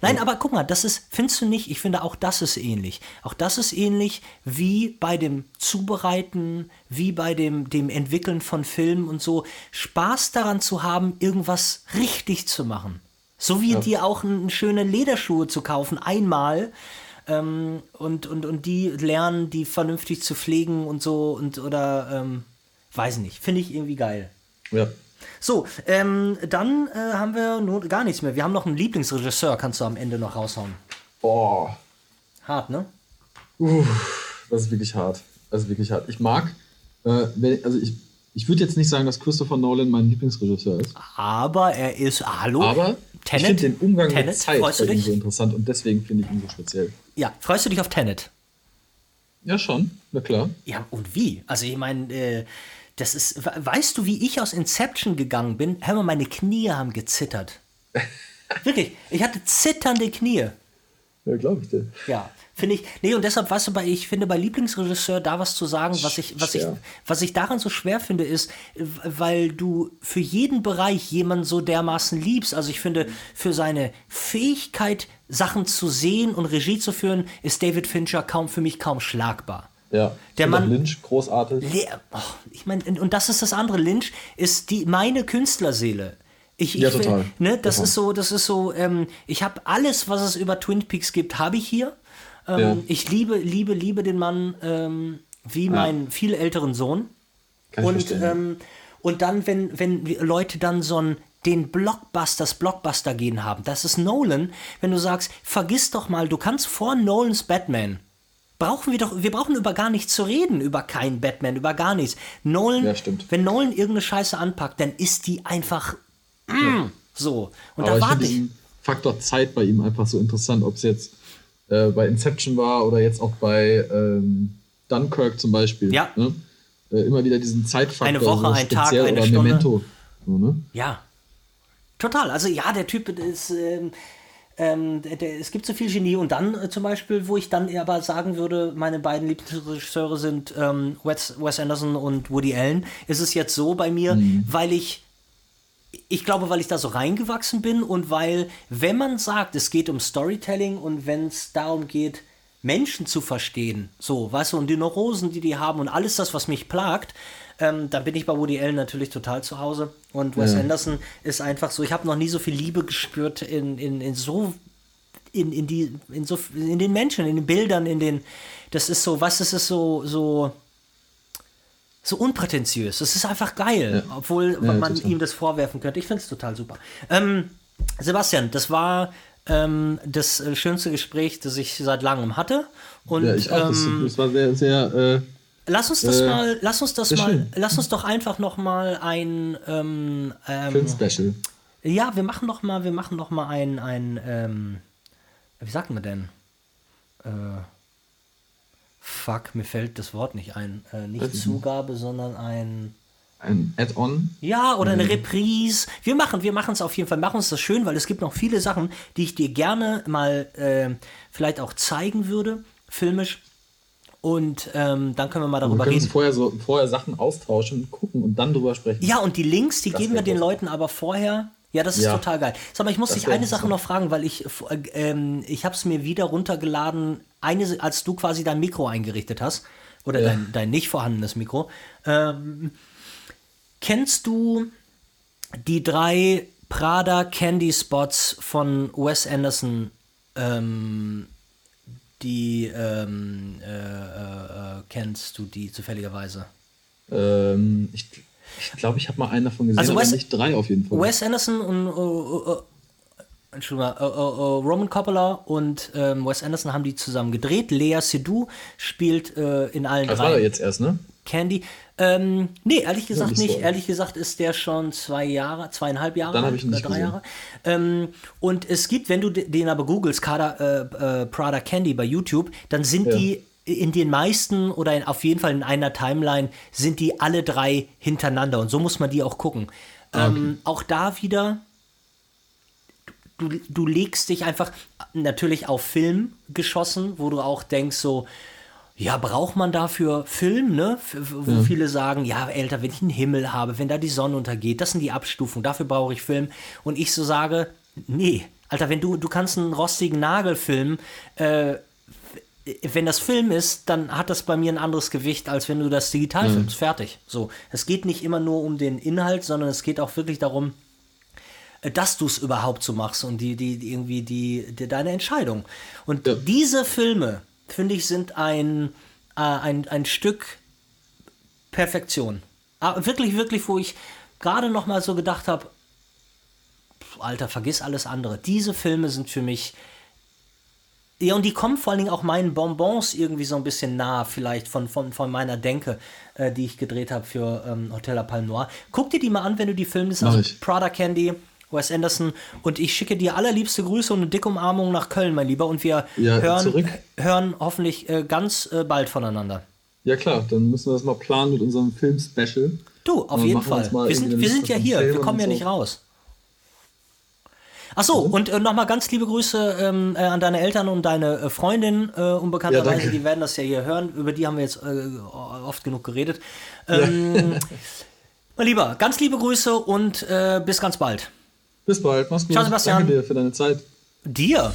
Nein, aber guck mal, das ist, findest du nicht, ich finde auch das ist ähnlich. Auch das ist ähnlich wie bei dem Zubereiten, wie bei dem, dem Entwickeln von Filmen und so. Spaß daran zu haben, irgendwas richtig zu machen. So wie ja. dir auch eine schöne Lederschuhe zu kaufen, einmal. Ähm, und, und, und die lernen, die vernünftig zu pflegen und so und oder ähm, weiß nicht, finde ich irgendwie geil. Ja. So, ähm, dann äh, haben wir nun gar nichts mehr. Wir haben noch einen Lieblingsregisseur, kannst du am Ende noch raushauen. Boah. Hart, ne? Uh, das ist wirklich hart. Das ist wirklich hart. Ich mag, äh, wenn, also ich, ich würde jetzt nicht sagen, dass Christopher Nolan mein Lieblingsregisseur ist. Aber er ist, ah, hallo? Aber Tenet? ich finde den Umgang Tenet? mit Zeit freust bei ihm so interessant und deswegen finde ich ihn so speziell. Ja, freust du dich auf Tenet? Ja, schon, na klar. Ja, und wie? Also ich meine, äh, das ist, weißt du, wie ich aus Inception gegangen bin? Hör mal, meine Knie haben gezittert. [laughs] Wirklich, ich hatte zitternde Knie. Ja, glaube ich dir. Ja, finde ich. Nee, und deshalb, weißt du, bei, ich finde bei Lieblingsregisseur da was zu sagen, was ich, was ich, was ich daran so schwer finde, ist, weil du für jeden Bereich jemanden so dermaßen liebst. Also ich finde, für seine Fähigkeit, Sachen zu sehen und Regie zu führen, ist David Fincher kaum für mich kaum schlagbar. Ja, der Mann Lynch großartig. oh, ich meine, und das ist das andere. Lynch ist die meine Künstlerseele. Ich, ja, ich, total. Ne, das total. ist so, das ist so. Ähm, ich habe alles, was es über Twin Peaks gibt, habe ich hier. Ähm, ja. Ich liebe, liebe, liebe den Mann ähm, wie ja. meinen viel älteren Sohn. Kann und ähm, und dann, wenn wenn Leute dann so ein den Blockbuster, das Blockbuster gehen haben, das ist Nolan. Wenn du sagst, vergiss doch mal, du kannst vor Nolans Batman brauchen wir doch, wir brauchen über gar nichts zu reden, über keinen Batman, über gar nichts. Nolan, ja, wenn Nolan irgendeine Scheiße anpackt, dann ist die einfach mm, ja. so. Und Aber da warte ich. Faktor Zeit bei ihm einfach so interessant, ob es jetzt äh, bei Inception war oder jetzt auch bei ähm, Dunkirk zum Beispiel. Ja. Ne? Äh, immer wieder diesen Zeitfaktor. Eine Woche, so ein Tag, eine oder Stunde. Memento. So, ne? Ja. Total. Also ja, der Typ ist. Ähm, ähm, der, der, es gibt so viel Genie und dann äh, zum Beispiel, wo ich dann aber sagen würde, meine beiden Lieblingsregisseure sind ähm, Wes, Wes, Anderson und Woody Allen, ist es jetzt so bei mir, mhm. weil ich ich glaube, weil ich da so reingewachsen bin und weil, wenn man sagt, es geht um Storytelling und wenn es darum geht, Menschen zu verstehen, so, weißt du, und die Neurosen, die die haben und alles das, was mich plagt, ähm, da bin ich bei Woody Allen natürlich total zu Hause. Und Wes ja. Anderson ist einfach so, ich habe noch nie so viel Liebe gespürt in, in, in so in, in, die, in, so, in den Menschen, in den Bildern, in den. Das ist so, was, ist so, so, so unprätentiös. Das ist einfach geil, ja. obwohl ja, man total. ihm das vorwerfen könnte. Ich finde es total super. Ähm, Sebastian, das war ähm, das äh, schönste Gespräch, das ich seit langem hatte. Und, ja, ich auch. Ähm, das, das, war sehr, sehr. Äh Lass uns das äh, mal, lass uns das mal, schön. lass uns doch einfach noch mal ein ähm, ähm, Film-Special. Ja, wir machen noch mal, wir machen noch mal ein, ein ähm, wie sagt man denn? Äh, fuck, mir fällt das Wort nicht ein. Äh, nicht das Zugabe, sondern ein ein Add-on. Ja, oder eine. Reprise. Wir machen, wir machen es auf jeden Fall, machen uns das schön, weil es gibt noch viele Sachen, die ich dir gerne mal äh, vielleicht auch zeigen würde, filmisch. Und ähm, dann können wir mal darüber wir reden. Vorher, so, vorher Sachen austauschen, gucken und dann drüber sprechen. Ja, und die Links, die das geben wir den Leuten aber vorher. Ja, das ist ja. total geil. Sag mal, ich muss das dich eine Sache noch fragen, weil ich, äh, ähm, ich habe es mir wieder runtergeladen, eine, als du quasi dein Mikro eingerichtet hast. Oder ja. dein, dein nicht vorhandenes Mikro. Ähm, kennst du die drei Prada Candy Spots von Wes Anderson ähm, die ähm, äh, äh, kennst du die zufälligerweise? Ähm, ich ich glaube, ich habe mal einen davon gesehen, also Wes, aber nicht drei auf jeden Fall. Wes Anderson und uh, uh, Entschuldigung, Roman Coppola und ähm, Wes Anderson haben die zusammen gedreht. Lea Seydoux spielt äh, in allen das drei. Das war er jetzt erst, ne? Candy. Ähm, nee, ehrlich gesagt ja, nicht. So. Ehrlich gesagt ist der schon zwei Jahre, zweieinhalb Jahre, Dann ich ihn nicht drei Jahre. Ähm, und es gibt, wenn du den aber googelst, Prada, äh, äh, Prada Candy bei YouTube, dann sind ja. die in den meisten oder in, auf jeden Fall in einer Timeline sind die alle drei hintereinander und so muss man die auch gucken. Ah, okay. ähm, auch da wieder, du, du legst dich einfach natürlich auf Film geschossen, wo du auch denkst so, ja, braucht man dafür Film, ne? Wo ja. viele sagen, ja, älter, wenn ich einen Himmel habe, wenn da die Sonne untergeht, das sind die Abstufungen, dafür brauche ich Film. Und ich so sage, nee, Alter, wenn du, du kannst einen rostigen Nagel filmen, äh, wenn das Film ist, dann hat das bei mir ein anderes Gewicht, als wenn du das digital mhm. filmst. Fertig. So. Es geht nicht immer nur um den Inhalt, sondern es geht auch wirklich darum, äh, dass du es überhaupt so machst und die, die, die irgendwie die, die, deine Entscheidung. Und ja. diese Filme, finde ich, sind ein, äh, ein, ein Stück Perfektion. Ah, wirklich, wirklich, wo ich gerade noch mal so gedacht habe, Alter, vergiss alles andere. Diese Filme sind für mich ja, und die kommen vor allen Dingen auch meinen Bonbons irgendwie so ein bisschen nah, vielleicht von, von, von meiner Denke, äh, die ich gedreht habe für ähm, Hotel La Palme Noir. Guck dir die mal an, wenn du die Filme. Also Prada Candy, Wes Anderson. Und ich schicke dir allerliebste Grüße und eine dicke Umarmung nach Köln, mein Lieber. Und wir ja, hören, hören hoffentlich äh, ganz äh, bald voneinander. Ja, klar, dann müssen wir das mal planen mit unserem Film-Special. Du, auf jeden Fall. Wir sind, wir sind ja hier, wir kommen ja nicht raus. Ach so, mhm. und äh, nochmal ganz liebe Grüße ähm, äh, an deine Eltern und deine äh, Freundin, äh, unbekannterweise, ja, die werden das ja hier hören. Über die haben wir jetzt äh, oft genug geredet. Ähm, ja. [laughs] mein Lieber, ganz liebe Grüße und äh, bis ganz bald. Bis bald. Mach's gut. Ciao, Sebastian. Danke dir für deine Zeit. Dir.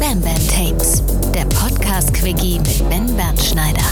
Bam Bam Tapes, der Podcast-Quickie mit Ben Bernschneider.